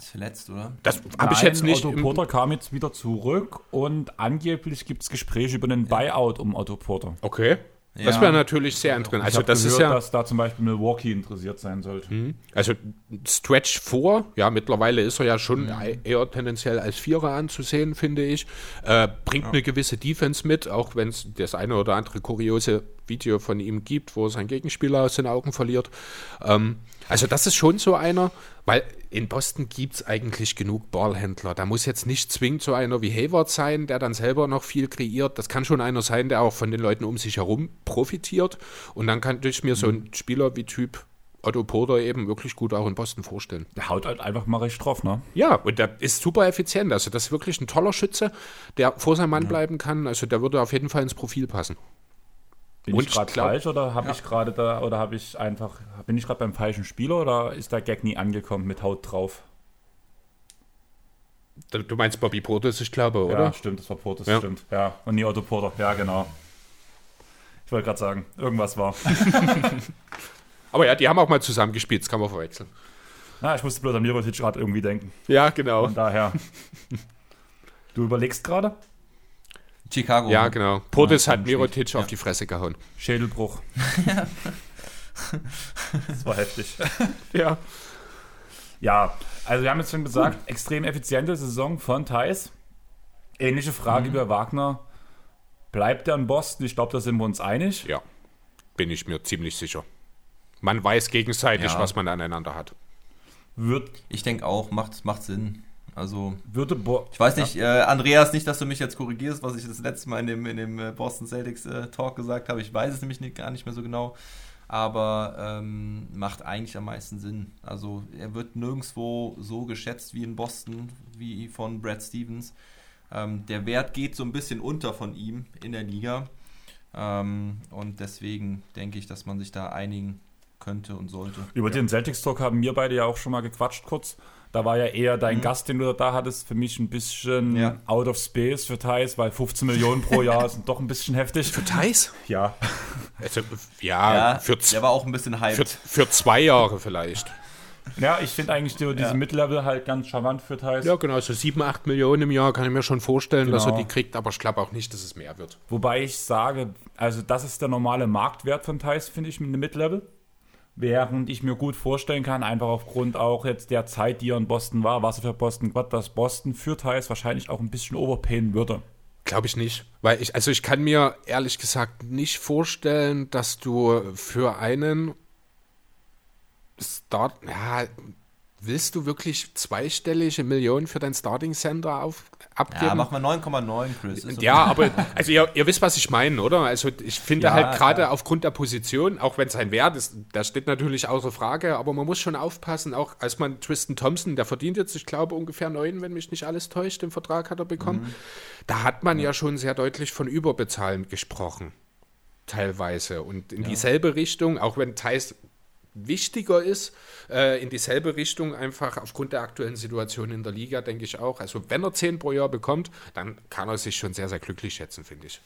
ist verletzt, oder? Das habe ich jetzt nicht. Otto Porter kam jetzt wieder zurück und angeblich gibt es Gespräche über einen Buyout um Otto Porter. Okay. Ja. Das wäre natürlich sehr interessant. Also das gehört, ist ja, dass da zum Beispiel Milwaukee interessiert sein sollte. Mhm. Also Stretch vor, ja, mittlerweile ist er ja schon mhm. eher tendenziell als Vierer anzusehen, finde ich. Äh, bringt ja. eine gewisse Defense mit, auch wenn es das eine oder andere kuriose Video von ihm gibt, wo er seinen Gegenspieler aus den Augen verliert. Ähm, also das ist schon so einer, weil in Boston gibt es eigentlich genug Ballhändler. Da muss jetzt nicht zwingend so einer wie Hayward sein, der dann selber noch viel kreiert. Das kann schon einer sein, der auch von den Leuten um sich herum profitiert. Und dann kann ich mir so einen mhm. Spieler wie Typ Otto Porter eben wirklich gut auch in Boston vorstellen. Der haut halt einfach mal recht drauf, ne? Ja, und der ist super effizient. Also das ist wirklich ein toller Schütze, der vor seinem Mann ja. bleiben kann. Also der würde auf jeden Fall ins Profil passen. Bin und ich gerade falsch oder habe ja. ich gerade da oder habe ich einfach bin ich gerade beim falschen Spieler oder ist der Gag nie angekommen mit Haut drauf? Du meinst Bobby Portis, ich glaube, oder? Ja, stimmt, das war Portis, ja. stimmt. Ja, und nie Otto Porter, ja, genau. Ich wollte gerade sagen, irgendwas war. Aber ja, die haben auch mal zusammen gespielt, das kann man verwechseln. Ja, ich musste bloß an Mirotic gerade irgendwie denken. Ja, genau. Von daher. Du überlegst gerade? Chicago. Ja, genau. Portis ja, hat Mirotic ja. auf die Fresse gehauen. Schädelbruch. das war heftig. ja. Ja, also wir haben jetzt schon gesagt, Gut. extrem effiziente Saison von Thais. Ähnliche Frage mhm. über Wagner. Bleibt er in Boston? Ich glaube, da sind wir uns einig. Ja, bin ich mir ziemlich sicher. Man weiß gegenseitig, ja. was man aneinander hat. Wird ich denke auch, macht, macht Sinn. Also, würde Bo ich weiß nicht, ja. äh, Andreas, nicht, dass du mich jetzt korrigierst, was ich das letzte Mal in dem, in dem äh, Boston Celtics äh, Talk gesagt habe. Ich weiß es nämlich nicht, gar nicht mehr so genau. Aber ähm, macht eigentlich am meisten Sinn. Also, er wird nirgendwo so geschätzt wie in Boston, wie von Brad Stevens. Ähm, der Wert geht so ein bisschen unter von ihm in der Liga. Ähm, und deswegen denke ich, dass man sich da einigen könnte und sollte. Über ja. den Celtics Talk haben wir beide ja auch schon mal gequatscht kurz. Da war ja eher dein mhm. Gast, den du da hattest, für mich ein bisschen ja. out of space für Thais, weil 15 Millionen pro Jahr sind doch ein bisschen heftig. Für Thais? Ja. Also, ja, ja für der war auch ein bisschen hyped. Für, für zwei Jahre vielleicht. Ja, ich finde eigentlich die, diese ja. Mid-Level halt ganz charmant für Thais. Ja, genau, so 7, 8 Millionen im Jahr kann ich mir schon vorstellen, genau. dass er die kriegt, aber ich glaube auch nicht, dass es mehr wird. Wobei ich sage, also das ist der normale Marktwert von Thais, finde ich, mit einem Mid-Level. Während ich mir gut vorstellen kann, einfach aufgrund auch jetzt der Zeit, die er in Boston war, was er für Boston Gott, dass Boston für Thais wahrscheinlich auch ein bisschen overpayen würde. Glaube ich nicht. Weil ich, also ich kann mir ehrlich gesagt nicht vorstellen, dass du für einen Start, ja, willst du wirklich zweistellige Millionen für dein Starting Center auf, abgeben? Ja, mach mal 9,9, Chris. Okay. Ja, aber also ihr, ihr, wisst, was ich meine, oder? Also ich finde Ja, halt gerade klar. aufgrund der Position, auch wenn sein Wert ist, der steht natürlich außer Frage, aber man muss schon aufpassen, auch als man Tristan Thompson, der verdient jetzt, ich glaube, ungefähr neun, wenn mich nicht alles täuscht, den Vertrag hat er bekommen. Mhm. Da hat man ja. schon sehr deutlich von Überbezahlen gesprochen, teilweise. Und in dieselbe Richtung, auch wenn Thais wichtiger ist, äh, in dieselbe Richtung einfach aufgrund der aktuellen Situation in der Liga, denke ich auch. Also wenn er 10 pro Jahr bekommt, dann kann er sich schon sehr, sehr glücklich schätzen, finde ich.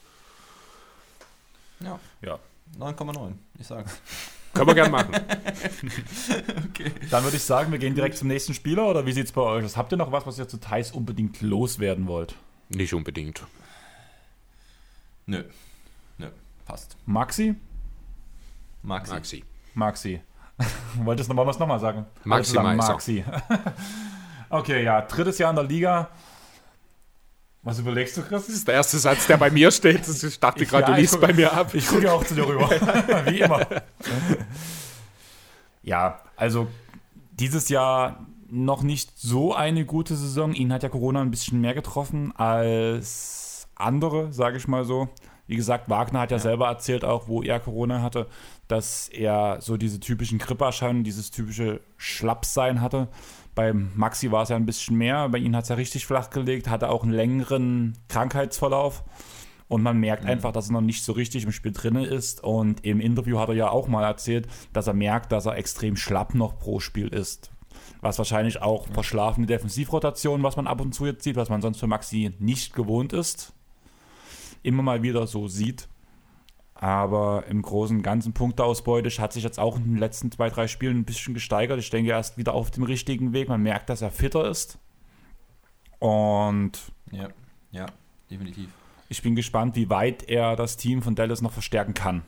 Ja, Ja. 9,9, ich sag's. Können wir gerne machen. Dann würde ich sagen, wir gehen direkt zum nächsten Spieler oder wie sieht es bei euch aus? Habt ihr noch was, was ihr zu Thais unbedingt loswerden wollt? Nicht unbedingt. Nö. Nö, passt. Maxi? Maxi. Maxi. Maxi. Wolltest du noch was nochmal sagen? Maxi sagen Meiser. Maxi. okay, ja, drittes Jahr in der Liga. Was überlegst du, Chris? Das ist der erste Satz, der bei mir steht. Das- Ich dachte gerade, Ja, du ich liest gucke- bei mir ab. Ich gucke ja auch zu dir rüber. Wie immer. Ja, also dieses Jahr noch nicht so eine gute Saison. Ihn hat ja Corona ein bisschen mehr getroffen als andere, sage ich mal so. Wie gesagt, Wagner hat ja, selber erzählt, auch wo er Corona hatte, dass er so diese typischen Grippeerscheinungen, dieses typische Schlappsein hatte. Beim Maxi war es ja ein bisschen mehr. Bei ihm hat es ja richtig flach gelegt, hatte auch einen längeren Krankheitsverlauf. Und man merkt einfach, dass er noch nicht so richtig im Spiel drin ist. Und im Interview hat er ja auch mal erzählt, dass er merkt, dass er extrem schlapp noch pro Spiel ist. Was wahrscheinlich auch verschlafene Defensivrotation, was man ab und zu jetzt sieht, was man sonst für Maxi nicht gewohnt ist, immer mal wieder so sieht. Aber im Großen und Ganzen Punkteausbeute hat sich jetzt auch in den letzten zwei, drei Spielen ein bisschen gesteigert. Ich denke, er ist wieder auf dem richtigen Weg. Man merkt, dass er fitter ist. Und Ja, ja, definitiv. ich bin gespannt, wie weit er das Team von Dallas noch verstärken kann.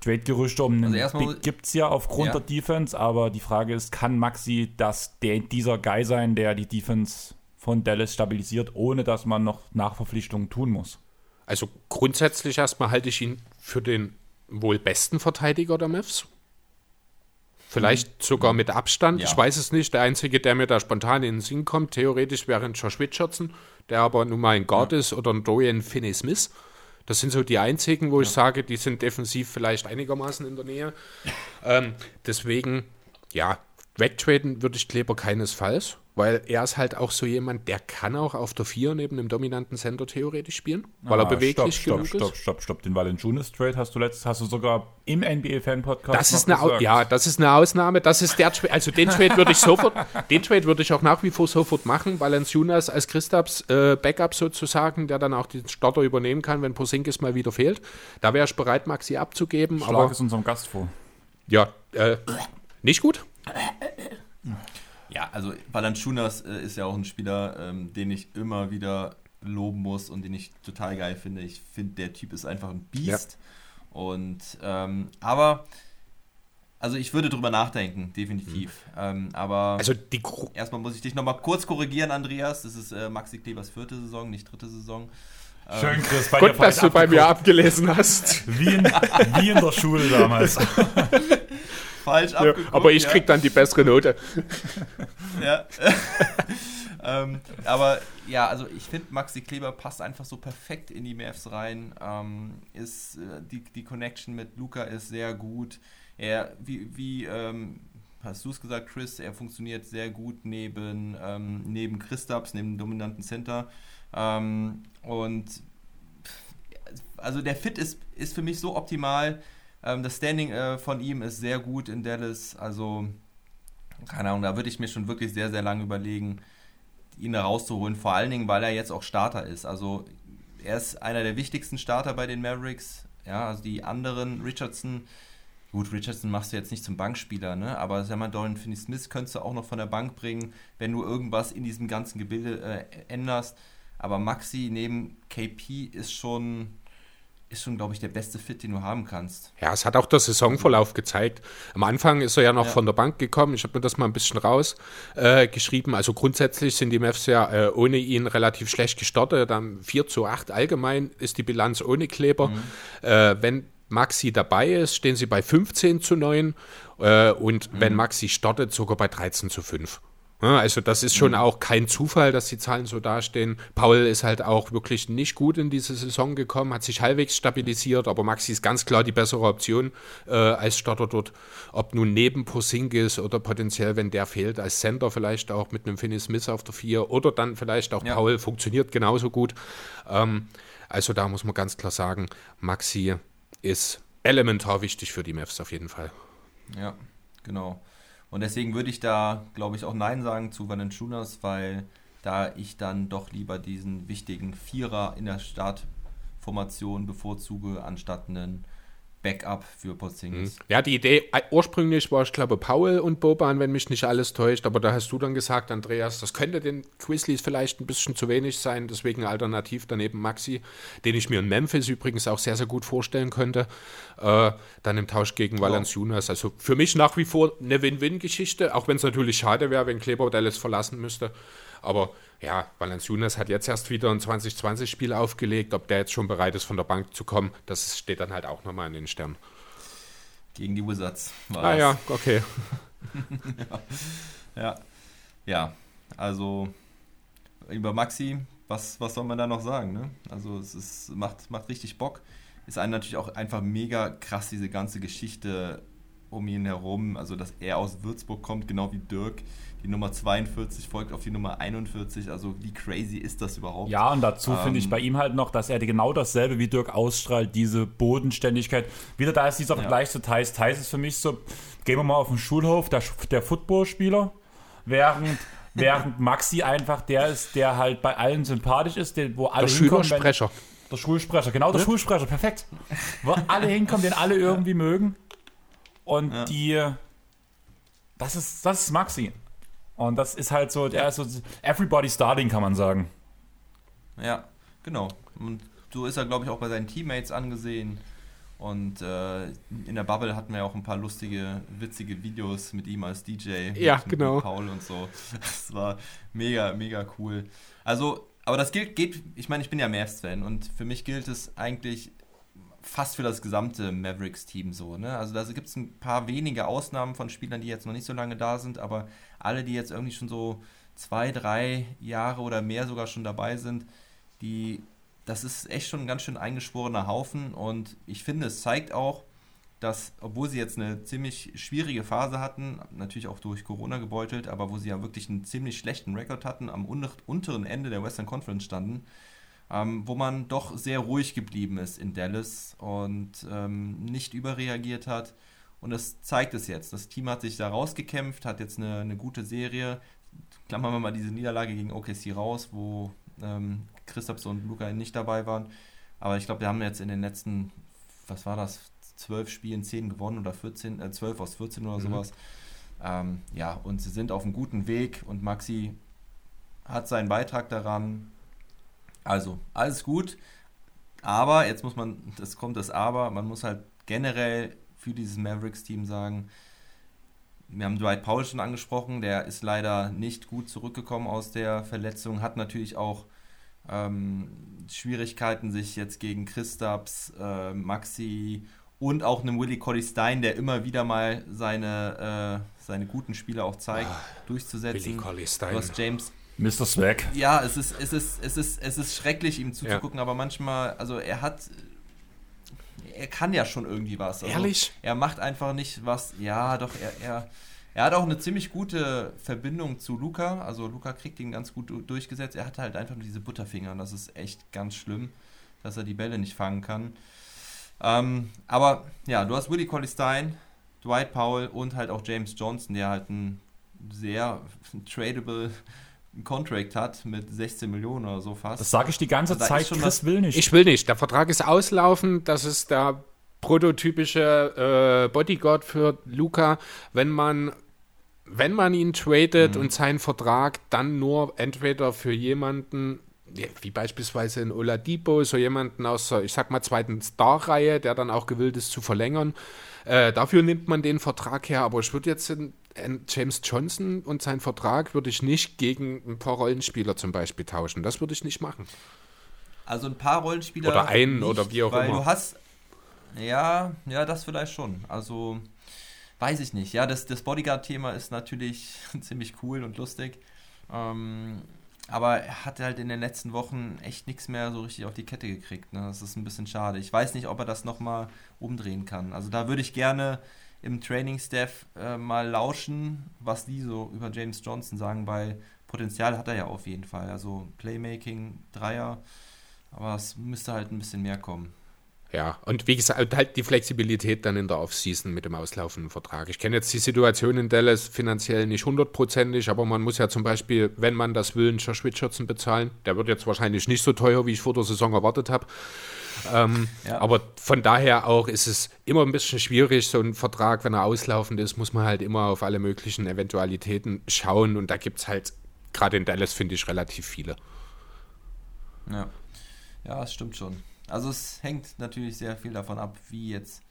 Trade-Gerüchte um einen Also Big gibt es ja aufgrund Ja. der Defense, aber die Frage ist, kann Maxi das, der, dieser Guy sein, der die Defense von Dallas stabilisiert, ohne dass man noch Nachverpflichtungen tun muss? Also grundsätzlich erstmal halte ich ihn für den wohl besten Verteidiger der Mavs. Vielleicht sogar mit Abstand. Ja. Ich weiß es nicht. Der Einzige, der mir da spontan in den Sinn kommt, theoretisch wäre ein Josh Richardson, der aber nun mal ein Guard ist, oder ein Dorian Finney-Smith. Das sind so die einzigen, wo ich sage, die sind defensiv vielleicht einigermaßen in der Nähe. Ähm, deswegen, ja, wegtraden würde ich Kleber keinesfalls, weil er ist halt auch so jemand, der kann auch auf der 4 neben dem dominanten Center theoretisch spielen, weil er Ah, beweglich stopp, stopp. Stopp, stopp, stopp. Den Valanciunas Trade hast du letzt, hast du sogar im NBA-Fan-Podcast Das ist eine, gesagt. ja, das ist eine Ausnahme. Das ist der, Tra- also den Trade würde ich sofort, den Trade würde ich auch nach wie vor sofort machen, Valanciunas als Christaps äh, Backup sozusagen, der dann auch den Starter übernehmen kann, wenn Porzingis mal wieder fehlt. Da wäre ich bereit, Maxi abzugeben, Schlag aber es unserem Gast vor. ja, äh, nicht gut. Ja, also Valanciunas äh, ist ja auch ein Spieler, ähm, den ich immer wieder loben muss und den ich total geil finde. Ich finde, der Typ ist einfach ein Biest. Und ähm, aber, also ich würde drüber nachdenken, definitiv. Ähm, aber Also erstmal muss ich dich nochmal kurz korrigieren, Andreas. Das ist äh, Maxi Klebers vierte Saison, nicht dritte Saison. Ähm, Schön, Chris. Bei dir gut, dass du bei mir abgeguckt. abgelesen hast. Wie in, wie in der Schule damals. Falsch Ja, abgeguckt. aber ich ja. krieg dann die bessere Note. Ja. ähm, aber ja, also ich finde, Maxi Kleber passt einfach so perfekt in die Mavs rein. Ähm, ist, äh, die, die Connection mit Luca ist sehr gut. Er, wie, wie ähm, hast du es gesagt, Chris, er funktioniert sehr gut neben, ähm, neben Christaps, neben dem dominanten Center. Ähm, und also der Fit ist, ist für mich so optimal. Ähm, das Standing äh, von ihm ist sehr gut in Dallas. Also keine Ahnung, da würde ich mir schon wirklich sehr, sehr lange überlegen, ihn rauszuholen. Vor allen Dingen, weil er jetzt auch Starter ist. Also er ist einer der wichtigsten Starter bei den Mavericks. Ja, also die anderen, Richardson, gut, Richardson machst du jetzt nicht zum Bankspieler, ne? Aber sag mal, Dorian Finney-Smith könntest du auch noch von der Bank bringen, wenn du irgendwas in diesem ganzen Gebilde äh, änderst. Aber Maxi neben KP ist schon, ist schon, glaube ich, der beste Fit, den du haben kannst. Ja, es hat auch der Saisonverlauf gezeigt. Am Anfang ist er ja noch Ja. von der Bank gekommen. Ich habe mir das mal ein bisschen rausgeschrieben. Äh, also grundsätzlich sind die Mavs ja äh, ohne ihn relativ schlecht gestartet. Dann 4 zu 8 allgemein ist die Bilanz ohne Kleber. Äh, wenn Maxi dabei ist, stehen sie bei 15 zu 9. Äh, und mhm. wenn Maxi startet, sogar bei 13 zu 5. Also das ist schon mhm. auch kein Zufall, dass die Zahlen so dastehen. Paul ist halt auch wirklich nicht gut in diese Saison gekommen, hat sich halbwegs stabilisiert, aber Maxi ist ganz klar die bessere Option äh, als Starter dort. Ob nun neben Porzingis oder potenziell, wenn der fehlt, als Center vielleicht auch mit einem Finney Smith auf der 4 oder dann vielleicht auch ja. Paul, funktioniert genauso gut. Ähm, also da muss man ganz klar sagen, Maxi ist elementar wichtig für die Mavs auf jeden Fall. Ja, genau. Und deswegen würde ich da, glaube ich, auch Nein sagen zu Valanciunas, weil da ich dann doch lieber diesen wichtigen Vierer in der Startformation bevorzuge, anstatt einen Backup für Porzingis. Mhm. Ja, die Idee äh, ursprünglich war, ich glaube, Paul und Boban, wenn mich nicht alles täuscht, aber da hast du dann gesagt, Andreas, das könnte den Grizzlies vielleicht ein bisschen zu wenig sein, deswegen alternativ daneben Maxi, den ich mir in Memphis übrigens auch sehr, sehr gut vorstellen könnte, äh, dann im Tausch gegen Valanciunas. Also für mich nach wie vor eine Win-Win-Geschichte, auch wenn es natürlich schade wäre, wenn Kleber Dallas verlassen müsste, aber ja, Valanciunas hat jetzt erst wieder ein 2020-Spiel aufgelegt. Ob der jetzt schon bereit ist, von der Bank zu kommen, das steht dann halt auch nochmal in den Sternen. Gegen die Wizards war Ah das. ja, okay. ja. ja. Ja, also über Maxi, was, was soll man da noch sagen? Ne? Also es ist, macht, macht richtig Bock. Ist einem natürlich auch einfach mega krass, diese ganze Geschichte um ihn herum. Also dass er aus Würzburg kommt, genau wie Dirk die Nummer 42 folgt auf die Nummer 41. Also wie crazy ist das überhaupt? Ja, und dazu ähm, finde ich bei ihm halt noch, dass er genau dasselbe wie Dirk ausstrahlt, diese Bodenständigkeit. Wieder da ist dieser Vergleich ja. zu Thais. Thais ist für mich so, gehen wir mal auf den Schulhof, der, der Footballspieler, während während Maxi einfach der ist, der halt bei allen sympathisch ist, der, wo alle der. Schulsprecher. Der Schulsprecher, genau, der ja? Schulsprecher, perfekt. Wo alle hinkommen, den alle irgendwie ja. mögen. Und ja. die. Das ist, das ist Maxi. Und das ist halt so, der ist so Everybody Starting, kann man sagen. Ja, genau. Und so ist er, glaube ich, auch bei seinen Teammates angesehen. Und äh, in der Bubble hatten wir auch ein paar lustige, witzige Videos mit ihm als DJ. Ja, mit genau. Paul und so. Das war mega, mega cool. Also, aber das gilt, geht, ich meine, ich bin ja Mavs-Fan und für mich gilt es eigentlich fast für das gesamte Mavericks-Team so. Ne? Also da gibt es ein paar wenige Ausnahmen von Spielern, die jetzt noch nicht so lange da sind, aber alle, die jetzt irgendwie schon so zwei, drei Jahre oder mehr sogar schon dabei sind, die, das ist echt schon ein ganz schön eingeschworener Haufen und ich finde, es zeigt auch, dass, obwohl sie jetzt eine ziemlich schwierige Phase hatten, natürlich auch durch Corona gebeutelt, aber wo sie ja wirklich einen ziemlich schlechten Rekord hatten, am unteren Ende der Western Conference standen, ähm, wo man doch sehr ruhig geblieben ist in Dallas und ähm, nicht überreagiert hat. Und das zeigt es jetzt. Das Team hat sich da rausgekämpft, hat jetzt eine, eine gute Serie. Klammern wir mal diese Niederlage gegen OKC raus, wo ähm, Christophs und Luca nicht dabei waren. Aber ich glaube, wir haben jetzt in den letzten, was war das, zwölf Spielen zehn gewonnen oder 14, äh, 12 aus 14 oder mhm. sowas. Ähm, ja, und sie sind auf einem guten Weg und Maxi hat seinen Beitrag daran. Also, alles gut. Aber, jetzt muss man, das kommt das Aber, man muss halt generell für dieses Mavericks-Team sagen, wir haben Dwight Powell schon angesprochen, der ist leider nicht gut zurückgekommen aus der Verletzung, hat natürlich auch ähm, Schwierigkeiten, sich jetzt gegen Christaps, äh, Maxi und auch einem Willie Collie Stein, der immer wieder mal seine, äh, seine guten Spiele auch zeigt, ah, durchzusetzen. Willie Collie Stein. Du hast James Mr. Swag. Ja, es ist, es ist, es ist, es ist schrecklich, ihm zuzugucken, ja. aber manchmal, also er hat. Er kann ja schon irgendwie was. Also Ehrlich? Er macht einfach nicht was. Ja, doch, er, er, er hat auch eine ziemlich gute Verbindung zu Luca. Also Luca kriegt ihn ganz gut durchgesetzt. Er hat halt einfach nur diese Butterfinger und das ist echt ganz schlimm, dass er die Bälle nicht fangen kann. Ähm, aber ja, du hast Willie Colley Stein, Dwight Powell und halt auch James Johnson, der halt ein sehr tradable einen Contract hat mit 16 Millionen oder so fast. Das sage ich die ganze also Zeit, Chris will nicht. Ich will nicht. Der Vertrag ist auslaufen, das ist der prototypische äh, Bodyguard für Luca. Wenn man wenn man ihn tradet mhm. und seinen Vertrag dann nur entweder für jemanden, wie beispielsweise in Oladipo, so jemanden aus der, ich sag mal, zweiten Star-Reihe, der dann auch gewillt ist zu verlängern, äh, dafür nimmt man den Vertrag her. Aber ich würde jetzt in, James Johnson und seinen Vertrag würde ich nicht gegen ein paar Rollenspieler zum Beispiel tauschen. Das würde ich nicht machen. Also ein paar Rollenspieler. Oder einen nicht, oder wie auch weil immer. Du hast. Ja, ja, das vielleicht schon. Also weiß ich nicht. Ja, das, das Bodyguard-Thema ist natürlich ziemlich cool und lustig. Ähm, aber er hat halt in den letzten Wochen echt nichts mehr so richtig auf die Kette gekriegt. Ne? Das ist ein bisschen schade. Ich weiß nicht, ob er das nochmal umdrehen kann. Also da würde ich gerne im Training-Staff äh, mal lauschen, was die so über James Johnson sagen, weil Potenzial hat er ja auf jeden Fall. Also Playmaking, Dreier, aber es müsste halt ein bisschen mehr kommen. Ja, und wie gesagt, halt die Flexibilität dann in der Offseason mit dem auslaufenden Vertrag. Ich kenne jetzt die Situation in Dallas finanziell nicht hundertprozentig, aber man muss ja zum Beispiel, wenn man das will, einen Josh Richardson bezahlen. Der wird jetzt wahrscheinlich nicht so teuer, wie ich vor der Saison erwartet habe. Ähm, ja. Aber von daher auch ist es immer ein bisschen schwierig, so ein Vertrag, wenn er auslaufend ist, muss man halt immer auf alle möglichen Eventualitäten schauen. Und da gibt es halt, gerade in Dallas, finde ich, relativ viele. Ja. ja, das stimmt schon. Also es hängt natürlich sehr viel davon ab, wie jetzt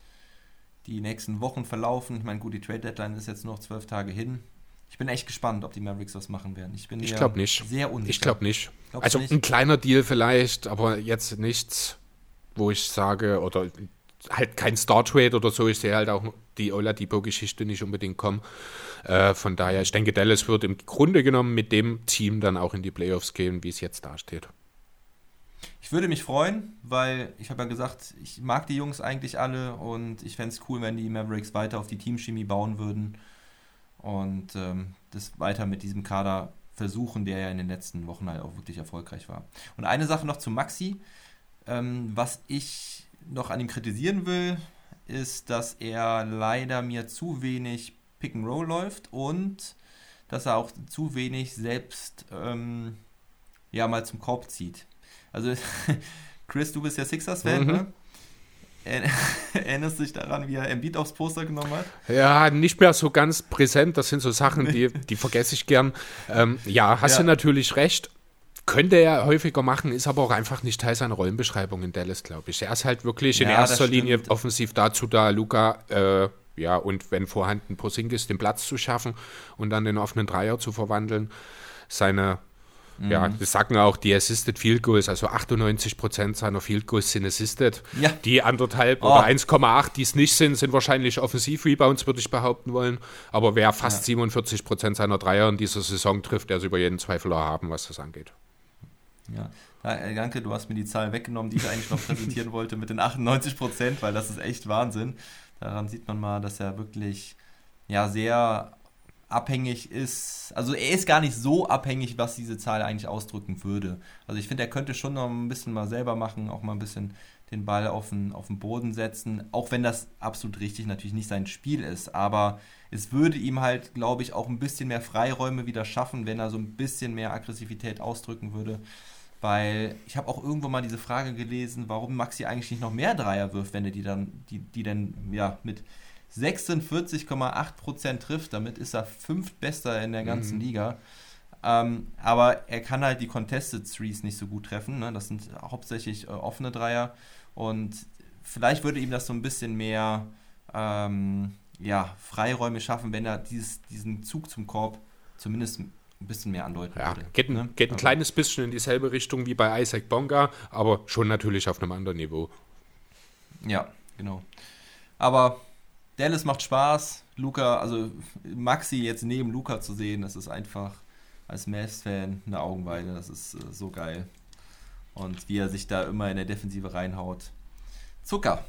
die nächsten Wochen verlaufen. Ich meine, gut, die Trade Deadline ist jetzt noch zwölf Tage hin. Ich bin echt gespannt, ob die Mavericks was machen werden. Ich bin ich glaube nicht. Sehr unsicher. Ich glaube nicht. Glaubst also nicht? ein kleiner Deal vielleicht, aber jetzt nichts, wo ich sage, oder halt kein Star Trade oder so. Ich sehe halt auch die Oladipo-Geschichte nicht unbedingt kommen. Äh, von daher, ich denke, Dallas wird im Grunde genommen mit dem Team dann auch in die Playoffs gehen, wie es jetzt dasteht. Ich würde mich freuen, weil ich habe ja gesagt, ich mag die Jungs eigentlich alle und ich fände es cool, wenn die Mavericks weiter auf die Teamchemie bauen würden und ähm, das weiter mit diesem Kader versuchen, der ja in den letzten Wochen halt auch wirklich erfolgreich war. Und eine Sache noch zu Maxi, ähm, was ich noch an ihm kritisieren will, ist, dass er leider mir zu wenig Pick and Roll läuft und dass er auch zu wenig selbst ähm, ja mal zum Korb zieht. Also, Chris, du bist ja Sixers-Fan, mhm. ne? Erinnerst du dich daran, wie er Embiid aufs Poster genommen hat? Ja, nicht mehr so ganz präsent. Das sind so Sachen, die, die vergesse ich gern. Ähm, ja, hast ja. du natürlich recht. Könnte er häufiger machen, ist aber auch einfach nicht Teil seiner Rollenbeschreibung in Dallas, glaube ich. Er ist halt wirklich in ja, erster Linie offensiv dazu da, Luca, äh, ja, und wenn vorhanden Posingis den Platz zu schaffen und dann den offenen Dreier zu verwandeln. Seine Mhm. Ja, das sagen auch die Assisted Field Goals, also 98% seiner Field Goals sind Assisted. Ja. Die anderthalb oh. oder 1,8, die es nicht sind, sind wahrscheinlich Offensiv-Rebounds, würde ich behaupten wollen. Aber wer fast ja. 47% seiner Dreier in dieser Saison trifft, der ist über jeden Zweifel erhaben, was das angeht. Ja, äh, danke, du hast mir die Zahl weggenommen, die ich eigentlich noch präsentieren wollte mit den 98% weil das ist echt Wahnsinn. Daran sieht man mal, dass er wirklich ja sehr abhängig ist. Also er ist gar nicht so abhängig, was diese Zahl eigentlich ausdrücken würde. Also ich finde, er könnte schon noch ein bisschen mal selber machen, auch mal ein bisschen den Ball auf den, auf den Boden setzen, auch wenn das absolut richtig natürlich nicht sein Spiel ist. Aber es würde ihm halt, glaube ich, auch ein bisschen mehr Freiräume wieder schaffen, wenn er so ein bisschen mehr Aggressivität ausdrücken würde. Weil ich habe auch irgendwo mal diese Frage gelesen, warum Maxi eigentlich nicht noch mehr Dreier wirft, wenn er die dann, die, die dann ja mit 46,8% trifft. Damit ist er fünftbester in der ganzen mhm. Liga. Ähm, aber er kann halt die Contested Threes nicht so gut treffen. Ne? Das sind hauptsächlich äh, offene Dreier. Und vielleicht würde ihm das so ein bisschen mehr ähm, ja, Freiräume schaffen, wenn er dieses, diesen Zug zum Korb zumindest ein bisschen mehr andeuten ja, würde. Geht ein, ne? geht ein also. kleines bisschen in dieselbe Richtung wie bei Isaac Bonga, aber schon natürlich auf einem anderen Niveau. Ja, genau. Aber Dallas macht Spaß. Luca, also Maxi jetzt neben Luca zu sehen, das ist einfach als Mavs-Fan eine Augenweide. Das ist äh, so geil. Und wie er sich da immer in der Defensive reinhaut. Zucker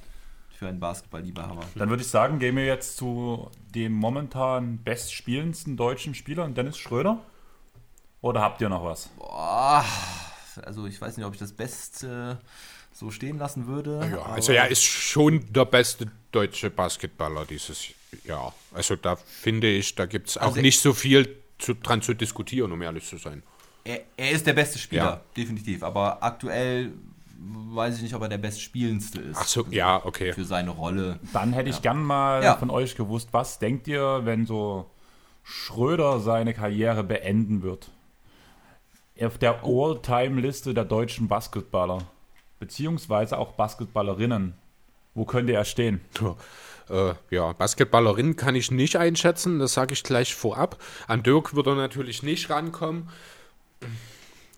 für einen Basketball-Liebhaber. Dann würde ich sagen, gehen wir jetzt zu dem momentan bestspielendsten deutschen Spieler, Dennis Schröder. Oder habt ihr noch was? Boah, also ich weiß nicht, ob ich das Beste so stehen lassen würde. Ja, also er ist schon der beste deutsche Basketballer dieses Jahr. Also da finde ich, da gibt es auch also nicht so viel zu, dran zu diskutieren, um ehrlich zu sein. Er, er ist der beste Spieler, ja. definitiv. Aber aktuell weiß ich nicht, ob er der bestspielendste ist. Ach so, ja, okay. Für seine Rolle. Dann hätte ich gern mal ja. von euch gewusst, was denkt ihr, wenn so Schröder seine Karriere beenden wird? Auf der oh. All-Time-Liste der deutschen Basketballer beziehungsweise auch Basketballerinnen. Wo könnte er stehen? Äh, ja, Basketballerinnen kann ich nicht einschätzen, das sage ich gleich vorab. An Dirk wird er natürlich nicht rankommen.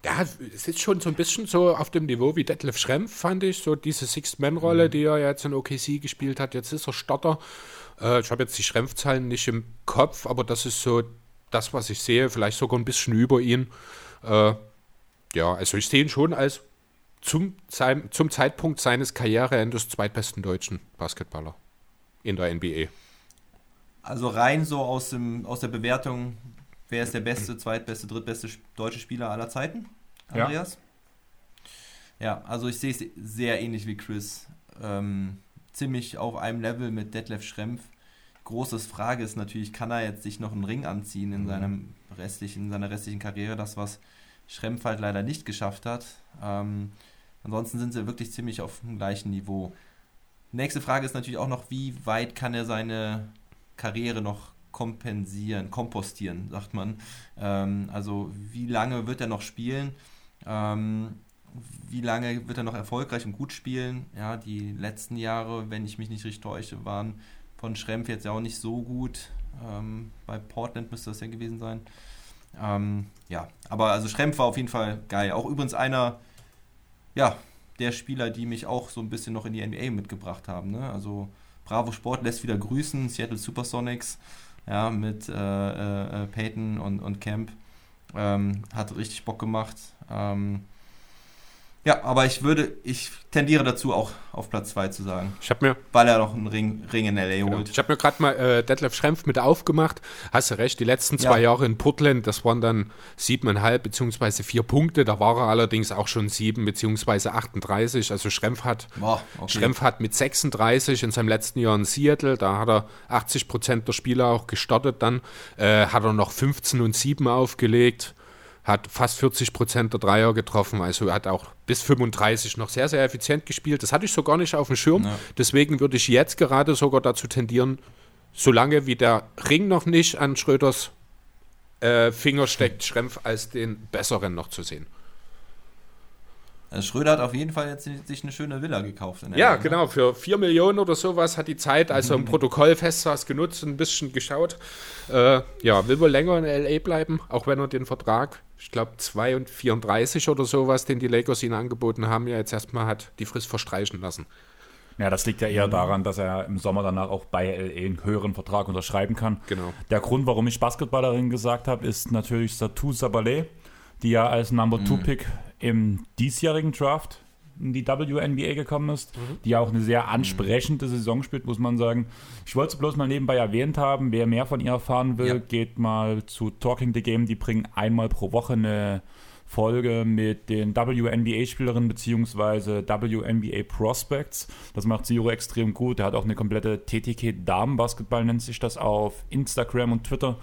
Ja, es ist schon so ein bisschen so auf dem Niveau wie Detlef Schrempf, fand ich. So diese Sixth-Man-Rolle, mhm. die er jetzt in OKC gespielt hat. Jetzt ist er Stotter. Äh, ich habe jetzt die Schrempf-Zahlen nicht im Kopf, aber das ist so das, was ich sehe. Vielleicht sogar ein bisschen über ihn. Äh, ja, also ich sehe ihn schon als zum, zum Zeitpunkt seines Karriereendes zweitbesten deutschen Basketballer in der NBA. Also rein so aus, dem, aus der Bewertung, wer ist der beste, zweitbeste, drittbeste deutsche Spieler aller Zeiten? Andreas? Ja, ja also ich sehe es sehr ähnlich wie Chris. Ähm, ziemlich auf einem Level mit Detlef Schrempf. Großes Frage ist natürlich, kann er jetzt sich noch einen Ring anziehen in, mhm. seinem restlichen, in seiner restlichen Karriere? Das, was Schrempf halt leider nicht geschafft hat. Ähm, ansonsten sind sie wirklich ziemlich auf dem gleichen Niveau. Nächste Frage ist natürlich auch noch, wie weit kann er seine Karriere noch kompensieren, kompostieren, sagt man. Ähm, also wie lange wird er noch spielen? Ähm, wie lange wird er noch erfolgreich und gut spielen? Ja, die letzten Jahre, wenn ich mich nicht richtig täusche, waren von Schrempf jetzt ja auch nicht so gut. Ähm, bei Portland müsste das ja gewesen sein. Ähm, ja, aber also Schrempf war auf jeden Fall geil. Auch übrigens einer, ja, der Spieler, die mich auch so ein bisschen noch in die NBA mitgebracht haben. Ne? Also Bravo Sport lässt wieder grüßen, Seattle Supersonics, ja, mit äh, äh, Peyton und, und Camp. Ähm, hat richtig Bock gemacht. Ähm, ja, aber ich würde, ich tendiere dazu auch auf Platz 2 zu sagen. Ich habe mir, weil er noch einen Ring, Ring in LA genau. holt. Ich habe mir gerade mal äh, Detlef Schrempf mit aufgemacht. Hast du recht, die letzten zwei ja. Jahre in Portland, das waren dann siebeneinhalb beziehungsweise vier Punkte. Da war er allerdings auch schon sieben beziehungsweise 38. Also Schrempf hat, Boah, okay. Schrempf hat mit 36 in seinem letzten Jahr in Seattle, da hat er 80 Prozent der Spieler auch gestartet. Dann äh, hat er noch 15 und 7 aufgelegt hat fast 40 Prozent der Dreier getroffen, also hat auch bis 35 noch sehr, sehr effizient gespielt. Das hatte ich so gar nicht auf dem Schirm. Ja. Deswegen würde ich jetzt gerade sogar dazu tendieren, solange wie der Ring noch nicht an Schröders äh, Finger steckt, Schrempf als den besseren noch zu sehen. Also Schröder hat auf jeden Fall jetzt sich eine schöne Villa gekauft. ja, Welt, genau. Für 4 Millionen oder sowas hat die Zeit, als er im Protokoll fest saß, genutzt und ein bisschen geschaut. Äh, ja, will wohl länger in L.A. bleiben, auch wenn er den Vertrag, ich glaube 2 und 34 oder sowas, den die Lakers ihn angeboten haben, ja jetzt erstmal hat die Frist verstreichen lassen. Ja, das liegt ja eher daran, dass er im Sommer danach auch bei LA einen höheren Vertrag unterschreiben kann. Genau. Der Grund, warum ich Basketballerin gesagt habe, ist natürlich Satu Sabalé, die ja als Number 2 mhm. Pick im diesjährigen Draft in die WNBA gekommen ist, mhm. die auch eine sehr ansprechende Saison spielt, muss man sagen. Ich wollte es bloß mal nebenbei erwähnt haben. Wer mehr von ihr erfahren will, ja. geht mal zu Talking the Game. Die bringen einmal pro Woche eine Folge mit den WNBA-Spielerinnen bzw. WNBA Prospects. Das macht Zero extrem gut. Er hat auch eine komplette TTK Damenbasketball, nennt sich das, auf Instagram und Twitter.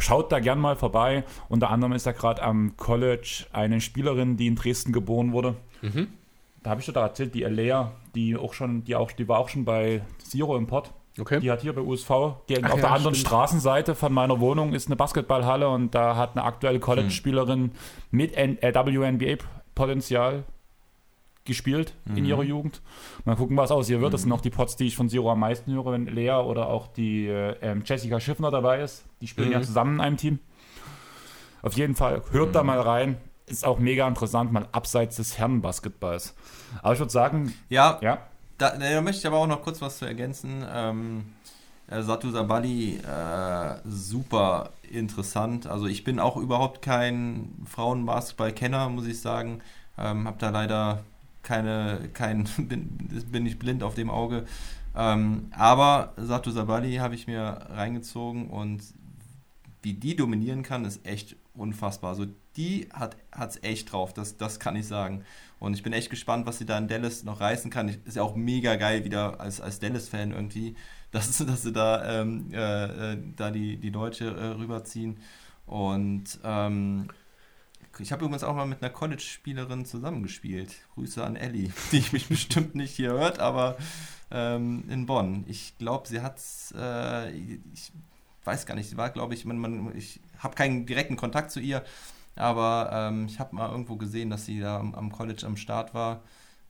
Schaut da gern mal vorbei. Unter anderem ist da gerade am College eine Spielerin, die in Dresden geboren wurde. Mhm. Da habe ich dir da erzählt, die Alea, die auch schon, die auch, die war auch schon bei Zero im Pod. Okay. Die hat hier bei USV, die Ach auf ja, der anderen stimmt. Straßenseite von meiner Wohnung ist eine Basketballhalle und da hat eine aktuelle College-Spielerin hm. mit äh, WNBA-Potenzial gespielt mhm. in ihrer Jugend. Mal gucken, was aus ihr wird. Das sind noch die Pots, die ich von Zero am meisten höre, wenn Lea oder auch die äh, ähm, Jessica Schiffner dabei ist. Die spielen mhm. ja zusammen in einem Team. Auf jeden Fall, hört mhm. da mal rein. Ist auch mega interessant, mal abseits des Herrenbasketballs. Aber ich würde sagen, ja, ja. Da, da, möchte ich aber auch noch kurz was zu ergänzen. Ähm, äh, Satu Sabali, äh, super interessant. Also ich bin auch überhaupt kein Frauenbasketball-Kenner, muss ich sagen. Ähm, habe da leider keine, kein, bin, bin ich blind auf dem Auge. Ähm, aber Satu Sabali habe ich mir reingezogen und wie die dominieren kann, ist echt unfassbar. Also die hat es echt drauf, das, das kann ich sagen. Und ich bin echt gespannt, was sie da in Dallas noch reißen kann. Ist ja auch mega geil wieder als, als Dallas-Fan irgendwie, dass, dass sie da, ähm, äh, äh, da die, die Deutsche äh, rüberziehen. Und ähm, ich habe übrigens auch mal mit einer College-Spielerin zusammengespielt. Grüße an Ellie, die ich mich bestimmt nicht hier hört, aber ähm, in Bonn. Ich glaube, sie hat äh, ich weiß gar nicht, sie war, glaube ich, man, man, ich habe keinen direkten Kontakt zu ihr, aber ähm, ich habe mal irgendwo gesehen, dass sie da am, am College am Start war.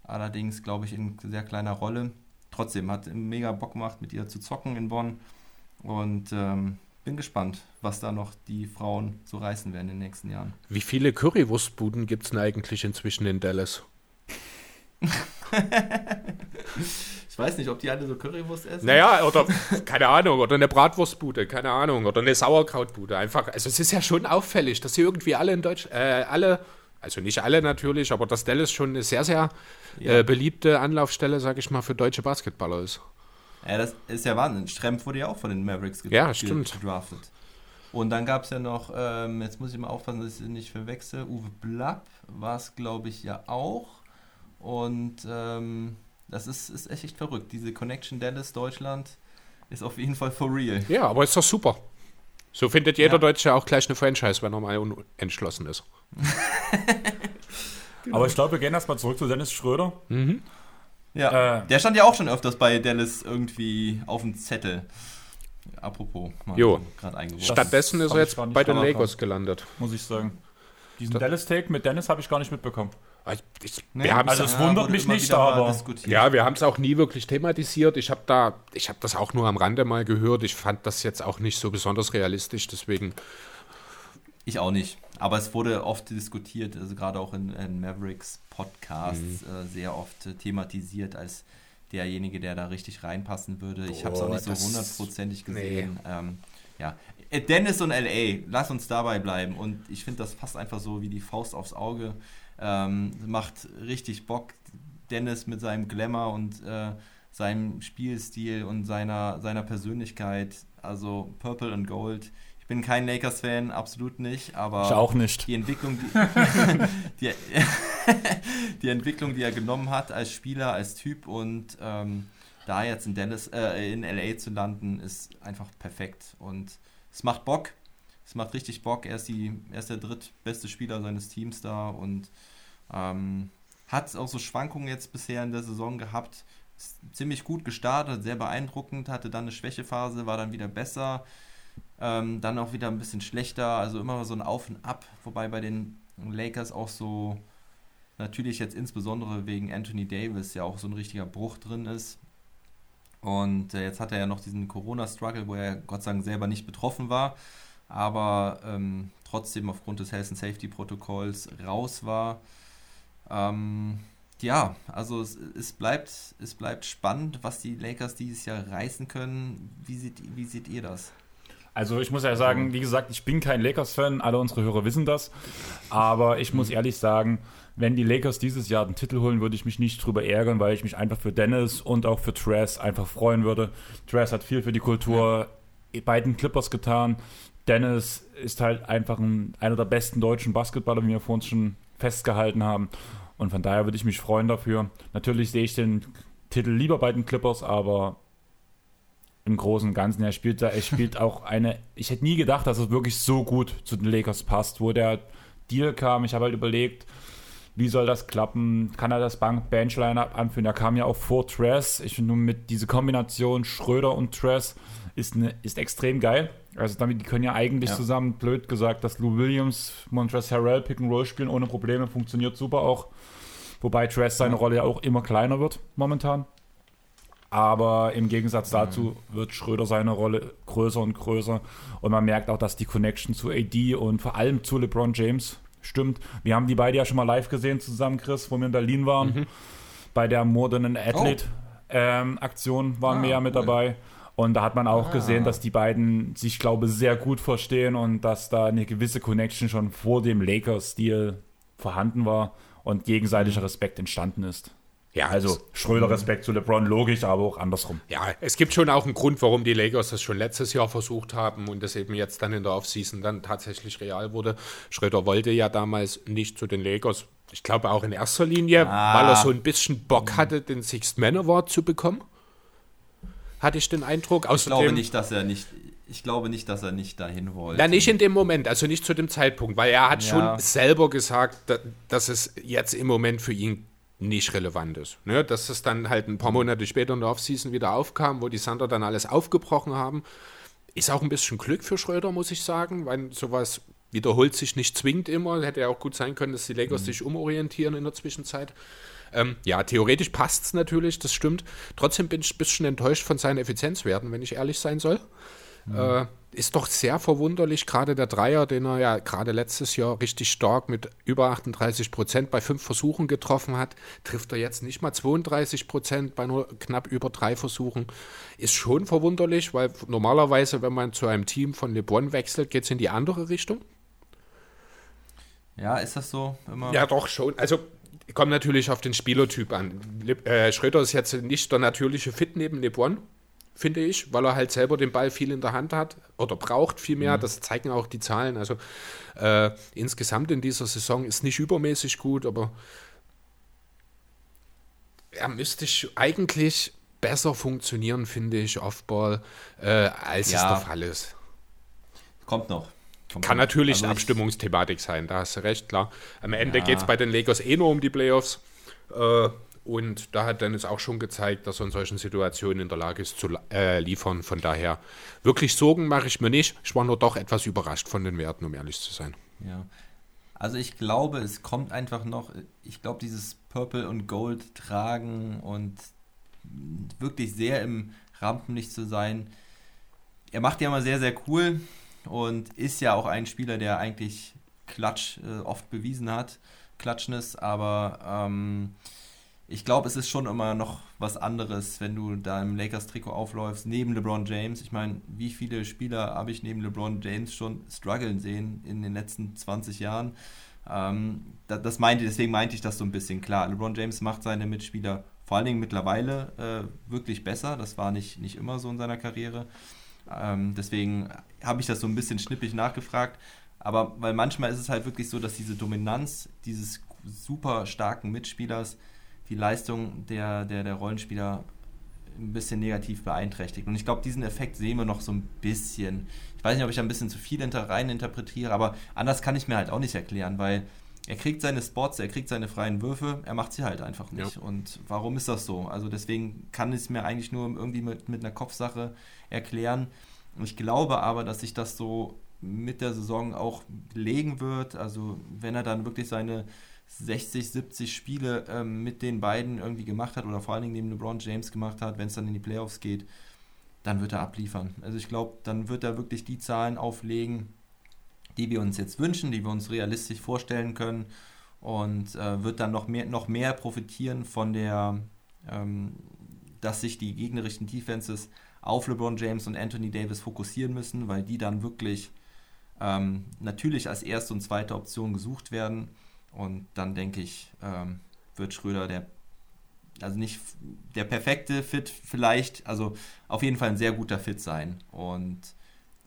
Allerdings, glaube ich, in sehr kleiner Rolle. Trotzdem hat mega Bock gemacht, mit ihr zu zocken in Bonn. Und ähm, bin gespannt, was da noch die Frauen so reißen werden in den nächsten Jahren. Wie viele Currywurstbuden gibt es denn eigentlich inzwischen in Dallas? ich weiß nicht, ob die alle so Currywurst essen. Naja, oder keine Ahnung, oder eine Bratwurstbude, keine Ahnung, oder eine Sauerkrautbude. Einfach, also es ist ja schon auffällig, dass sie irgendwie alle in Deutsch, äh, alle, also nicht alle natürlich, aber dass Dallas schon eine sehr, sehr ja. äh, beliebte Anlaufstelle, sag ich mal, für deutsche Basketballer ist. Ja, das ist ja Wahnsinn. Stremp wurde ja auch von den Mavericks gedraftet. Ja, stimmt. gedraftet. Und dann gab es ja noch, ähm, jetzt muss ich mal aufpassen, dass ich nicht verwechsel, Uwe Blapp war es, glaube ich, ja auch. Und ähm, das ist, ist echt verrückt. Diese Connection Dallas Deutschland ist auf jeden Fall for real. Ja, aber ist doch super. So findet jeder ja. Deutsche auch gleich eine Franchise, wenn er mal unentschlossen ist. genau. Aber ich glaube, wir gehen erstmal zurück zu Dennis Schröder. Mhm. Ja, äh, der stand ja auch schon öfters bei Dallas irgendwie auf dem Zettel. Apropos, jo. Stattdessen ist er jetzt bei den Lakers gelandet. Muss ich sagen. Diesen Dallas-Take mit Dennis habe ich gar nicht mitbekommen. Ich, ich, nee, also es wundert ja, mich nicht, aber ja, wir haben es auch nie wirklich thematisiert. Ich habe da, ich habe das auch nur am Rande mal gehört. Ich fand das jetzt auch nicht so besonders realistisch, deswegen. Ich auch nicht. Aber es wurde oft diskutiert, also gerade auch in, in Mavericks Podcasts mhm. äh, sehr oft äh, thematisiert als derjenige, der da richtig reinpassen würde. Ich habe es auch nicht so hundertprozentig gesehen. Nee. Ähm, ja, äh, Dennis und LA, lass uns dabei bleiben. Und ich finde, das passt einfach so wie die Faust aufs Auge. Ähm, macht richtig Bock. Dennis mit seinem Glamour und äh, seinem Spielstil und seiner, seiner Persönlichkeit. Also Purple and Gold bin kein Lakers-Fan, absolut nicht, aber ich auch nicht. die Entwicklung, die, die, die, Entwicklung, die er genommen hat als Spieler, als Typ und ähm, da jetzt in Dallas, äh, in LA zu landen, ist einfach perfekt. Und es macht Bock. Es macht richtig Bock. Er ist, die, er ist der drittbeste Spieler seines Teams da und ähm, hat auch so Schwankungen jetzt bisher in der Saison gehabt. Ist ziemlich gut gestartet, sehr beeindruckend, hatte dann eine Schwächephase, war dann wieder besser. Ähm, dann auch wieder ein bisschen schlechter, also immer so ein Auf und Ab, wobei bei den Lakers auch so natürlich jetzt insbesondere wegen Anthony Davis ja auch so ein richtiger Bruch drin ist. Und äh, jetzt hat er ja noch diesen Corona-Struggle, wo er Gott sei Dank selber nicht betroffen war, aber ähm, trotzdem aufgrund des Health and Safety Protokolls raus war. Ähm, ja, also es, es, bleibt, es bleibt spannend, was die Lakers dieses Jahr reißen können. Wie seht, wie seht ihr das? Also ich muss ja sagen, wie gesagt, ich bin kein Lakers-Fan, alle unsere Hörer wissen das. Aber ich muss ehrlich sagen, wenn die Lakers dieses Jahr den Titel holen, würde ich mich nicht drüber ärgern, weil ich mich einfach für Dennis und auch für Tress einfach freuen würde. Tress hat viel für die Kultur beiden Clippers getan. Dennis ist halt einfach ein, einer der besten deutschen Basketballer, wie wir vorhin schon festgehalten haben. Und von daher würde ich mich freuen dafür. Natürlich sehe ich den Titel lieber bei den Clippers, aber im Großen und Ganzen. Er spielt da, er spielt auch eine. Ich hätte nie gedacht, dass es wirklich so gut zu den Lakers passt, wo der Deal kam. Ich habe halt überlegt, wie soll das klappen? Kann er das Benchline anführen? Er kam ja auch vor Tress. Ich finde nur mit dieser Kombination Schröder und Tress ist, ne, ist extrem geil. Also damit, die können ja eigentlich ja. zusammen, blöd gesagt, dass Lou Williams, Montrezl Harrell Pick and Roll spielen ohne Probleme, funktioniert super auch. Wobei Tress seine Rolle ja auch immer kleiner wird momentan. Aber im Gegensatz dazu wird Schröder seine Rolle größer und größer. Und man merkt auch, dass die Connection zu AD und vor allem zu LeBron James stimmt. Wir haben die beide ja schon mal live gesehen zusammen, Chris, wo wir in Berlin waren. Mhm. Bei der Modern Athlete-Aktion oh. ähm, waren ah, wir ja mit cool. dabei. Und da hat man auch ah. gesehen, dass die beiden sich, glaube ich, sehr gut verstehen und dass da eine gewisse Connection schon vor dem Lakers-Stil vorhanden war und gegenseitiger Respekt entstanden ist. Ja, also Schröder Respekt zu LeBron, logisch, aber auch andersrum. Ja, es gibt schon auch einen Grund, warum die Lakers das schon letztes Jahr versucht haben und das eben jetzt dann in der Offseason dann tatsächlich real wurde. Schröder wollte ja damals nicht zu den Lakers, ich glaube auch in erster Linie, ah. weil er so ein bisschen Bock hatte, den Sixth Man Award zu bekommen. Hatte ich den Eindruck. Außerdem, ich glaube nicht, dass er nicht, ich glaube nicht, dass er nicht dahin wollte. Ja, nicht in dem Moment, also nicht zu dem Zeitpunkt, weil er hat ja. schon selber gesagt, dass es jetzt im Moment für ihn nicht relevant ist. Ne? Dass es dann halt ein paar Monate später in der Offseason wieder aufkam, wo die Sander dann alles aufgebrochen haben. Ist auch ein bisschen Glück für Schröder, muss ich sagen, weil sowas wiederholt sich nicht zwingend immer. Hätte ja auch gut sein können, dass die Lakers mhm. sich umorientieren in der Zwischenzeit. Ähm, ja, theoretisch passt es natürlich, das stimmt. Trotzdem bin ich ein bisschen enttäuscht von seinen Effizienzwerten, wenn ich ehrlich sein soll. Mhm. Äh, ist doch sehr verwunderlich, gerade der Dreier, den er ja gerade letztes Jahr richtig stark mit über 38 Prozent bei fünf Versuchen getroffen hat, trifft er jetzt nicht mal 32 Prozent bei nur knapp über drei Versuchen. Ist schon verwunderlich, weil normalerweise, wenn man zu einem Team von LeBron wechselt, geht es in die andere Richtung. Ja, ist das so immer? Ja, doch schon. Also kommt natürlich auf den Spielertyp an. Äh, Schröder ist jetzt nicht der natürliche Fit neben LeBron finde ich, weil er halt selber den Ball viel in der Hand hat oder braucht viel mehr. Mhm. Das zeigen auch die Zahlen. Also äh, insgesamt in dieser Saison ist nicht übermäßig gut, aber er müsste eigentlich besser funktionieren, finde ich, Offball, äh, als ja. es der Fall ist. Kommt noch. Kommt Kann noch. natürlich also Abstimmungsthematik sein, da hast du recht, klar. Am Ende ja. geht es bei den Lakers eh nur um die Playoffs. Äh, und da hat Dennis auch schon gezeigt, dass er in solchen Situationen in der Lage ist zu äh, liefern. Von daher, wirklich Sorgen mache ich mir nicht. Ich war nur doch etwas überrascht von den Werten, um ehrlich zu sein. Ja. Also ich glaube, es kommt einfach noch, ich glaube, dieses Purple und Gold tragen und wirklich sehr im Rampenlicht zu sein. Er macht ja immer sehr, sehr cool und ist ja auch ein Spieler, der eigentlich Klatsch äh, oft bewiesen hat, Klatschness, aber ähm, ich glaube, es ist schon immer noch was anderes, wenn du da im Lakers-Trikot aufläufst, neben LeBron James. Ich meine, wie viele Spieler habe ich neben LeBron James schon strugglen sehen in den letzten 20 Jahren? Ähm, das, das meinte, deswegen meinte ich das so ein bisschen klar. LeBron James macht seine Mitspieler vor allen Dingen mittlerweile äh, wirklich besser. Das war nicht, nicht immer so in seiner Karriere. Ähm, deswegen habe ich das so ein bisschen schnippig nachgefragt. Aber weil manchmal ist es halt wirklich so, dass diese Dominanz dieses super starken Mitspielers die Leistung der, der, der Rollenspieler ein bisschen negativ beeinträchtigt. Und ich glaube, diesen Effekt sehen wir noch so ein bisschen. Ich weiß nicht, ob ich da ein bisschen zu viel rein interpretiere, aber anders kann ich mir halt auch nicht erklären, weil er kriegt seine Spots, er kriegt seine freien Würfe, er macht sie halt einfach nicht. Ja. Und warum ist das so? Also deswegen kann ich es mir eigentlich nur irgendwie mit, mit einer Kopfsache erklären. Und ich glaube aber, dass sich das so mit der Saison auch legen wird. Also wenn er dann wirklich seine 60, 70 Spiele ähm, mit den beiden irgendwie gemacht hat oder vor allen Dingen neben LeBron James gemacht hat, wenn es dann in die Playoffs geht, dann wird er abliefern. Also ich glaube, dann wird er wirklich die Zahlen auflegen, die wir uns jetzt wünschen, die wir uns realistisch vorstellen können und äh, wird dann noch mehr, noch mehr profitieren von der, ähm, dass sich die gegnerischen Defenses auf LeBron James und Anthony Davis fokussieren müssen, weil die dann wirklich ähm, natürlich als erste und zweite Option gesucht werden und dann denke ich, ähm, wird Schröder der, also nicht der perfekte Fit vielleicht, also auf jeden Fall ein sehr guter Fit sein. Und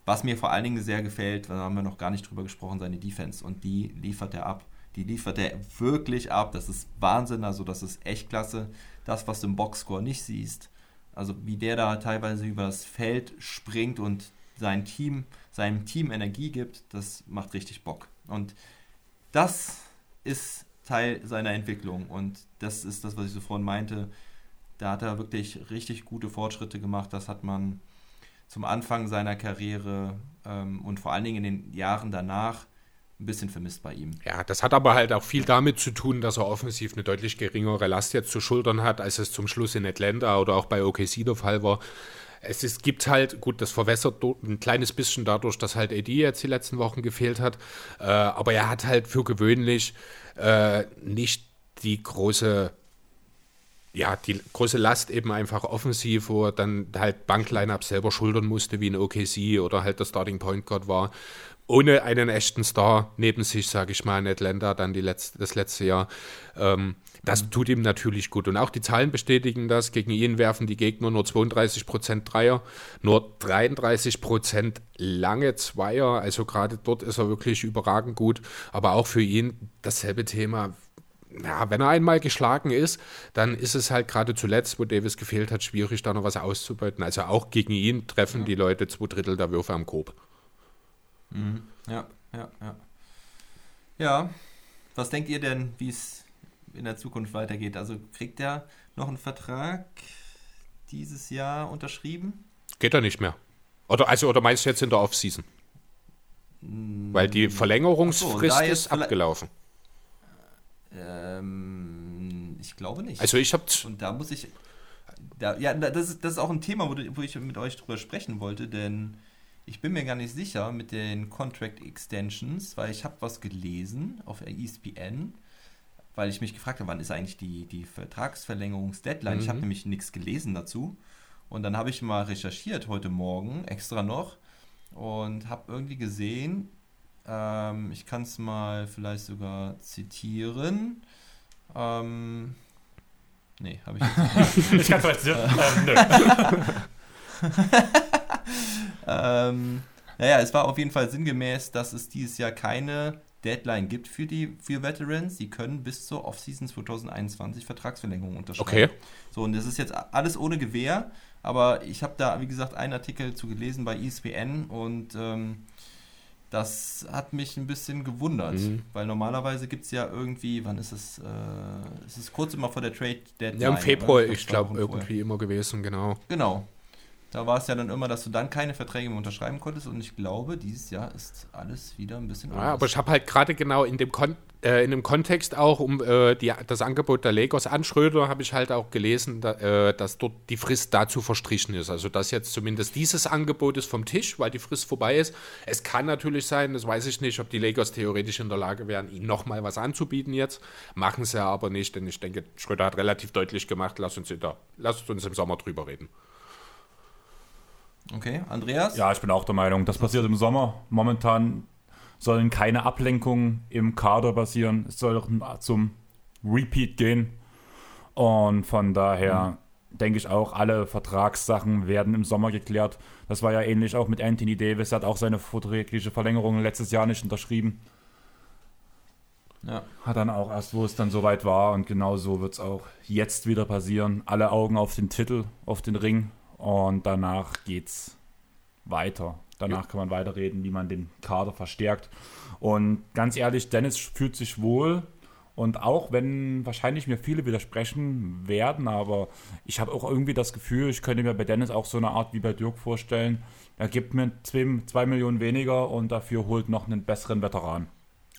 was mir vor allen Dingen sehr gefällt, da haben wir noch gar nicht drüber gesprochen, seine Defense. Und die liefert er ab. Die liefert er wirklich ab. Das ist Wahnsinn, also das ist echt klasse. Das, was du im Boxscore nicht siehst, also wie der da teilweise über das Feld springt und sein Team, seinem Team Energie gibt, das macht richtig Bock. Und das ist Teil seiner Entwicklung. Und das ist das, was ich so vorhin meinte. Da hat er wirklich richtig gute Fortschritte gemacht. Das hat man zum Anfang seiner Karriere ähm, und vor allen Dingen in den Jahren danach ein bisschen vermisst bei ihm. Ja, das hat aber halt auch viel damit zu tun, dass er offensiv eine deutlich geringere Last jetzt zu schultern hat, als es zum Schluss in Atlanta oder auch bei OKC der Fall war. Es ist, gibt halt, gut, das verwässert ein kleines bisschen dadurch, dass halt AD jetzt die letzten Wochen gefehlt hat. Äh, aber er hat halt für gewöhnlich äh, nicht die große, ja, die große Last eben einfach offensiv, wo er dann halt Bankline-Up selber schultern musste, wie ein OKC oder halt der Starting Point Guard war ohne einen echten Star neben sich, sage ich mal, in Atlanta dann die letzte, das letzte Jahr. Ähm, das tut ihm natürlich gut. Und auch die Zahlen bestätigen das. Gegen ihn werfen die Gegner nur 32% Dreier, nur 33% lange Zweier. Also gerade dort ist er wirklich überragend gut. Aber auch für ihn dasselbe Thema. Ja, wenn er einmal geschlagen ist, dann ist es halt gerade zuletzt, wo Davis gefehlt hat, schwierig, da noch was auszubeuten. Also auch gegen ihn treffen ja. die Leute zwei Drittel der Würfe am Korb. Mhm. Ja, ja, ja. Ja, was denkt ihr denn, wie es in der Zukunft weitergeht? Also kriegt er noch einen Vertrag dieses Jahr unterschrieben? Geht er nicht mehr. Oder, also, oder meinst du jetzt in der Offseason? Mm. Weil die Verlängerungsfrist so, ist abgelaufen. Ähm, ich glaube nicht. Also ich habe und da muss ich da, ja, das ist, das ist auch ein Thema, wo, wo ich mit euch drüber sprechen wollte, denn ich bin mir gar nicht sicher mit den Contract Extensions, weil ich habe was gelesen auf ESPN, weil ich mich gefragt habe, wann ist eigentlich die, die Vertragsverlängerungsdeadline. Mhm. Ich habe nämlich nichts gelesen dazu. Und dann habe ich mal recherchiert heute Morgen extra noch und habe irgendwie gesehen, ähm, ich kann es mal vielleicht sogar zitieren. Ähm, nee, habe ich nicht. ich kann es zitieren. ähm, ähm, naja, es war auf jeden Fall sinngemäß, dass es dieses Jahr keine Deadline gibt für die für Veterans. Sie können bis zur Offseason 2021 Vertragsverlängerung unterschreiben. Okay. So, und das ist jetzt alles ohne Gewähr, aber ich habe da, wie gesagt, einen Artikel zu gelesen bei ESPN und ähm, das hat mich ein bisschen gewundert, mhm. weil normalerweise gibt es ja irgendwie, wann ist es? Äh, es ist kurz immer vor der Trade Deadline. Ja, im Februar, ich glaube, irgendwie vorher. immer gewesen, genau. Genau. Da war es ja dann immer, dass du dann keine Verträge mehr unterschreiben konntest und ich glaube, dieses Jahr ist alles wieder ein bisschen anders. Ja, aber ich habe halt gerade genau in dem, Kon äh, in dem Kontext auch um äh, die, das Angebot der Lakers an Schröder habe ich halt auch gelesen, da, äh, dass dort die Frist dazu verstrichen ist. Also dass jetzt zumindest dieses Angebot ist vom Tisch, weil die Frist vorbei ist. Es kann natürlich sein, das weiß ich nicht, ob die Lakers theoretisch in der Lage wären, ihnen nochmal was anzubieten jetzt. Machen sie ja aber nicht, denn ich denke, Schröder hat relativ deutlich gemacht, lass uns, da, lass uns im Sommer drüber reden. Okay, Andreas? Ja, ich bin auch der Meinung, das passiert im Sommer. Momentan sollen keine Ablenkungen im Kader passieren. Es soll zum Repeat gehen. Und von daher mhm. denke ich auch, alle Vertragssachen werden im Sommer geklärt. Das war ja ähnlich auch mit Anthony Davis. Er hat auch seine verträgliche Verlängerung letztes Jahr nicht unterschrieben. Ja. Hat dann auch erst, wo es dann soweit war. Und genau so wird es auch jetzt wieder passieren. Alle Augen auf den Titel, auf den Ring. Und danach geht's weiter. Danach ja. kann man weiterreden, wie man den Kader verstärkt. Und ganz ehrlich, Dennis fühlt sich wohl. Und auch wenn wahrscheinlich mir viele widersprechen werden, aber ich habe auch irgendwie das Gefühl, ich könnte mir bei Dennis auch so eine Art wie bei Dirk vorstellen. Er gibt mir zwei, zwei Millionen weniger und dafür holt noch einen besseren Veteran.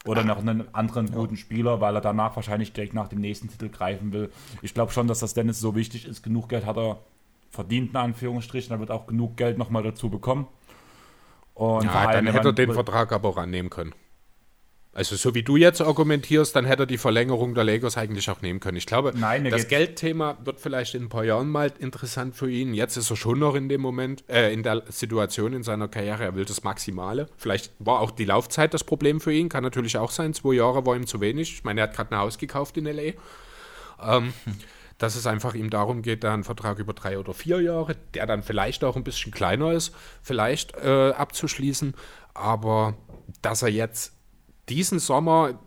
Oder ah. noch einen anderen guten ja. Spieler, weil er danach wahrscheinlich direkt nach dem nächsten Titel greifen will. Ich glaube schon, dass das Dennis so wichtig ist. Genug Geld hat er verdient, in Anführungsstrichen. Er wird auch genug Geld nochmal dazu bekommen. Und ja, dann hätte er den Vertrag aber auch annehmen können. Also so wie du jetzt argumentierst, dann hätte er die Verlängerung der Lakers eigentlich auch nehmen können. Ich glaube, Nein, das Geldthema wird vielleicht in ein paar Jahren mal interessant für ihn. Jetzt ist er schon noch in dem Moment, äh, in der Situation in seiner Karriere, er will das Maximale. Vielleicht war auch die Laufzeit das Problem für ihn, kann natürlich auch sein. Zwei Jahre war ihm zu wenig. Ich meine, er hat gerade ein Haus gekauft in L.A. Ähm, dass es einfach ihm darum geht, da einen Vertrag über drei oder vier Jahre, der dann vielleicht auch ein bisschen kleiner ist, vielleicht äh, abzuschließen. Aber dass er jetzt diesen Sommer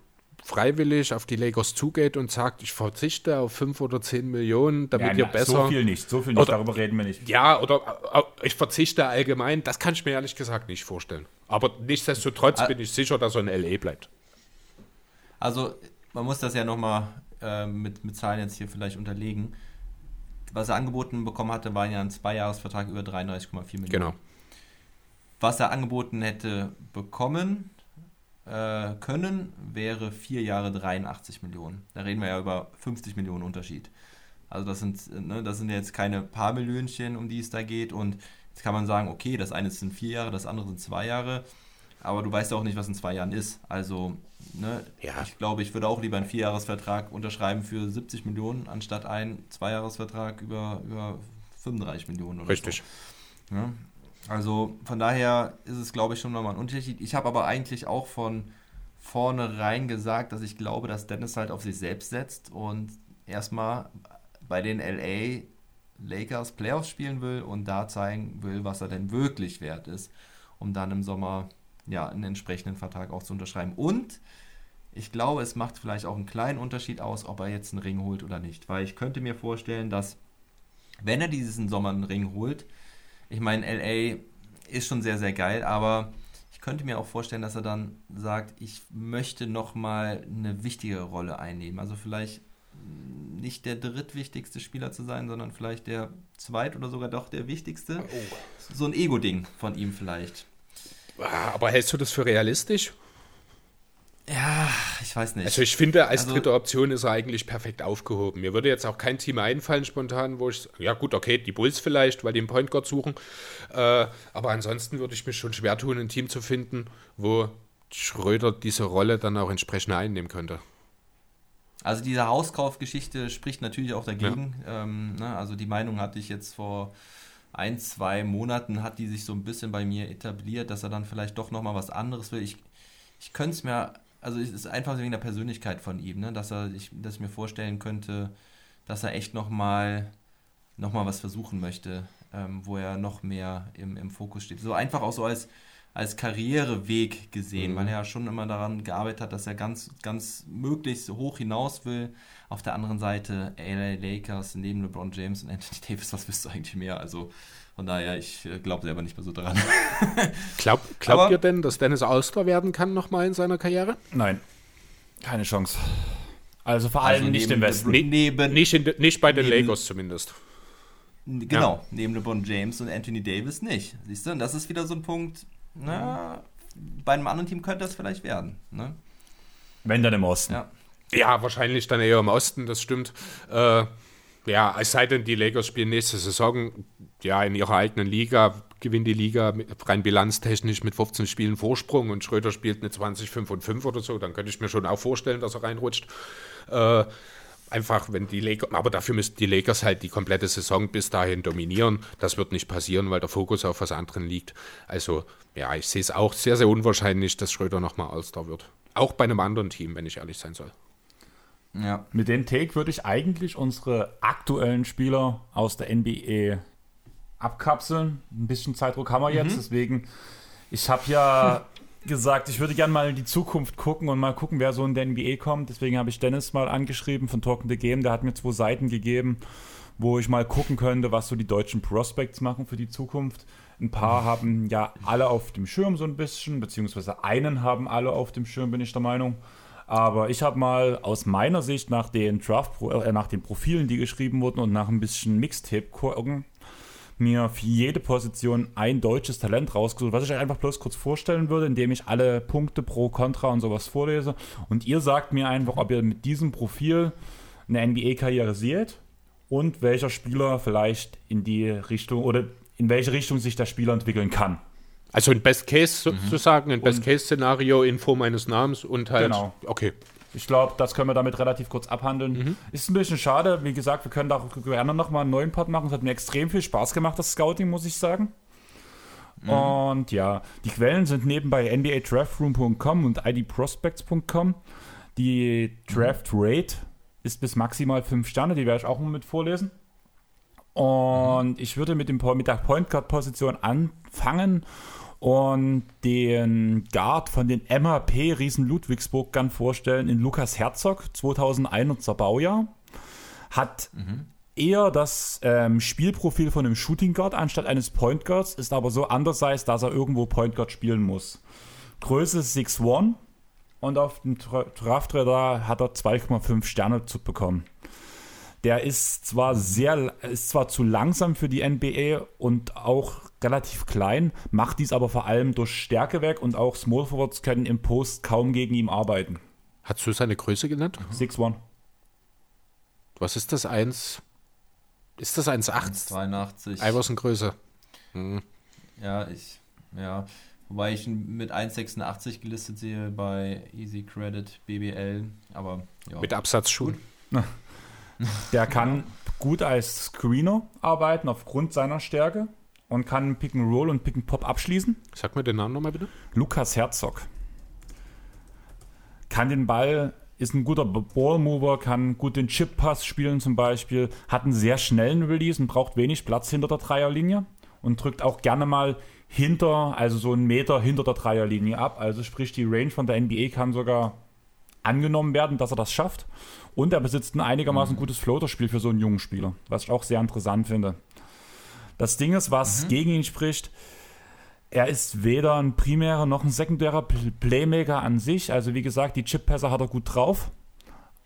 freiwillig auf die Lakers zugeht und sagt, ich verzichte auf fünf oder zehn Millionen, damit ja, ihr na, besser. So viel nicht, so viel nicht, oder, darüber reden wir nicht. Ja, oder äh, ich verzichte allgemein, das kann ich mir ehrlich gesagt nicht vorstellen. Aber nichtsdestotrotz also, bin ich sicher, dass er in LA bleibt. Also, man muss das ja nochmal äh, mit, mit Zahlen jetzt hier vielleicht unterlegen. Was er angeboten bekommen hatte, war ja ein Zweijahresvertrag über 33,4 Millionen. Genau. Was er angeboten hätte bekommen äh, können, wäre vier Jahre 83 Millionen. Da reden wir ja über 50 Millionen Unterschied. Also das sind, ne, das sind jetzt keine paar Millionchen, um die es da geht. Und jetzt kann man sagen, okay, das eine sind vier Jahre, das andere sind zwei Jahre. Aber du weißt auch nicht, was in zwei Jahren ist. Also, ne, ja. ich glaube, ich würde auch lieber einen Vierjahresvertrag unterschreiben für 70 Millionen, anstatt einen Zweijahresvertrag über, über 35 Millionen oder Richtig. So. Ja? Also von daher ist es, glaube ich, schon nochmal ein Unterschied. Ich habe aber eigentlich auch von vornherein gesagt, dass ich glaube, dass Dennis halt auf sich selbst setzt und erstmal bei den LA Lakers Playoffs spielen will und da zeigen will, was er denn wirklich wert ist, um dann im Sommer ja, einen entsprechenden Vertrag auch zu unterschreiben. Und ich glaube, es macht vielleicht auch einen kleinen Unterschied aus, ob er jetzt einen Ring holt oder nicht. Weil ich könnte mir vorstellen, dass, wenn er diesen Sommer einen Ring holt, ich meine, LA ist schon sehr, sehr geil, aber ich könnte mir auch vorstellen, dass er dann sagt, ich möchte nochmal eine wichtige Rolle einnehmen. Also vielleicht nicht der drittwichtigste Spieler zu sein, sondern vielleicht der zweit oder sogar doch der wichtigste. Oh. So ein Ego-Ding von ihm vielleicht. Ah, aber hältst du das für realistisch? Ja, ich weiß nicht. Also ich finde, als Also- dritte Option ist er eigentlich perfekt aufgehoben. Mir würde jetzt auch kein Team einfallen spontan, wo ich, ja gut, okay, die Bulls vielleicht, weil die einen Point Guard suchen. Äh, aber ansonsten würde ich mich schon schwer tun, ein Team zu finden, wo Schröder diese Rolle dann auch entsprechend einnehmen könnte. Also diese Hauskaufgeschichte spricht natürlich auch dagegen. Ähm, ne, also die Meinung hatte ich jetzt vor ein, zwei Monaten, hat die sich so ein bisschen bei mir etabliert, dass er dann vielleicht doch nochmal was anderes will. Ich, ich könnte es mir, also es ist einfach wegen der Persönlichkeit von ihm, ne, dass, er, ich, dass ich mir vorstellen könnte, dass er echt nochmal noch mal was versuchen möchte, ähm, wo er noch mehr im, im Fokus steht. So einfach auch so als, als Karriereweg gesehen, weil er ja schon immer daran gearbeitet hat, dass er ganz, ganz möglichst hoch hinaus will. Auf der anderen Seite LA Lakers neben LeBron James und Anthony Davis, was willst du eigentlich mehr? Also von daher, ich äh, glaube selber nicht mehr so dran. Glaub, glaubt Aber- ihr denn, dass Dennis Alster werden kann nochmal in seiner Karriere? Nein. Keine Chance. Also vor allem nicht im Westen. Le neben, Nicht, in, nicht bei den Neben- Lakers zumindest. genau, neben LeBron James und Anthony Davis nicht. Siehst du, und das ist wieder so ein Punkt, na, bei einem anderen Team könnte das vielleicht werden. Ne? Wenn dann im Osten. Ja. Ja, wahrscheinlich dann eher im Osten, das stimmt. Äh, ja, es sei denn, die Lakers spielen nächste Saison ja in ihrer eigenen Liga, gewinnen die Liga rein bilanztechnisch mit 15 Spielen Vorsprung und Schröder spielt eine 20, 5 und 5 oder so, dann könnte ich mir schon auch vorstellen, dass er reinrutscht. Äh, einfach, wenn die Lakers, aber dafür müssten die Lakers halt die komplette Saison bis dahin dominieren. Das wird nicht passieren, weil der Fokus auf was anderem liegt. Also, ja, ich sehe es auch sehr, sehr unwahrscheinlich, dass Schröder nochmal All-Star wird. Auch bei einem anderen Team, wenn ich ehrlich sein soll. Ja. Mit dem Take würde ich eigentlich unsere aktuellen Spieler aus der NBA abkapseln. Ein bisschen Zeitdruck haben wir jetzt, deswegen, ich habe ja gesagt, ich würde gerne mal in die Zukunft gucken und mal gucken, wer so in der NBA kommt. Deswegen habe ich Dennis mal angeschrieben von Talking the Game. Der hat mir zwei Seiten gegeben, wo ich mal gucken könnte, was so die deutschen Prospects machen für die Zukunft. Ein paar haben ja alle auf dem Schirm so ein bisschen, beziehungsweise einen haben alle auf dem Schirm, bin ich der Meinung. Aber ich habe mal aus meiner Sicht nach den Draft, äh, nach den Profilen, die geschrieben wurden und nach ein bisschen Mixtape gucken, mir für jede Position ein deutsches Talent rausgesucht, was ich euch einfach bloß kurz vorstellen würde, indem ich alle Punkte pro, contra und sowas vorlese. Und ihr sagt mir einfach, ob ihr mit diesem Profil eine NBA-Karriere seht und welcher Spieler vielleicht in die Richtung oder in welche Richtung sich der Spieler entwickeln kann. Also ein Best Case sozusagen, ein Best Case Szenario in Form meines Namens und halt. Genau. Okay. Ich glaube, das können wir damit relativ kurz abhandeln. Ist ein bisschen schade. Wie gesagt, wir können da auch gerne nochmal einen neuen Part machen. Es hat mir extrem viel Spaß gemacht, das Scouting, muss ich sagen. Und ja, die Quellen sind nebenbei nbadraftroom.com und idprospects.com. Die Draft Rate ist bis maximal 5 Sterne, die werde ich auch mal mit vorlesen. Und ich würde mit, dem, mit der Point Guard Position anfangen und den Guard von den MAP Riesen Ludwigsburg gern vorstellen in Lukas Herzog, 2001er Baujahr. Hat eher das ähm, Spielprofil von einem Shooting Guard anstatt eines Point Guards, ist aber so andererseits, dass er irgendwo Point Guard spielen muss. Größe 6'1 und auf dem Tra- Draftradar hat er 2,5 Sterne zu bekommen. Der ist zwar sehr, ist zwar zu langsam für die NBA und auch relativ klein, macht dies aber vor allem durch Stärke weg und auch Small Forwards können im Post kaum gegen ihn arbeiten. Hast du seine Größe genannt? 6-1. Was ist das? 1? Ist das 1,8? 82. Iverson-Größe. Ja, ich, ja. Wobei ich ihn mit 1,86 gelistet sehe bei Easy Credit BBL, aber ja. Mit Absatzschuhen. Der kann gut als Screener arbeiten aufgrund seiner Stärke und kann Pick and Roll und Pick and Pop abschließen. Sag mir den Namen nochmal bitte. Lukas Herzog. Kann den Ball, ist ein guter Ballmover, kann gut den Chip-Pass spielen zum Beispiel, hat einen sehr schnellen Release und braucht wenig Platz hinter der Dreierlinie und drückt auch gerne mal hinter, also so einen Meter hinter der Dreierlinie ab. Also sprich, die Range von der NBA kann sogar angenommen werden, dass er das schafft. Und er besitzt ein einigermaßen gutes Floaterspiel für so einen jungen Spieler, was ich auch sehr interessant finde. Das Ding ist, was gegen ihn spricht, er ist weder ein primärer noch ein sekundärer Pl- Playmaker an sich. Also wie gesagt, die Chip-Pässe hat er gut drauf.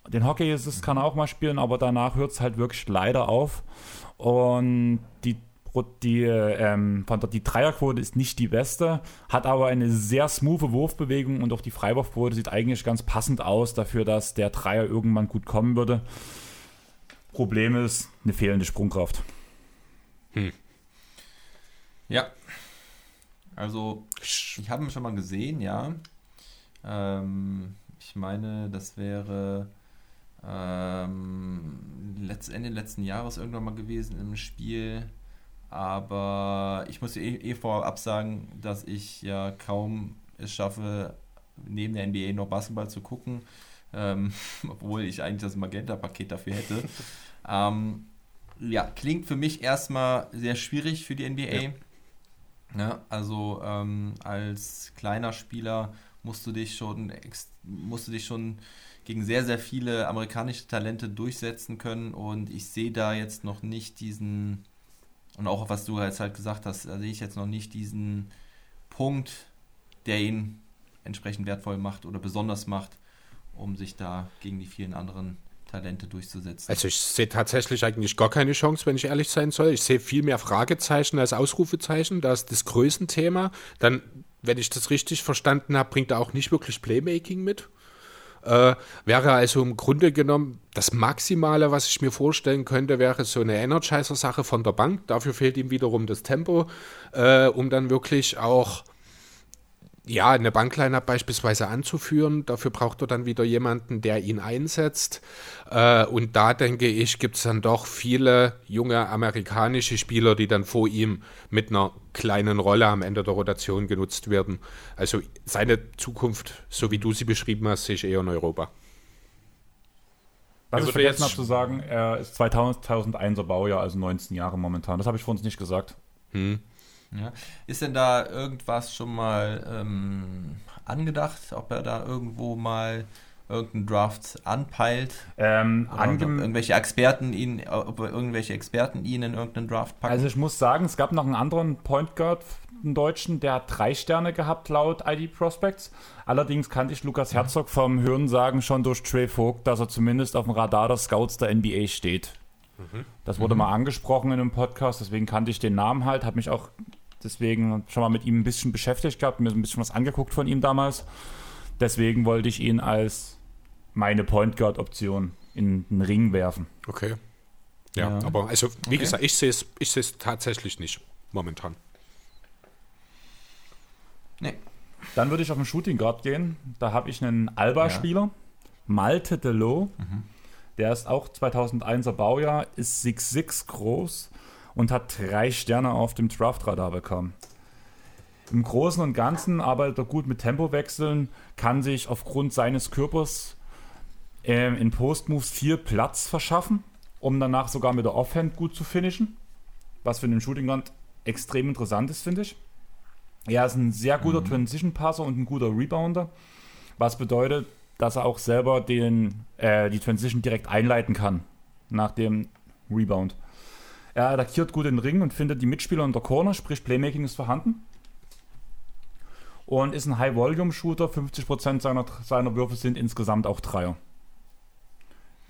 Den Hockey ist es, kann er auch mal spielen, aber danach hört es halt wirklich leider auf. Und die die, ähm, von der, die Dreierquote ist nicht die beste, hat aber eine sehr smoothe Wurfbewegung und auch die Freiwurfquote sieht eigentlich ganz passend aus dafür, dass der Dreier irgendwann gut kommen würde. Problem ist eine fehlende Sprungkraft. Hm. Ja. Also, ich habe ihn schon mal gesehen, ja. Ähm, ich meine, das wäre ähm, Ende letzten Jahres irgendwann mal gewesen im Spiel. Aber ich muss eh, eh vorab sagen, dass ich ja kaum es schaffe, neben der NBA noch Basketball zu gucken, ähm, obwohl ich eigentlich das Magenta-Paket dafür hätte. ähm, ja, klingt für mich erstmal sehr schwierig für die NBA. Ja. Ja, also ähm, als kleiner Spieler musst du dich schon musst du dich schon gegen sehr, sehr viele amerikanische Talente durchsetzen können und ich sehe da jetzt noch nicht diesen, und auch was du jetzt halt gesagt hast, da sehe ich jetzt noch nicht diesen Punkt, der ihn entsprechend wertvoll macht oder besonders macht, um sich da gegen die vielen anderen Talente durchzusetzen. Also ich sehe tatsächlich eigentlich gar keine Chance, wenn ich ehrlich sein soll. Ich sehe viel mehr Fragezeichen als Ausrufezeichen. Da ist das Größenthema. Dann, wenn ich das richtig verstanden habe, bringt er auch nicht wirklich Playmaking mit. Äh, wäre also im Grunde genommen das Maximale, was ich mir vorstellen könnte, wäre so eine Energizer-Sache von der Bank. Dafür fehlt ihm wiederum das Tempo, äh, um dann wirklich auch ja, eine Bankline beispielsweise anzuführen. Dafür braucht er dann wieder jemanden, der ihn einsetzt. Äh, und da denke ich, gibt es dann doch viele junge amerikanische Spieler, die dann vor ihm mit einer kleinen Rolle am Ende der Rotation genutzt werden. Also seine Zukunft, so wie du sie beschrieben hast, sehe ich eher in Europa. Was ich vergessen habe zu sagen, er ist 2001er Baujahr, also 19 Jahre momentan. Das habe ich vor uns nicht gesagt. Hm. Ja. Ist denn da irgendwas schon mal ähm, angedacht, ob er da irgendwo mal irgendeinen Draft anpeilt? Ähm, irgendwelche Experten ihn, ob irgendwelche Experten ihn in irgendeinen Draft packen? Also ich muss sagen, es gab noch einen anderen Point Guard, einen Deutschen, der hat drei Sterne gehabt laut ID Prospects. Allerdings kannte ich Lukas Herzog vom Hörensagen schon durch Trey Vogt, dass er zumindest auf dem Radar der Scouts der NBA steht. Mhm. Das wurde mhm. mal angesprochen in einem Podcast, deswegen kannte ich den Namen halt, habe mich auch Deswegen schon mal mit ihm ein bisschen beschäftigt gehabt, mir ein bisschen was angeguckt von ihm damals. Deswegen wollte ich ihn als meine Point Guard Option in den Ring werfen. Okay. Ja, ja. aber also wie okay. gesagt, ich sehe es ich sehe es tatsächlich nicht momentan. Nee. Dann würde ich auf den Shooting Guard gehen. Da habe ich einen Alba-Spieler, ja. Malte Delo. Mhm. Der ist auch 2001er Baujahr, ist 6'6 groß, und hat drei Sterne auf dem Draftradar bekommen. Im Großen und Ganzen arbeitet er gut mit Tempowechseln, kann sich aufgrund seines Körpers äh, in Postmoves viel Platz verschaffen, um danach sogar mit der Offhand gut zu finishen. Was für den Shooting Guard extrem interessant ist, finde ich. Er ist ein sehr guter mhm. Transition-Passer und ein guter Rebounder, was bedeutet, dass er auch selber den, äh, die Transition direkt einleiten kann nach dem Rebound. Er attackiert gut den Ring und findet die Mitspieler in der Corner, sprich Playmaking ist vorhanden. Und ist ein High-Volume-Shooter. 50% seiner, seiner Würfe sind insgesamt auch Dreier.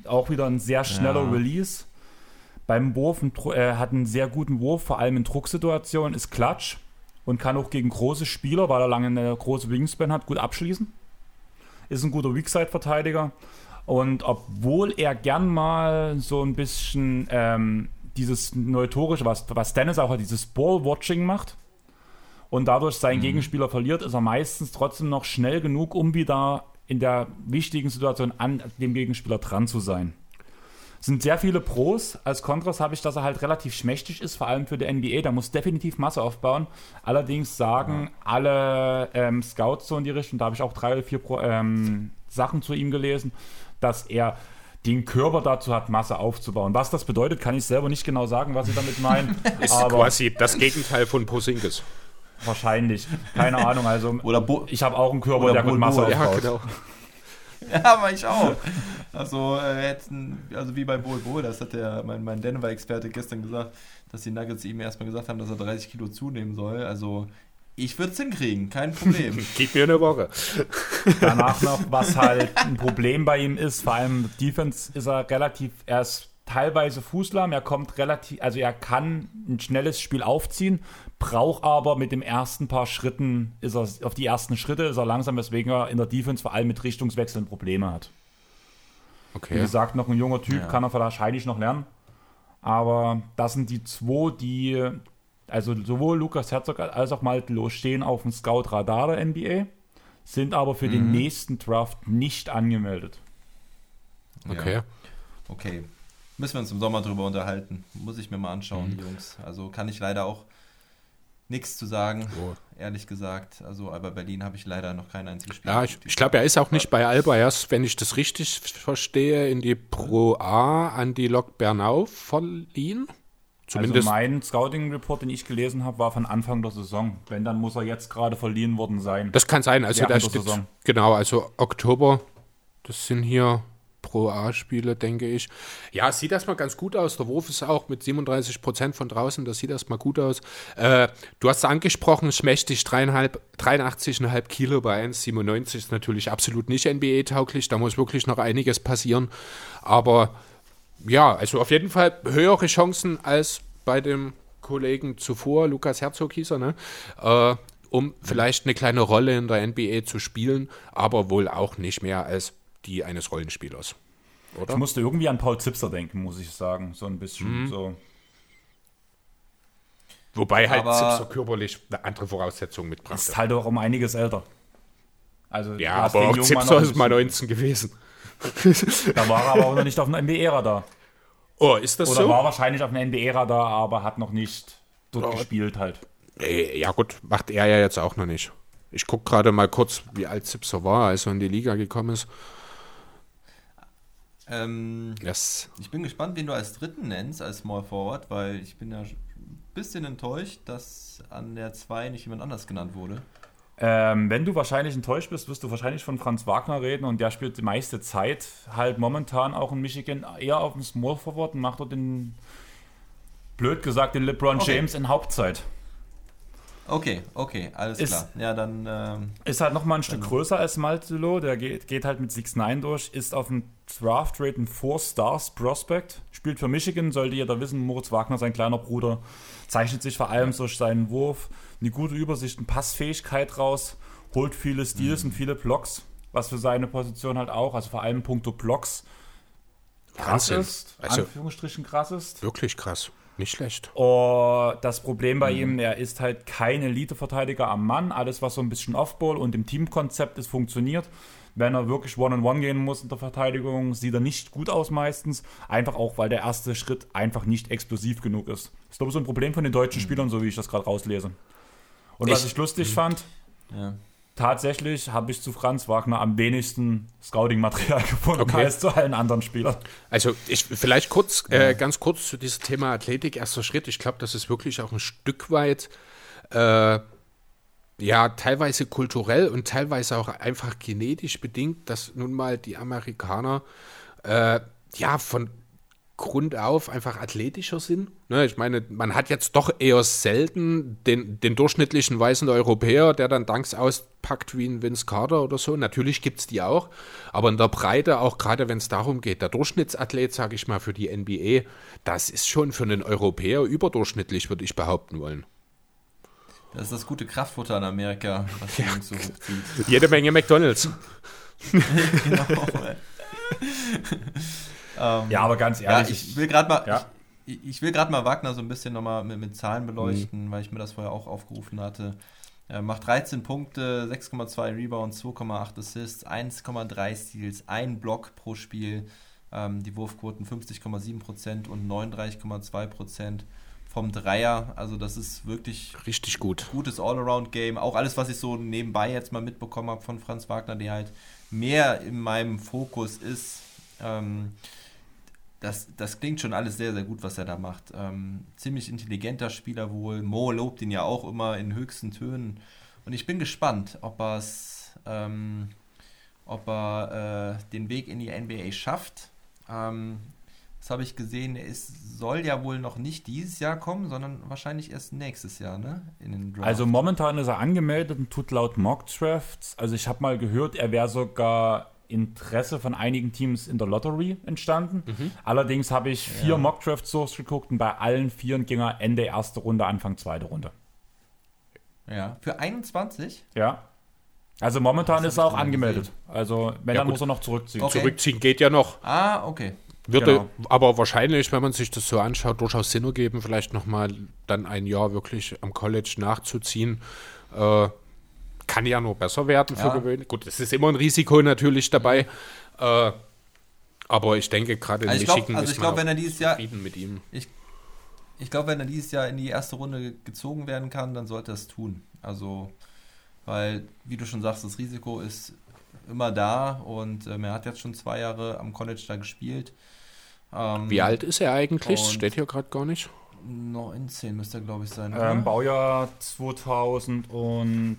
Auch wieder ein sehr schneller ja. Release. Beim Wurf äh, hat einen sehr guten Wurf, vor allem in Drucksituationen, ist Klatsch und kann auch gegen große Spieler, weil er lange eine große Wingspan hat, gut abschließen. Ist ein guter Weakside-Verteidiger. Und obwohl er gern mal so ein bisschen ähm, dieses Neutorische, was, was Dennis auch hat, dieses Ball-Watching macht und dadurch seinen mhm. Gegenspieler verliert, ist er meistens trotzdem noch schnell genug, um wieder in der wichtigen Situation an dem Gegenspieler dran zu sein. Es sind sehr viele Pros. Als Kontrast habe ich, dass er halt relativ schmächtig ist, vor allem für die NBA. Da muss definitiv Masse aufbauen. Allerdings sagen ja. alle ähm, Scouts so in die Richtung, da habe ich auch drei oder vier Pro, ähm, Sachen zu ihm gelesen, dass er den Körper dazu hat, Masse aufzubauen. Was das bedeutet, kann ich selber nicht genau sagen, was sie damit meinen. ist quasi das Gegenteil von Posingis. Wahrscheinlich. Keine Ahnung. Also oder Bo ich habe auch einen Körper, der gut Masse aufbaut. Ja, genau. Ja, aber ich auch. Also, äh, also wie bei Bol Bol, das hat der, mein, mein Denver-Experte gestern gesagt, dass die Nuggets ihm erstmal gesagt haben, dass er 30 Kilo zunehmen soll. Also ich würde es hinkriegen, kein Problem. Gib mir eine Woche. Danach noch, was halt ein Problem bei ihm ist, vor allem Defense ist er relativ, er ist teilweise Fußlahm, er kommt relativ, also er kann ein schnelles Spiel aufziehen, braucht aber mit dem ersten paar Schritten, ist er, auf die ersten Schritte ist er langsam, weswegen er in der Defense vor allem mit Richtungswechseln Probleme hat. Okay. Wie gesagt, noch ein junger Typ, Ja. kann er wahrscheinlich noch lernen. Aber das sind die zwei, die, also sowohl Lukas Herzog als auch Malte Loh stehen auf dem Scout-Radar der NBA, sind aber für Mhm. den nächsten Draft nicht angemeldet. Okay. Ja. Okay. Müssen wir uns im Sommer drüber unterhalten. Muss ich mir mal anschauen, Mhm. die Jungs. Also kann ich leider auch nichts zu sagen, Oh. ehrlich gesagt. Also, aber Berlin habe ich leider noch kein einziges Spiel. Ja, ich, ich glaube, er ist auch nicht bei Alba erst, wenn ich das richtig verstehe, in die Pro A an die Lok Bernau verliehen. Zumindest. also mein Scouting-Report, den ich gelesen habe, war von Anfang der Saison. Wenn, dann muss er jetzt gerade verliehen worden sein. das kann sein. Also da steht, Saison. genau, also Oktober, das sind hier Pro A-Spiele, denke ich. Ja, sieht erstmal ganz gut aus. Der Wurf ist auch mit 37 Prozent von draußen, das sieht erstmal gut aus. Äh, du hast es angesprochen, schmächtig 3,5 83,5 Kilo bei 1,97 ist natürlich absolut nicht NBA-tauglich. Da muss wirklich noch einiges passieren. Aber ja, also auf jeden Fall höhere Chancen als bei dem Kollegen zuvor, Lukas Herzog hieß er, ne? Äh, um vielleicht eine kleine Rolle in der NBA zu spielen, aber wohl auch nicht mehr als die eines Rollenspielers. Ich musste irgendwie an Paul Zipser denken, muss ich sagen. So ein Mhm. bisschen so. Wobei halt Aber- Zipser körperlich eine andere Voraussetzung mitbrachte. Ist halt auch um einiges älter. Also, Ja, aber auch Zipser ist mal bisschen- 19 gewesen. Da war er aber auch noch nicht auf dem NBA-Radar. Oh, ist das Oder so? war wahrscheinlich auf dem NBA-Radar, aber hat noch nicht dort Ja. gespielt halt. Ja gut, macht er ja jetzt auch noch nicht. Ich gucke gerade mal kurz, wie alt Zipser war, als er in die Liga gekommen ist. Ähm, Yes. ich bin gespannt, wen du als dritten nennst, als Small Forward, weil ich bin ja ein bisschen enttäuscht, dass an der 2 nicht jemand anders genannt wurde. Ähm, wenn du wahrscheinlich enttäuscht bist, wirst du wahrscheinlich von Franz Wagner reden und der spielt die meiste Zeit halt momentan auch in Michigan eher auf dem Small Forward und macht dort den, blöd gesagt, den LeBron Okay. James in Hauptzeit. Okay, okay, alles Ist- klar. Ja, dann ähm, Ist halt nochmal ein Stück größer als Maltelo, der geht, geht halt mit 6'9 durch, ist auf dem Draft Rate ein 4 Stars Prospect, spielt für Michigan, sollte jeder wissen, Moritz Wagner, sein kleiner Bruder, zeichnet sich vor allem durch seinen Wurf, eine gute Übersicht, eine Passfähigkeit raus, holt viele Steals und viele Blocks, was für seine Position halt auch, also vor allem puncto Blocks, krass Wahnsinn. ist, Also- Anführungsstrichen krass ist. Wirklich krass. Nicht schlecht. Oh, das Problem Mhm. bei ihm, er ist halt kein Elite-Verteidiger am Mann. Alles, was so ein bisschen Off-Ball und im Teamkonzept ist, funktioniert. Wenn er wirklich One-on-One gehen muss in der Verteidigung, sieht er nicht gut aus meistens. Einfach auch, weil der erste Schritt einfach nicht explosiv genug ist. Das ist, glaube ich, so ein Problem von den deutschen Spielern, so wie ich das gerade rauslese. Und was Ich- ich lustig fand, ja. tatsächlich habe ich zu Franz Wagner am wenigsten Scouting-Material gefunden Okay. als zu allen anderen Spielern. Also ich vielleicht kurz, äh, ganz kurz zu diesem Thema Athletik, erster Schritt. Ich glaube, das ist wirklich auch ein Stück weit äh, ja teilweise kulturell und teilweise auch einfach genetisch bedingt, dass nun mal die Amerikaner äh, ja von Grund auf einfach athletischer sind. Ne, ich meine, man hat jetzt doch eher selten den, den durchschnittlichen weißen Europäer, der dann Danks auspackt wie ein Vince Carter oder so. Natürlich gibt es die auch, aber in der Breite, auch gerade wenn es darum geht, der Durchschnittsathlet, sage ich mal, für die NBA, das ist schon für einen Europäer überdurchschnittlich, würde ich behaupten wollen. Das ist das gute Kraftfutter in Amerika, was die Jungs so hochzieht. Jede Menge McDonalds. genau. ähm, Ja, aber ganz Ja, ehrlich, ich will gerade mal, Ja. ich, ich will gerade mal Wagner so ein bisschen nochmal mit, mit Zahlen beleuchten, Mhm. weil ich mir das vorher auch aufgerufen hatte. Er macht 13 Punkte, 6,2 Rebounds, 2,8 Assists, 1,3 Steals, ein Block pro Spiel. Ähm, die Wurfquoten 50,7% und 39,2% vom Dreier. Also das ist wirklich Richtig gut. gutes All-Around-Game. Auch alles, was ich so nebenbei jetzt mal mitbekommen habe von Franz Wagner, der halt mehr in meinem Fokus ist. Ähm, das, das klingt schon alles sehr, sehr gut, was er da macht. Ähm, ziemlich intelligenter Spieler wohl. Mo lobt ihn ja auch immer in höchsten Tönen. Und ich bin gespannt, ob ähm, ob er äh, den Weg in die NBA schafft. Ähm, das habe ich gesehen, es soll ja wohl noch nicht dieses Jahr kommen, sondern wahrscheinlich erst nächstes Jahr, ne? In den Draft. Also momentan ist er angemeldet und tut laut Mock Drafts. Also ich habe mal gehört, er wäre sogar Interesse von einigen Teams in der Lottery entstanden. Allerdings habe ich vier Mock-Drafts durchgeguckt und bei allen vieren ging er Ende erste Runde, Anfang zweite Runde. Ja. Für 21? Ja. Also momentan ist er auch angemeldet. Also wenn, Ja, dann gut. muss er noch zurückziehen. Okay. Zurückziehen geht ja noch. Ah, okay. Würde Genau. aber wahrscheinlich, wenn man sich das so anschaut, durchaus Sinn ergeben, vielleicht nochmal dann ein Jahr wirklich am College nachzuziehen. Äh, kann ja nur besser werden für Ja. gewöhnlich. Gut, es ist immer ein Risiko natürlich dabei. Äh, aber ich denke, gerade in Also ich Michigan glaube, also ist ich glaub, wenn er dieses Jahr, mit ihm. ich glaube, wenn er dieses Jahr in die erste Runde gezogen werden kann, dann sollte er es tun. Also, weil, wie du schon sagst, das Risiko ist immer da und ähm, er hat jetzt schon zwei Jahre am College da gespielt. Ähm, Wie alt ist er eigentlich? Steht hier gerade gar nicht. 19 müsste er, glaube ich, sein. Ähm, Baujahr 2001,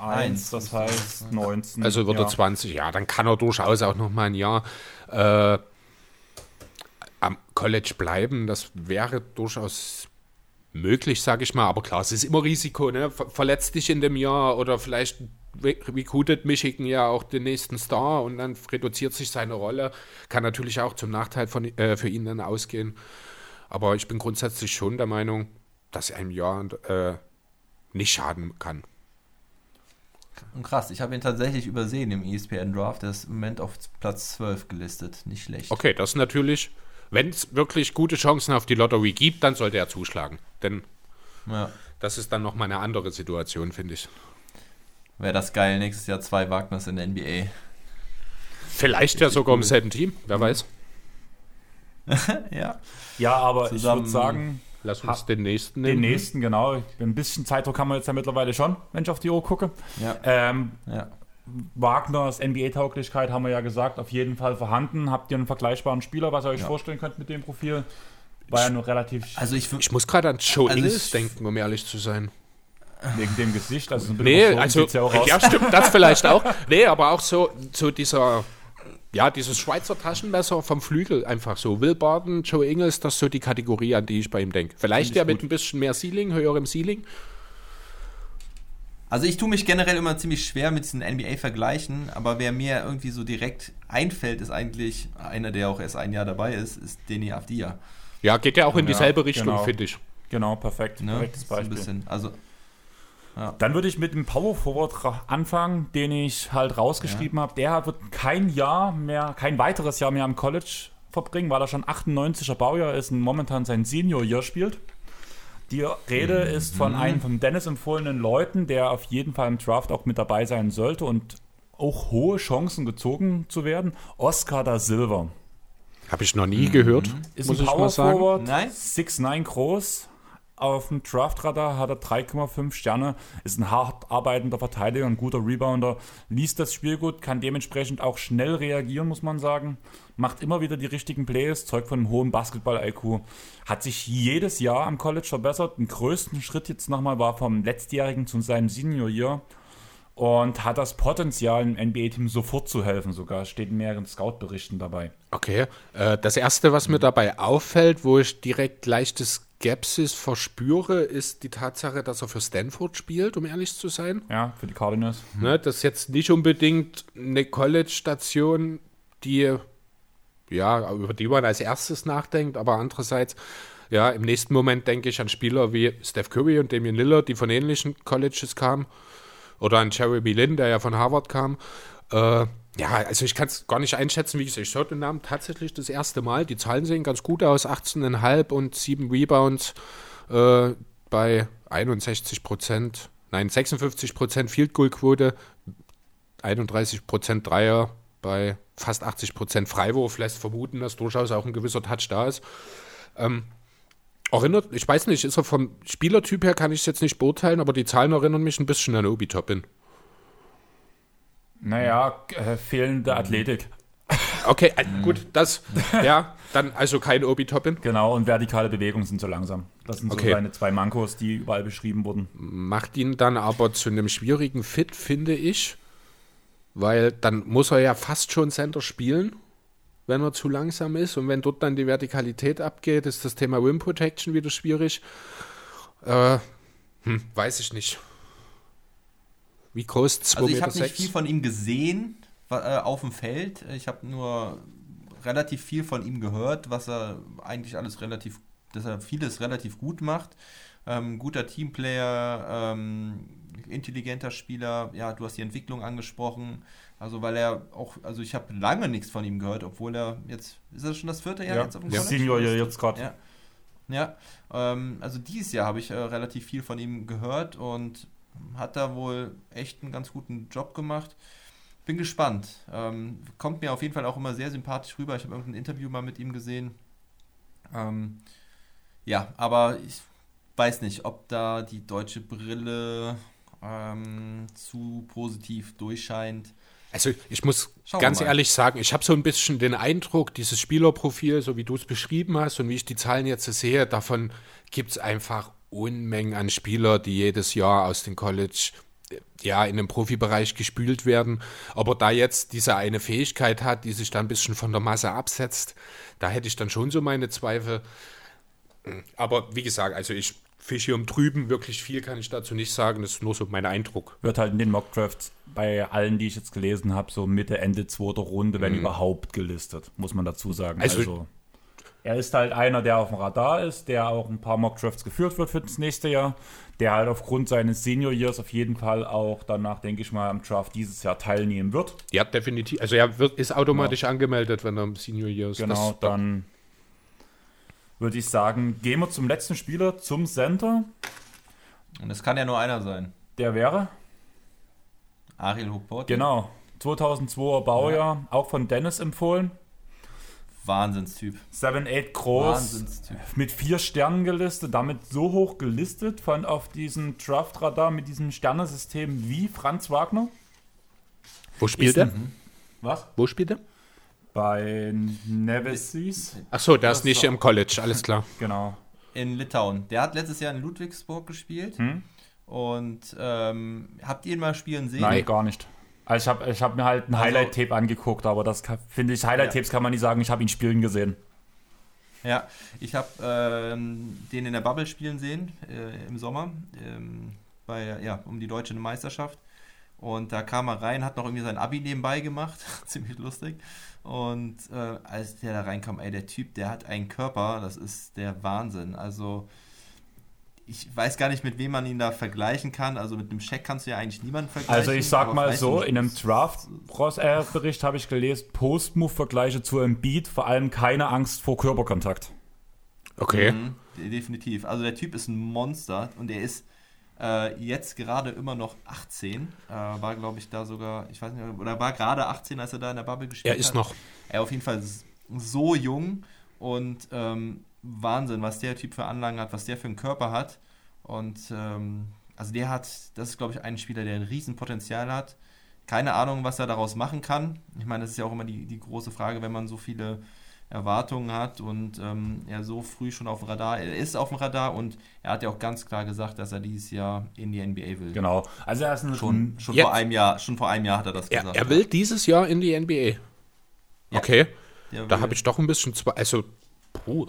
Eins, das heißt ist- 19. Also wird ja. er 20, ja, dann kann er durchaus auch noch mal ein Jahr äh, am College bleiben. Das wäre durchaus möglich, sage ich mal. Aber klar, es ist immer Risiko. Ne? Ver verletzt dich in dem Jahr oder vielleicht recruitet Michigan ja auch den nächsten Star und dann reduziert sich seine Rolle. Kann natürlich auch zum Nachteil von, äh, für ihn dann ausgehen. Aber ich bin grundsätzlich schon der Meinung, dass er im Jahr äh, nicht schaden kann. Und krass, ich habe ihn tatsächlich übersehen im ESPN Draft. Der ist im Moment auf Platz 12 gelistet. Nicht schlecht. Okay, das ist natürlich, wenn es wirklich gute Chancen auf die Lottery gibt, dann sollte er zuschlagen. Denn Ja. das ist dann nochmal eine andere Situation, finde ich. Wäre das geil, nächstes Jahr zwei Wagners in der NBA. Vielleicht ja sogar im selben Team, wer weiß. ja. Ja, aber Zusammen- ich würde sagen, Lass uns den nächsten den nehmen. nächsten, genau. Ein bisschen Zeitdruck haben wir jetzt ja mittlerweile schon, wenn ich auf die Uhr gucke. Ja. Ähm, ja. Wagners NBA-Tauglichkeit haben wir ja gesagt, auf jeden Fall vorhanden. Habt ihr einen vergleichbaren Spieler, was ihr euch Ja. vorstellen könnt mit dem Profil? War ja nur relativ Also ich, Ich muss gerade an Joe Also Ingles ich- denken, um ehrlich zu sein. Wegen dem Gesicht. Also so ein bisschen Nee, also, ja auch aus. ja, stimmt, das vielleicht auch. Nee, aber auch so, so dieser, ja, dieses Schweizer Taschenmesser vom Flügel, einfach so. Will Barton, Joe Ingles, das ist so die Kategorie, an die ich bei ihm denke. Vielleicht ja mit gut. ein bisschen mehr Ceiling, höherem Ceiling. also ich tue mich generell immer ziemlich schwer mit diesen NBA-Vergleichen, aber wer mir irgendwie so direkt einfällt, ist eigentlich einer, der auch erst ein Jahr dabei ist, ist Deni Avdia. Ja, geht ja auch in Ja, dieselbe Richtung, genau. finde ich. Genau, perfekt. Ne? Perfektes So ein Beispiel. bisschen. Also Dann würde ich mit dem Power Forward anfangen, den ich halt rausgeschrieben habe. Der wird kein Jahr mehr, kein weiteres Jahr mehr am College verbringen, weil er schon 98er Baujahr ist und momentan sein Senior Year spielt. Die Rede ist von einem von Dennis empfohlenen Leuten, der auf jeden Fall im Draft auch mit dabei sein sollte und auch hohe Chancen gezogen zu werden. Oscar da Silva. Habe ich noch nie gehört, Ist muss ein ich Power mal sagen. Forward, Nein? 6'9 groß. Auf dem Draftradar hat er 3,5 Sterne, ist ein hart arbeitender Verteidiger, ein guter Rebounder, liest das Spiel gut, kann dementsprechend auch schnell reagieren, muss man sagen. Macht immer wieder die richtigen Plays, zeugt von einem hohen Basketball-IQ. Hat sich jedes Jahr am College verbessert. Den größten Schritt jetzt nochmal war vom letztjährigen zu seinem Senior-Year. Und hat das Potenzial, im NBA-Team sofort zu helfen sogar. Steht in mehreren Scout-Berichten dabei. Okay. Äh, das erste, was mir dabei auffällt, wo ich direkt leichte Skepsis verspüre, ist die Tatsache, dass er für Stanford spielt, um ehrlich zu sein. Ja, für die Cardinals. Ne, das ist jetzt nicht unbedingt eine College-Station, die ja, über die man als erstes nachdenkt, aber andererseits, ja, im nächsten Moment denke ich an Spieler wie Steph Curry und Damian Lillard, die von ähnlichen Colleges kamen. Oder an Jeremy Lin, der ja von Harvard kam. Äh, ja, also ich kann es gar nicht einschätzen, wie gesagt, ich schaue den Namen tatsächlich das erste Mal. Die Zahlen sehen ganz gut aus, 18,5 und 7 Rebounds äh, bei 61 Prozent, nein, 56 Prozent Field Goal Quote, 31 Prozent Dreier bei fast 80 Prozent Freiwurf lässt vermuten, dass durchaus auch ein gewisser Touch da ist. Ähm, erinnert, ich weiß nicht, ist er vom Spielertyp her, kann ich es jetzt nicht beurteilen, aber die Zahlen erinnern mich ein bisschen an Obi Toppin. Naja, äh, fehlende Athletik. Okay, äh, gut, das, ja, dann also kein Obi Toppin. Genau, und vertikale Bewegungen sind so langsam. Das sind so Okay. seine zwei Mankos, die überall beschrieben wurden. Macht ihn dann aber zu einem schwierigen Fit, finde ich, weil dann muss er ja fast schon Center spielen, wenn er zu langsam ist. Und wenn dort dann die Vertikalität abgeht, ist das Thema Rim Protection wieder schwierig. Äh, hm, weiß ich nicht. Wie groß? 2,6 Also ich habe nicht viel von ihm gesehen. äh, auf dem Feld. Ich habe nur relativ viel von ihm gehört, was er eigentlich alles relativ, dass er vieles relativ gut macht. Ähm, guter Teamplayer, ähm, intelligenter Spieler. Ja, du hast die Entwicklung angesprochen. Also weil er auch, also ich habe lange nichts von ihm gehört, obwohl er jetzt, ist das schon das vierte Jahr ja, jetzt auf dem ja. Senior ja jetzt gerade. Ja, ja ähm, also dieses Jahr habe ich äh, relativ viel von ihm gehört und hat da wohl echt einen ganz guten Job gemacht. Bin gespannt. Ähm, kommt mir auf jeden Fall auch immer sehr sympathisch rüber. Ich habe irgendein Interview mal mit ihm gesehen. Ähm, ja, aber ich weiß nicht, ob da die deutsche Brille ähm, zu positiv durchscheint. Also ich muss Schauen ganz ehrlich sagen, ich habe so ein bisschen den Eindruck, dieses Spielerprofil, so wie du es beschrieben hast und wie ich die Zahlen jetzt sehe, davon gibt es einfach Unmengen an Spieler, die jedes Jahr aus dem College ja in den Profibereich gespült werden. Aber da jetzt diese eine Fähigkeit hat, die sich dann ein bisschen von der Masse absetzt, da hätte ich dann schon so meine Zweifel. Aber wie gesagt, also ich fische um drüben, wirklich viel kann ich dazu nicht sagen, das ist nur so mein Eindruck. Wird halt in den Mockdrafts bei allen, die ich jetzt gelesen habe, so Mitte, Ende zweiter Runde, wenn mhm. überhaupt gelistet, muss man dazu sagen. Also, also, er ist halt einer, der auf dem Radar ist, der auch ein paar Mockdrafts geführt wird für das nächste Jahr, der halt aufgrund seines Senior Years auf jeden Fall auch danach, denke ich mal, am Draft dieses Jahr teilnehmen wird. Ja, definitiv. Also er wird, ist automatisch genau. angemeldet, wenn er im Senior Year ist. Genau, das, dann würde ich sagen, gehen wir zum letzten Spieler, zum Center. Und es kann ja nur einer sein. Der wäre? Ariel Hookport. Genau. 2002er Baujahr, ja. auch von Dennis empfohlen. Wahnsinnstyp. 7-8 groß, Wahnsinnstyp. mit vier Sternen gelistet, damit so hoch gelistet von auf diesem Draft-Radar mit diesem Sternesystem wie Franz Wagner. Wo spielt er? Was? Wo spielt er? Bei Nevesis. Ach so, der ist nicht im College, alles klar. Genau. In Litauen. Der hat letztes Jahr in Ludwigsburg gespielt. Hm? Und ähm, habt ihr ihn mal spielen sehen? Nein, gar nicht. Also ich habe ich hab mir halt ein also, Highlight-Tape angeguckt, aber das finde ich, Highlight-Tapes ja. kann man nicht sagen, ich habe ihn spielen gesehen. Ja, ich habe ähm, den in der Bubble spielen sehen äh, im Sommer, ähm, bei, ja, um die deutsche Meisterschaft. Und da kam er rein, hat noch irgendwie sein Abi nebenbei gemacht, ziemlich lustig. Und äh, als der da reinkam, ey, der Typ, der hat einen Körper, das ist der Wahnsinn. Also ich weiß gar nicht, mit wem man ihn da vergleichen kann. Also mit einem Scheck kannst du ja eigentlich niemanden vergleichen. Also ich sag mal so, in einem Draft-Bericht habe ich gelesen, Post-Move-Vergleiche zu Embiid, vor allem keine Angst vor Körperkontakt. Okay. Mhm, definitiv. Also der Typ ist ein Monster und er ist äh, jetzt gerade immer noch 18. Äh, war, glaube ich, da sogar, ich weiß nicht, oder war gerade 18, als er da in der Bubble gespielt hat. Er ist hat. noch. Er auf jeden Fall so jung und ähm, Wahnsinn, was der Typ für Anlagen hat, was der für einen Körper hat. Und ähm, also der hat, das ist, glaube ich, ein Spieler, der ein Riesenpotenzial hat. Keine Ahnung, was er daraus machen kann. Ich meine, das ist ja auch immer die, die große Frage, wenn man so viele Erwartungen hat und ähm, er so früh schon auf dem Radar, er ist auf dem Radar und er hat ja auch ganz klar gesagt, dass er dieses Jahr in die NBA will. Genau. Also er ist ein, schon, schon vor einem Jahr, schon vor einem Jahr hat er das gesagt. Er, will dieses Jahr in die NBA. Okay. Ja, da habe ich doch ein bisschen zwei, also puh,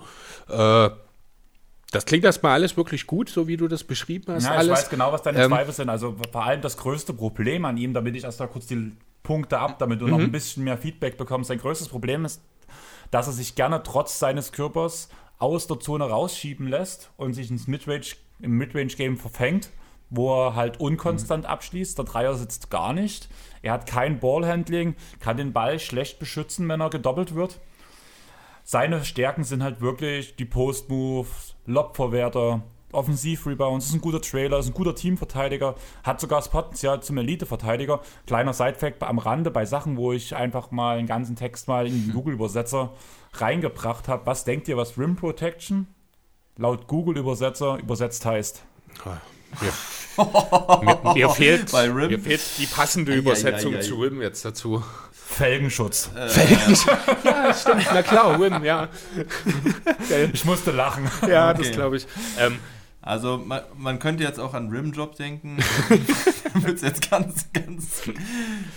äh, das klingt erstmal alles wirklich gut, so wie du das beschrieben hast. Ja, ich alles. weiß genau, was deine ähm, Zweifel sind. Also vor allem das größte Problem an ihm, damit ich erst mal kurz die Punkte ab, damit du mhm. noch ein bisschen mehr Feedback bekommst. Sein größtes Problem ist, dass er sich gerne trotz seines Körpers aus der Zone rausschieben lässt und sich ins Midrange, im Midrange-Game verfängt, wo er halt unkonstant mhm. abschließt. Der Dreier sitzt gar nicht. Er hat kein Ballhandling, kann den Ball schlecht beschützen, wenn er gedoppelt wird. Seine Stärken sind halt wirklich die Post-Moves, Lobverwerter, Offensiv-Rebounds, ist ein guter Trailer, ist ein guter Teamverteidiger, hat sogar das Potenzial zum Elite-Verteidiger. Kleiner Sidefact am Rande bei Sachen, wo ich einfach mal den ganzen Text mal in den Google-Übersetzer reingebracht habe. Was denkt ihr, was Rim Protection laut Google-Übersetzer übersetzt heißt? mir, mir, fehlt, mir, fehlt, die passende Übersetzung ja, ja, ja, zu Rim jetzt dazu. Felgenschutz. Äh, Felgenschutz. Ja, stimmt. Na klar, Wim, ja. ich musste lachen. Ja, okay. das glaube ich. Ähm, also man, man, könnte jetzt auch an Rimjob denken. Wird es jetzt ganz, ganz,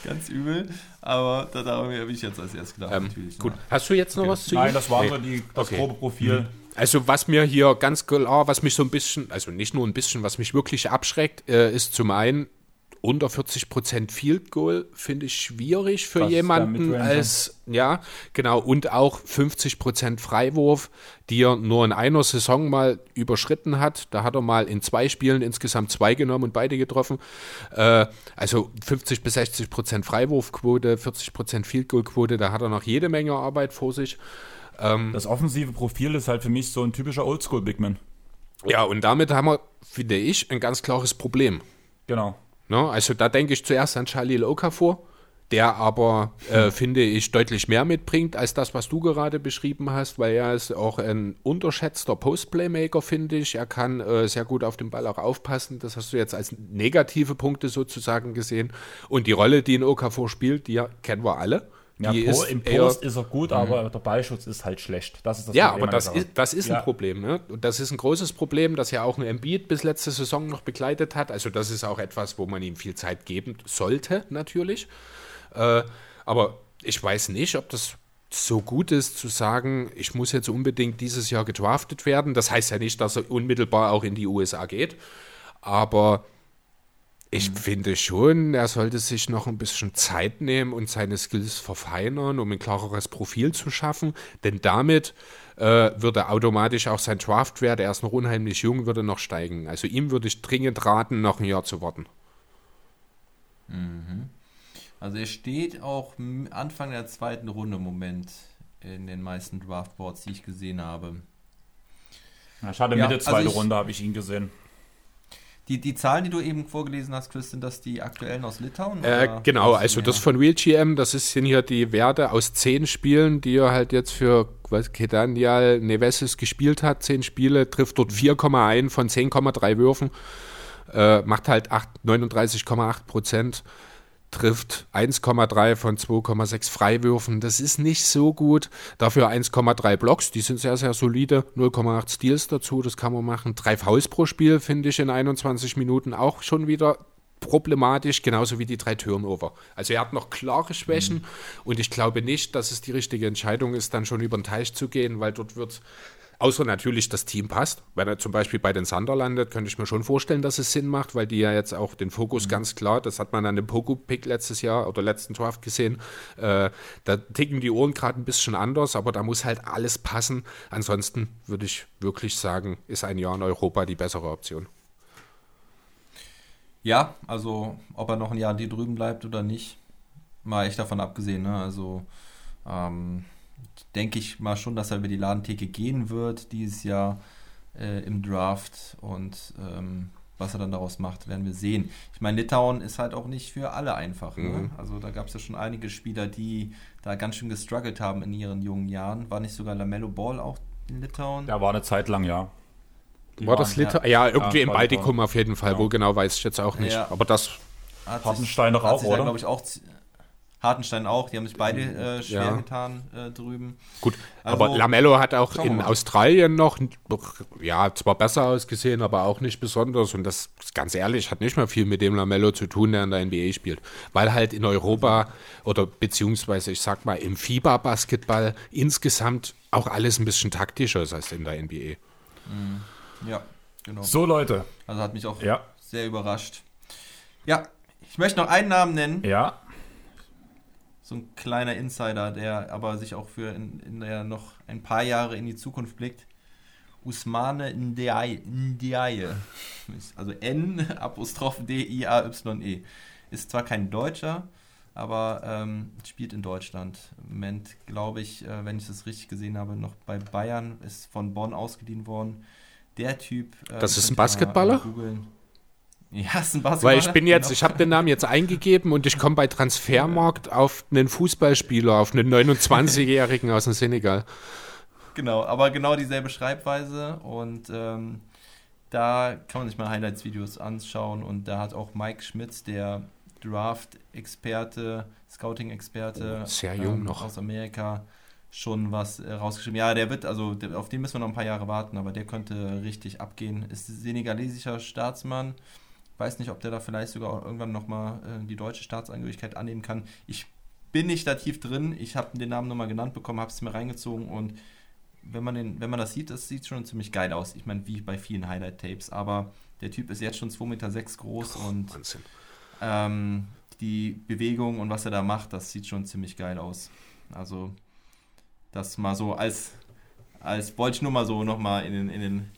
ganz übel. Aber da habe ich jetzt als erstes gedacht. Ähm, natürlich, gut. Ne? Hast du jetzt noch okay. was zu Nein, das war nee. so die, das okay. grobe Profil. Mhm. Also was mir hier ganz klar, was mich so ein bisschen, also nicht nur ein bisschen, was mich wirklich abschreckt, äh, ist zum einen unter 40% Field Goal finde ich schwierig für der jemanden als, ja, genau, und auch 50% Freiwurf, die er nur in einer Saison mal überschritten hat. Da hat er mal in zwei Spielen insgesamt zwei genommen und beide getroffen. Äh, also 50 bis 60% Freiwurfquote, 40% Field Goal Quote, da hat er noch jede Menge Arbeit vor sich. Das offensive Profil ist halt für mich so ein typischer Oldschool-Bigman. Ja, und damit haben wir, finde ich, ein ganz klares Problem. Genau. Ne? Also da denke ich zuerst an Charlie Loka vor, der aber, äh, finde ich, deutlich mehr mitbringt als das, was du gerade beschrieben hast, weil er ist auch ein unterschätzter Post-Playmaker, finde ich. Er kann äh, sehr gut auf den Ball auch aufpassen. Das hast du jetzt als negative Punkte sozusagen gesehen. Und die Rolle, die ein Okafor spielt, die kennen wir alle. Ja, Po- ist Im eher- Post ist er gut, aber der Ballschutz ist halt schlecht. Das ist das ja, Problem aber das ist, das ist Ja. ein Problem. Ne? Und das ist ein großes Problem, das ja auch ein Embiid bis letzte Saison noch begleitet hat. Also das ist auch etwas, wo man ihm viel Zeit geben sollte, natürlich. Äh, aber ich weiß nicht, ob das so gut ist zu sagen, ich muss jetzt unbedingt dieses Jahr gedraftet werden. Das heißt ja nicht, dass er unmittelbar auch in die USA geht. Aber ich finde schon, er sollte sich noch ein bisschen Zeit nehmen und seine Skills verfeinern, um ein klareres Profil zu schaffen. Denn damit äh, würde automatisch auch sein Draftwert, er ist noch unheimlich jung, würde noch steigen. Also ihm würde ich dringend raten, noch ein Jahr zu warten. Also er steht auch Anfang der zweiten Runde im Moment in den meisten Draftboards, die ich gesehen habe. Ja, Ich hatte Ja, Mitte also zweite ich- Runde, habe ich ihn gesehen. Die, die Zahlen, die du eben vorgelesen hast, Chris, sind das die aktuellen aus Litauen? Äh, genau, also das von RealGM, das ist, sind hier die Werte aus zehn Spielen, die er halt jetzt für Kedanial Nevesis gespielt hat. Zehn Spiele, trifft dort 4,1 von 10,3 Würfen, äh, macht halt 8 39,8 Prozent, trifft 1,3 von 2,6 Freiwürfen. Das ist nicht so gut. Dafür 1,3 Blocks, die sind sehr, sehr solide. 0,8 Steals dazu, das kann man machen. Drei Fouls pro Spiel finde ich in 21 Minuten auch schon wieder problematisch, genauso wie die drei Turnover. Also er hat noch klare Schwächen und ich glaube nicht, dass es die richtige Entscheidung ist, dann schon über den Teich zu gehen, weil dort wird, außer natürlich das Team passt, wenn er zum Beispiel bei den Thunder landet, könnte ich mir schon vorstellen, dass es Sinn macht, weil die ja jetzt auch den Fokus ganz klar, das hat man an dem Poku-Pick letztes Jahr oder letzten Draft gesehen, äh, da ticken die Ohren gerade ein bisschen anders, aber da muss halt alles passen. Ansonsten würde ich wirklich sagen, ist ein Jahr in Europa die bessere Option. Ja, also ob er noch ein Jahr die drüben bleibt oder nicht, mal echt davon abgesehen. Ne? Also ähm, denke ich mal schon, dass er über die Ladentheke gehen wird dieses Jahr äh, im Draft und ähm, was er dann daraus macht, werden wir sehen. Ich meine, Litauen ist halt auch nicht für alle einfach. Ne? Mhm. Also da gab es ja schon einige Spieler, die da ganz schön gestruggelt haben in ihren jungen Jahren. War nicht sogar Lamello Ball auch in Litauen? Da war eine Zeit lang, ja. Die War das Litauen? Ja, irgendwie Ja, im Baltikum auf jeden Fall. Ja. Wo genau, weiß ich jetzt auch nicht. Ja. Aber das, Hat sich- Hartenstein doch hat auch, oder? glaube ich, auch. Hartenstein auch, die haben sich beide äh, schwer Ja. getan äh, drüben. gut. Also, aber Lamello hat auch in mal. Australien noch, ja, zwar besser ausgesehen, aber auch nicht besonders. Und das, ganz ehrlich, hat nicht mehr viel mit dem Lamello zu tun, der in der NBA spielt. Weil halt in Europa oder beziehungsweise, ich sag mal, im FIBA-Basketball insgesamt auch alles ein bisschen taktischer ist als in der NBA. Ja, genau. So, Leute. Also hat mich auch Ja. sehr überrascht. Ja, ich möchte noch einen Namen nennen. Ja. So ein kleiner Insider, der aber sich auch für in, in der noch ein paar Jahre in die Zukunft blickt. Usmane Ndiaye. Ndiaye. Also N Apostroph D-I-A-Y-E. Ist zwar kein Deutscher, aber ähm, spielt in Deutschland. Im Moment, glaube ich, äh, wenn ich das richtig gesehen habe, noch bei Bayern, ist von Bonn ausgeliehen worden. Der Typ. äh, Das ist ein mal, Basketballer? googeln. Ja, ist ein Basketballer. Weil ich bin jetzt, genau. ich habe den Namen jetzt eingegeben und ich komme bei Transfermarkt auf einen Fußballspieler, auf einen 29-Jährigen aus dem Senegal. Genau, aber genau dieselbe Schreibweise und ähm, da kann man sich mal Highlights-Videos anschauen und da hat auch Mike Schmitz, der Draft-Experte, Scouting-Experte ähm, Sehr jung noch. aus Amerika, schon was äh, rausgeschrieben. Ja, der wird, also der, auf den müssen wir noch ein paar Jahre warten, aber der könnte richtig abgehen. Ist senegalesischer Staatsmann. Weiß nicht, ob der da vielleicht sogar irgendwann nochmal äh, die deutsche Staatsangehörigkeit annehmen kann. Ich bin nicht da tief drin. Ich habe den Namen nochmal genannt bekommen, habe es mir reingezogen und wenn man, den, wenn man das sieht, das sieht schon ziemlich geil aus. Ich meine, wie bei vielen Highlight-Tapes, aber der Typ ist jetzt schon 2,6 Meter groß und Wahnsinn. ähm, die Bewegung und was er da macht, das sieht schon ziemlich geil aus. Also das mal so als, als wollte ich nur mal so nochmal in den, in den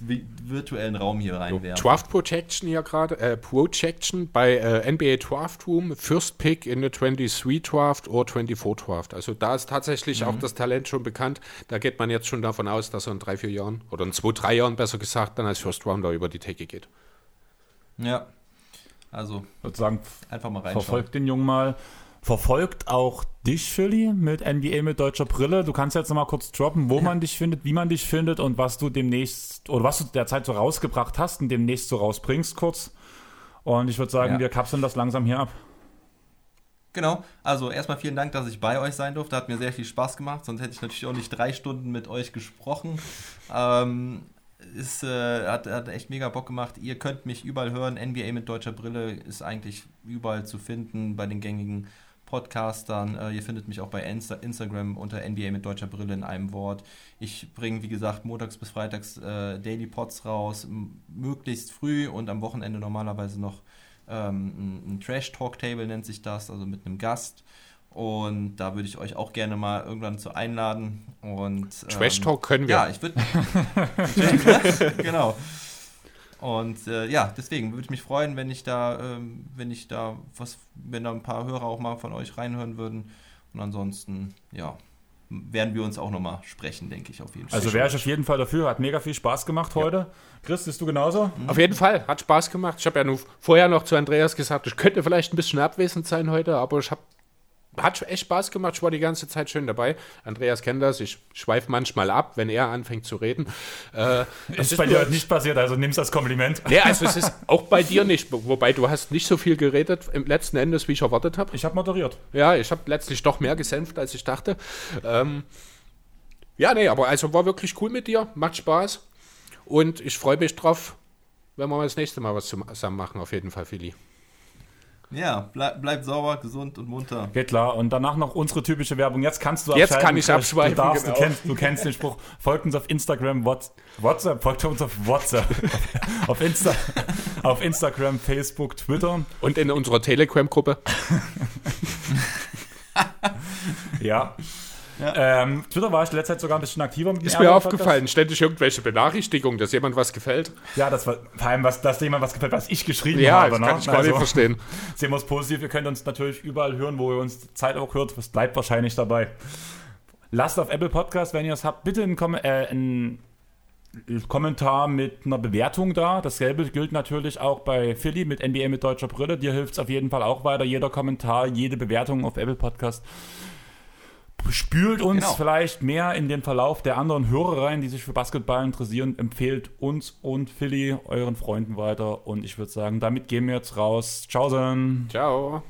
virtuellen Raum hier reinwerfen. Draft Protection hier gerade, äh, Projection bei äh, NBA Draft Room, First Pick in the 23 Draft oder 24 Draft. Also da ist tatsächlich mhm. auch das Talent schon bekannt. Da geht man jetzt schon davon aus, dass er in drei, vier Jahren oder in zwei, drei Jahren besser gesagt dann als First Rounder über die Theke geht. Ja, also sozusagen einfach mal reinschauen. Verfolgt den Jungen mal verfolgt auch dich, Philly, mit NBA mit deutscher Brille. Du kannst jetzt noch mal kurz droppen, wo man dich findet, wie man dich findet und was du demnächst oder was du derzeit so rausgebracht hast und demnächst so rausbringst, kurz. Und ich würde sagen, ja. wir kapseln das langsam hier ab. Genau, also erstmal vielen Dank, dass ich bei euch sein durfte. Hat mir sehr viel Spaß gemacht, sonst hätte ich natürlich auch nicht drei Stunden mit euch gesprochen. Ähm, ist, äh, hat, hat echt mega Bock gemacht. Ihr könnt mich überall hören. NBA mit deutscher Brille ist eigentlich überall zu finden bei den gängigen Podcastern. Äh, ihr findet mich auch bei Insta Instagram unter NBA mit deutscher Brille in einem Wort. Ich bringe, wie gesagt, montags bis freitags äh, Daily Pods raus, möglichst früh und am Wochenende normalerweise noch ähm, ein, ein Trash Talk Table nennt sich das, also mit einem Gast. Und da würde ich euch auch gerne mal irgendwann zu einladen. Und, ähm, Trash Talk können wir. Ja, ich würde. genau. Und äh, ja, deswegen würde ich mich freuen, wenn ich da, ähm, wenn ich da was, wenn da ein paar Hörer auch mal von euch reinhören würden. Und ansonsten, ja, werden wir uns auch nochmal sprechen, denke ich, auf jeden Fall. Also wäre ich auf jeden Fall dafür, hat mega viel Spaß gemacht heute. Ja. Chris, bist du genauso? Mhm. Auf jeden Fall, hat Spaß gemacht. Ich habe ja nur vorher noch zu Andreas gesagt, ich könnte vielleicht ein bisschen abwesend sein heute, aber ich habe hat echt Spaß gemacht. Ich war die ganze Zeit schön dabei. Andreas kennt das. Ich schweife manchmal ab, wenn er anfängt zu reden. Äh, das ist, bei dir nicht passiert, also nimmst das Kompliment. Nee, also es ist auch bei dir nicht. Wobei du hast nicht so viel geredet im letzten Endes, wie ich erwartet habe. Ich habe moderiert. Ja, ich habe letztlich doch mehr gesänft, als ich dachte. Ähm, ja, nee, aber also war wirklich cool mit dir. Macht Spaß. Und ich freue mich drauf, wenn wir das nächste Mal was zusammen machen, auf jeden Fall, Philly. Ja, bleib, bleib sauber, gesund und munter. Geht klar. Und danach noch unsere typische Werbung. Jetzt kannst du Jetzt kann ich abschweifen. Du, darfst, genau. du, kennst, du kennst den Spruch. Folgt uns auf Instagram, WhatsApp, folgt uns auf WhatsApp. auf, Insta, auf Instagram, Facebook, Twitter. Und in unserer Telegram-Gruppe. ja. Ja. Ähm, Twitter war ich letzte Zeit sogar ein bisschen aktiver mit Ist mir aufgefallen, ständig irgendwelche Benachrichtigungen, dass jemand was gefällt. Ja, das war vor allem, was, dass jemand was gefällt, was ich geschrieben ja, habe. Ja, das kann ne? ich gar also, nicht verstehen. Sehen wir es positiv. Ihr könnt uns natürlich überall hören, wo ihr uns Zeit auch hört. Es bleibt wahrscheinlich dabei. Lasst auf Apple Podcast, wenn ihr es habt, bitte einen, Kom äh, einen Kommentar mit einer Bewertung da. Dasselbe gilt natürlich auch bei Philly mit NBA mit deutscher Brille. Dir hilft es auf jeden Fall auch weiter. Jeder Kommentar, jede Bewertung auf Apple Podcast spült uns genau. vielleicht mehr in den Verlauf der anderen Hörer rein, die sich für Basketball interessieren. Empfehlt uns und Philly euren Freunden weiter. Und ich würde sagen, damit gehen wir jetzt raus. Ciao, Sen. Ciao.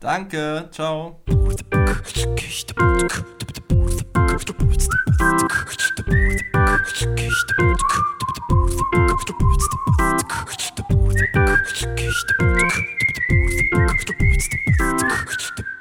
Danke. Ciao.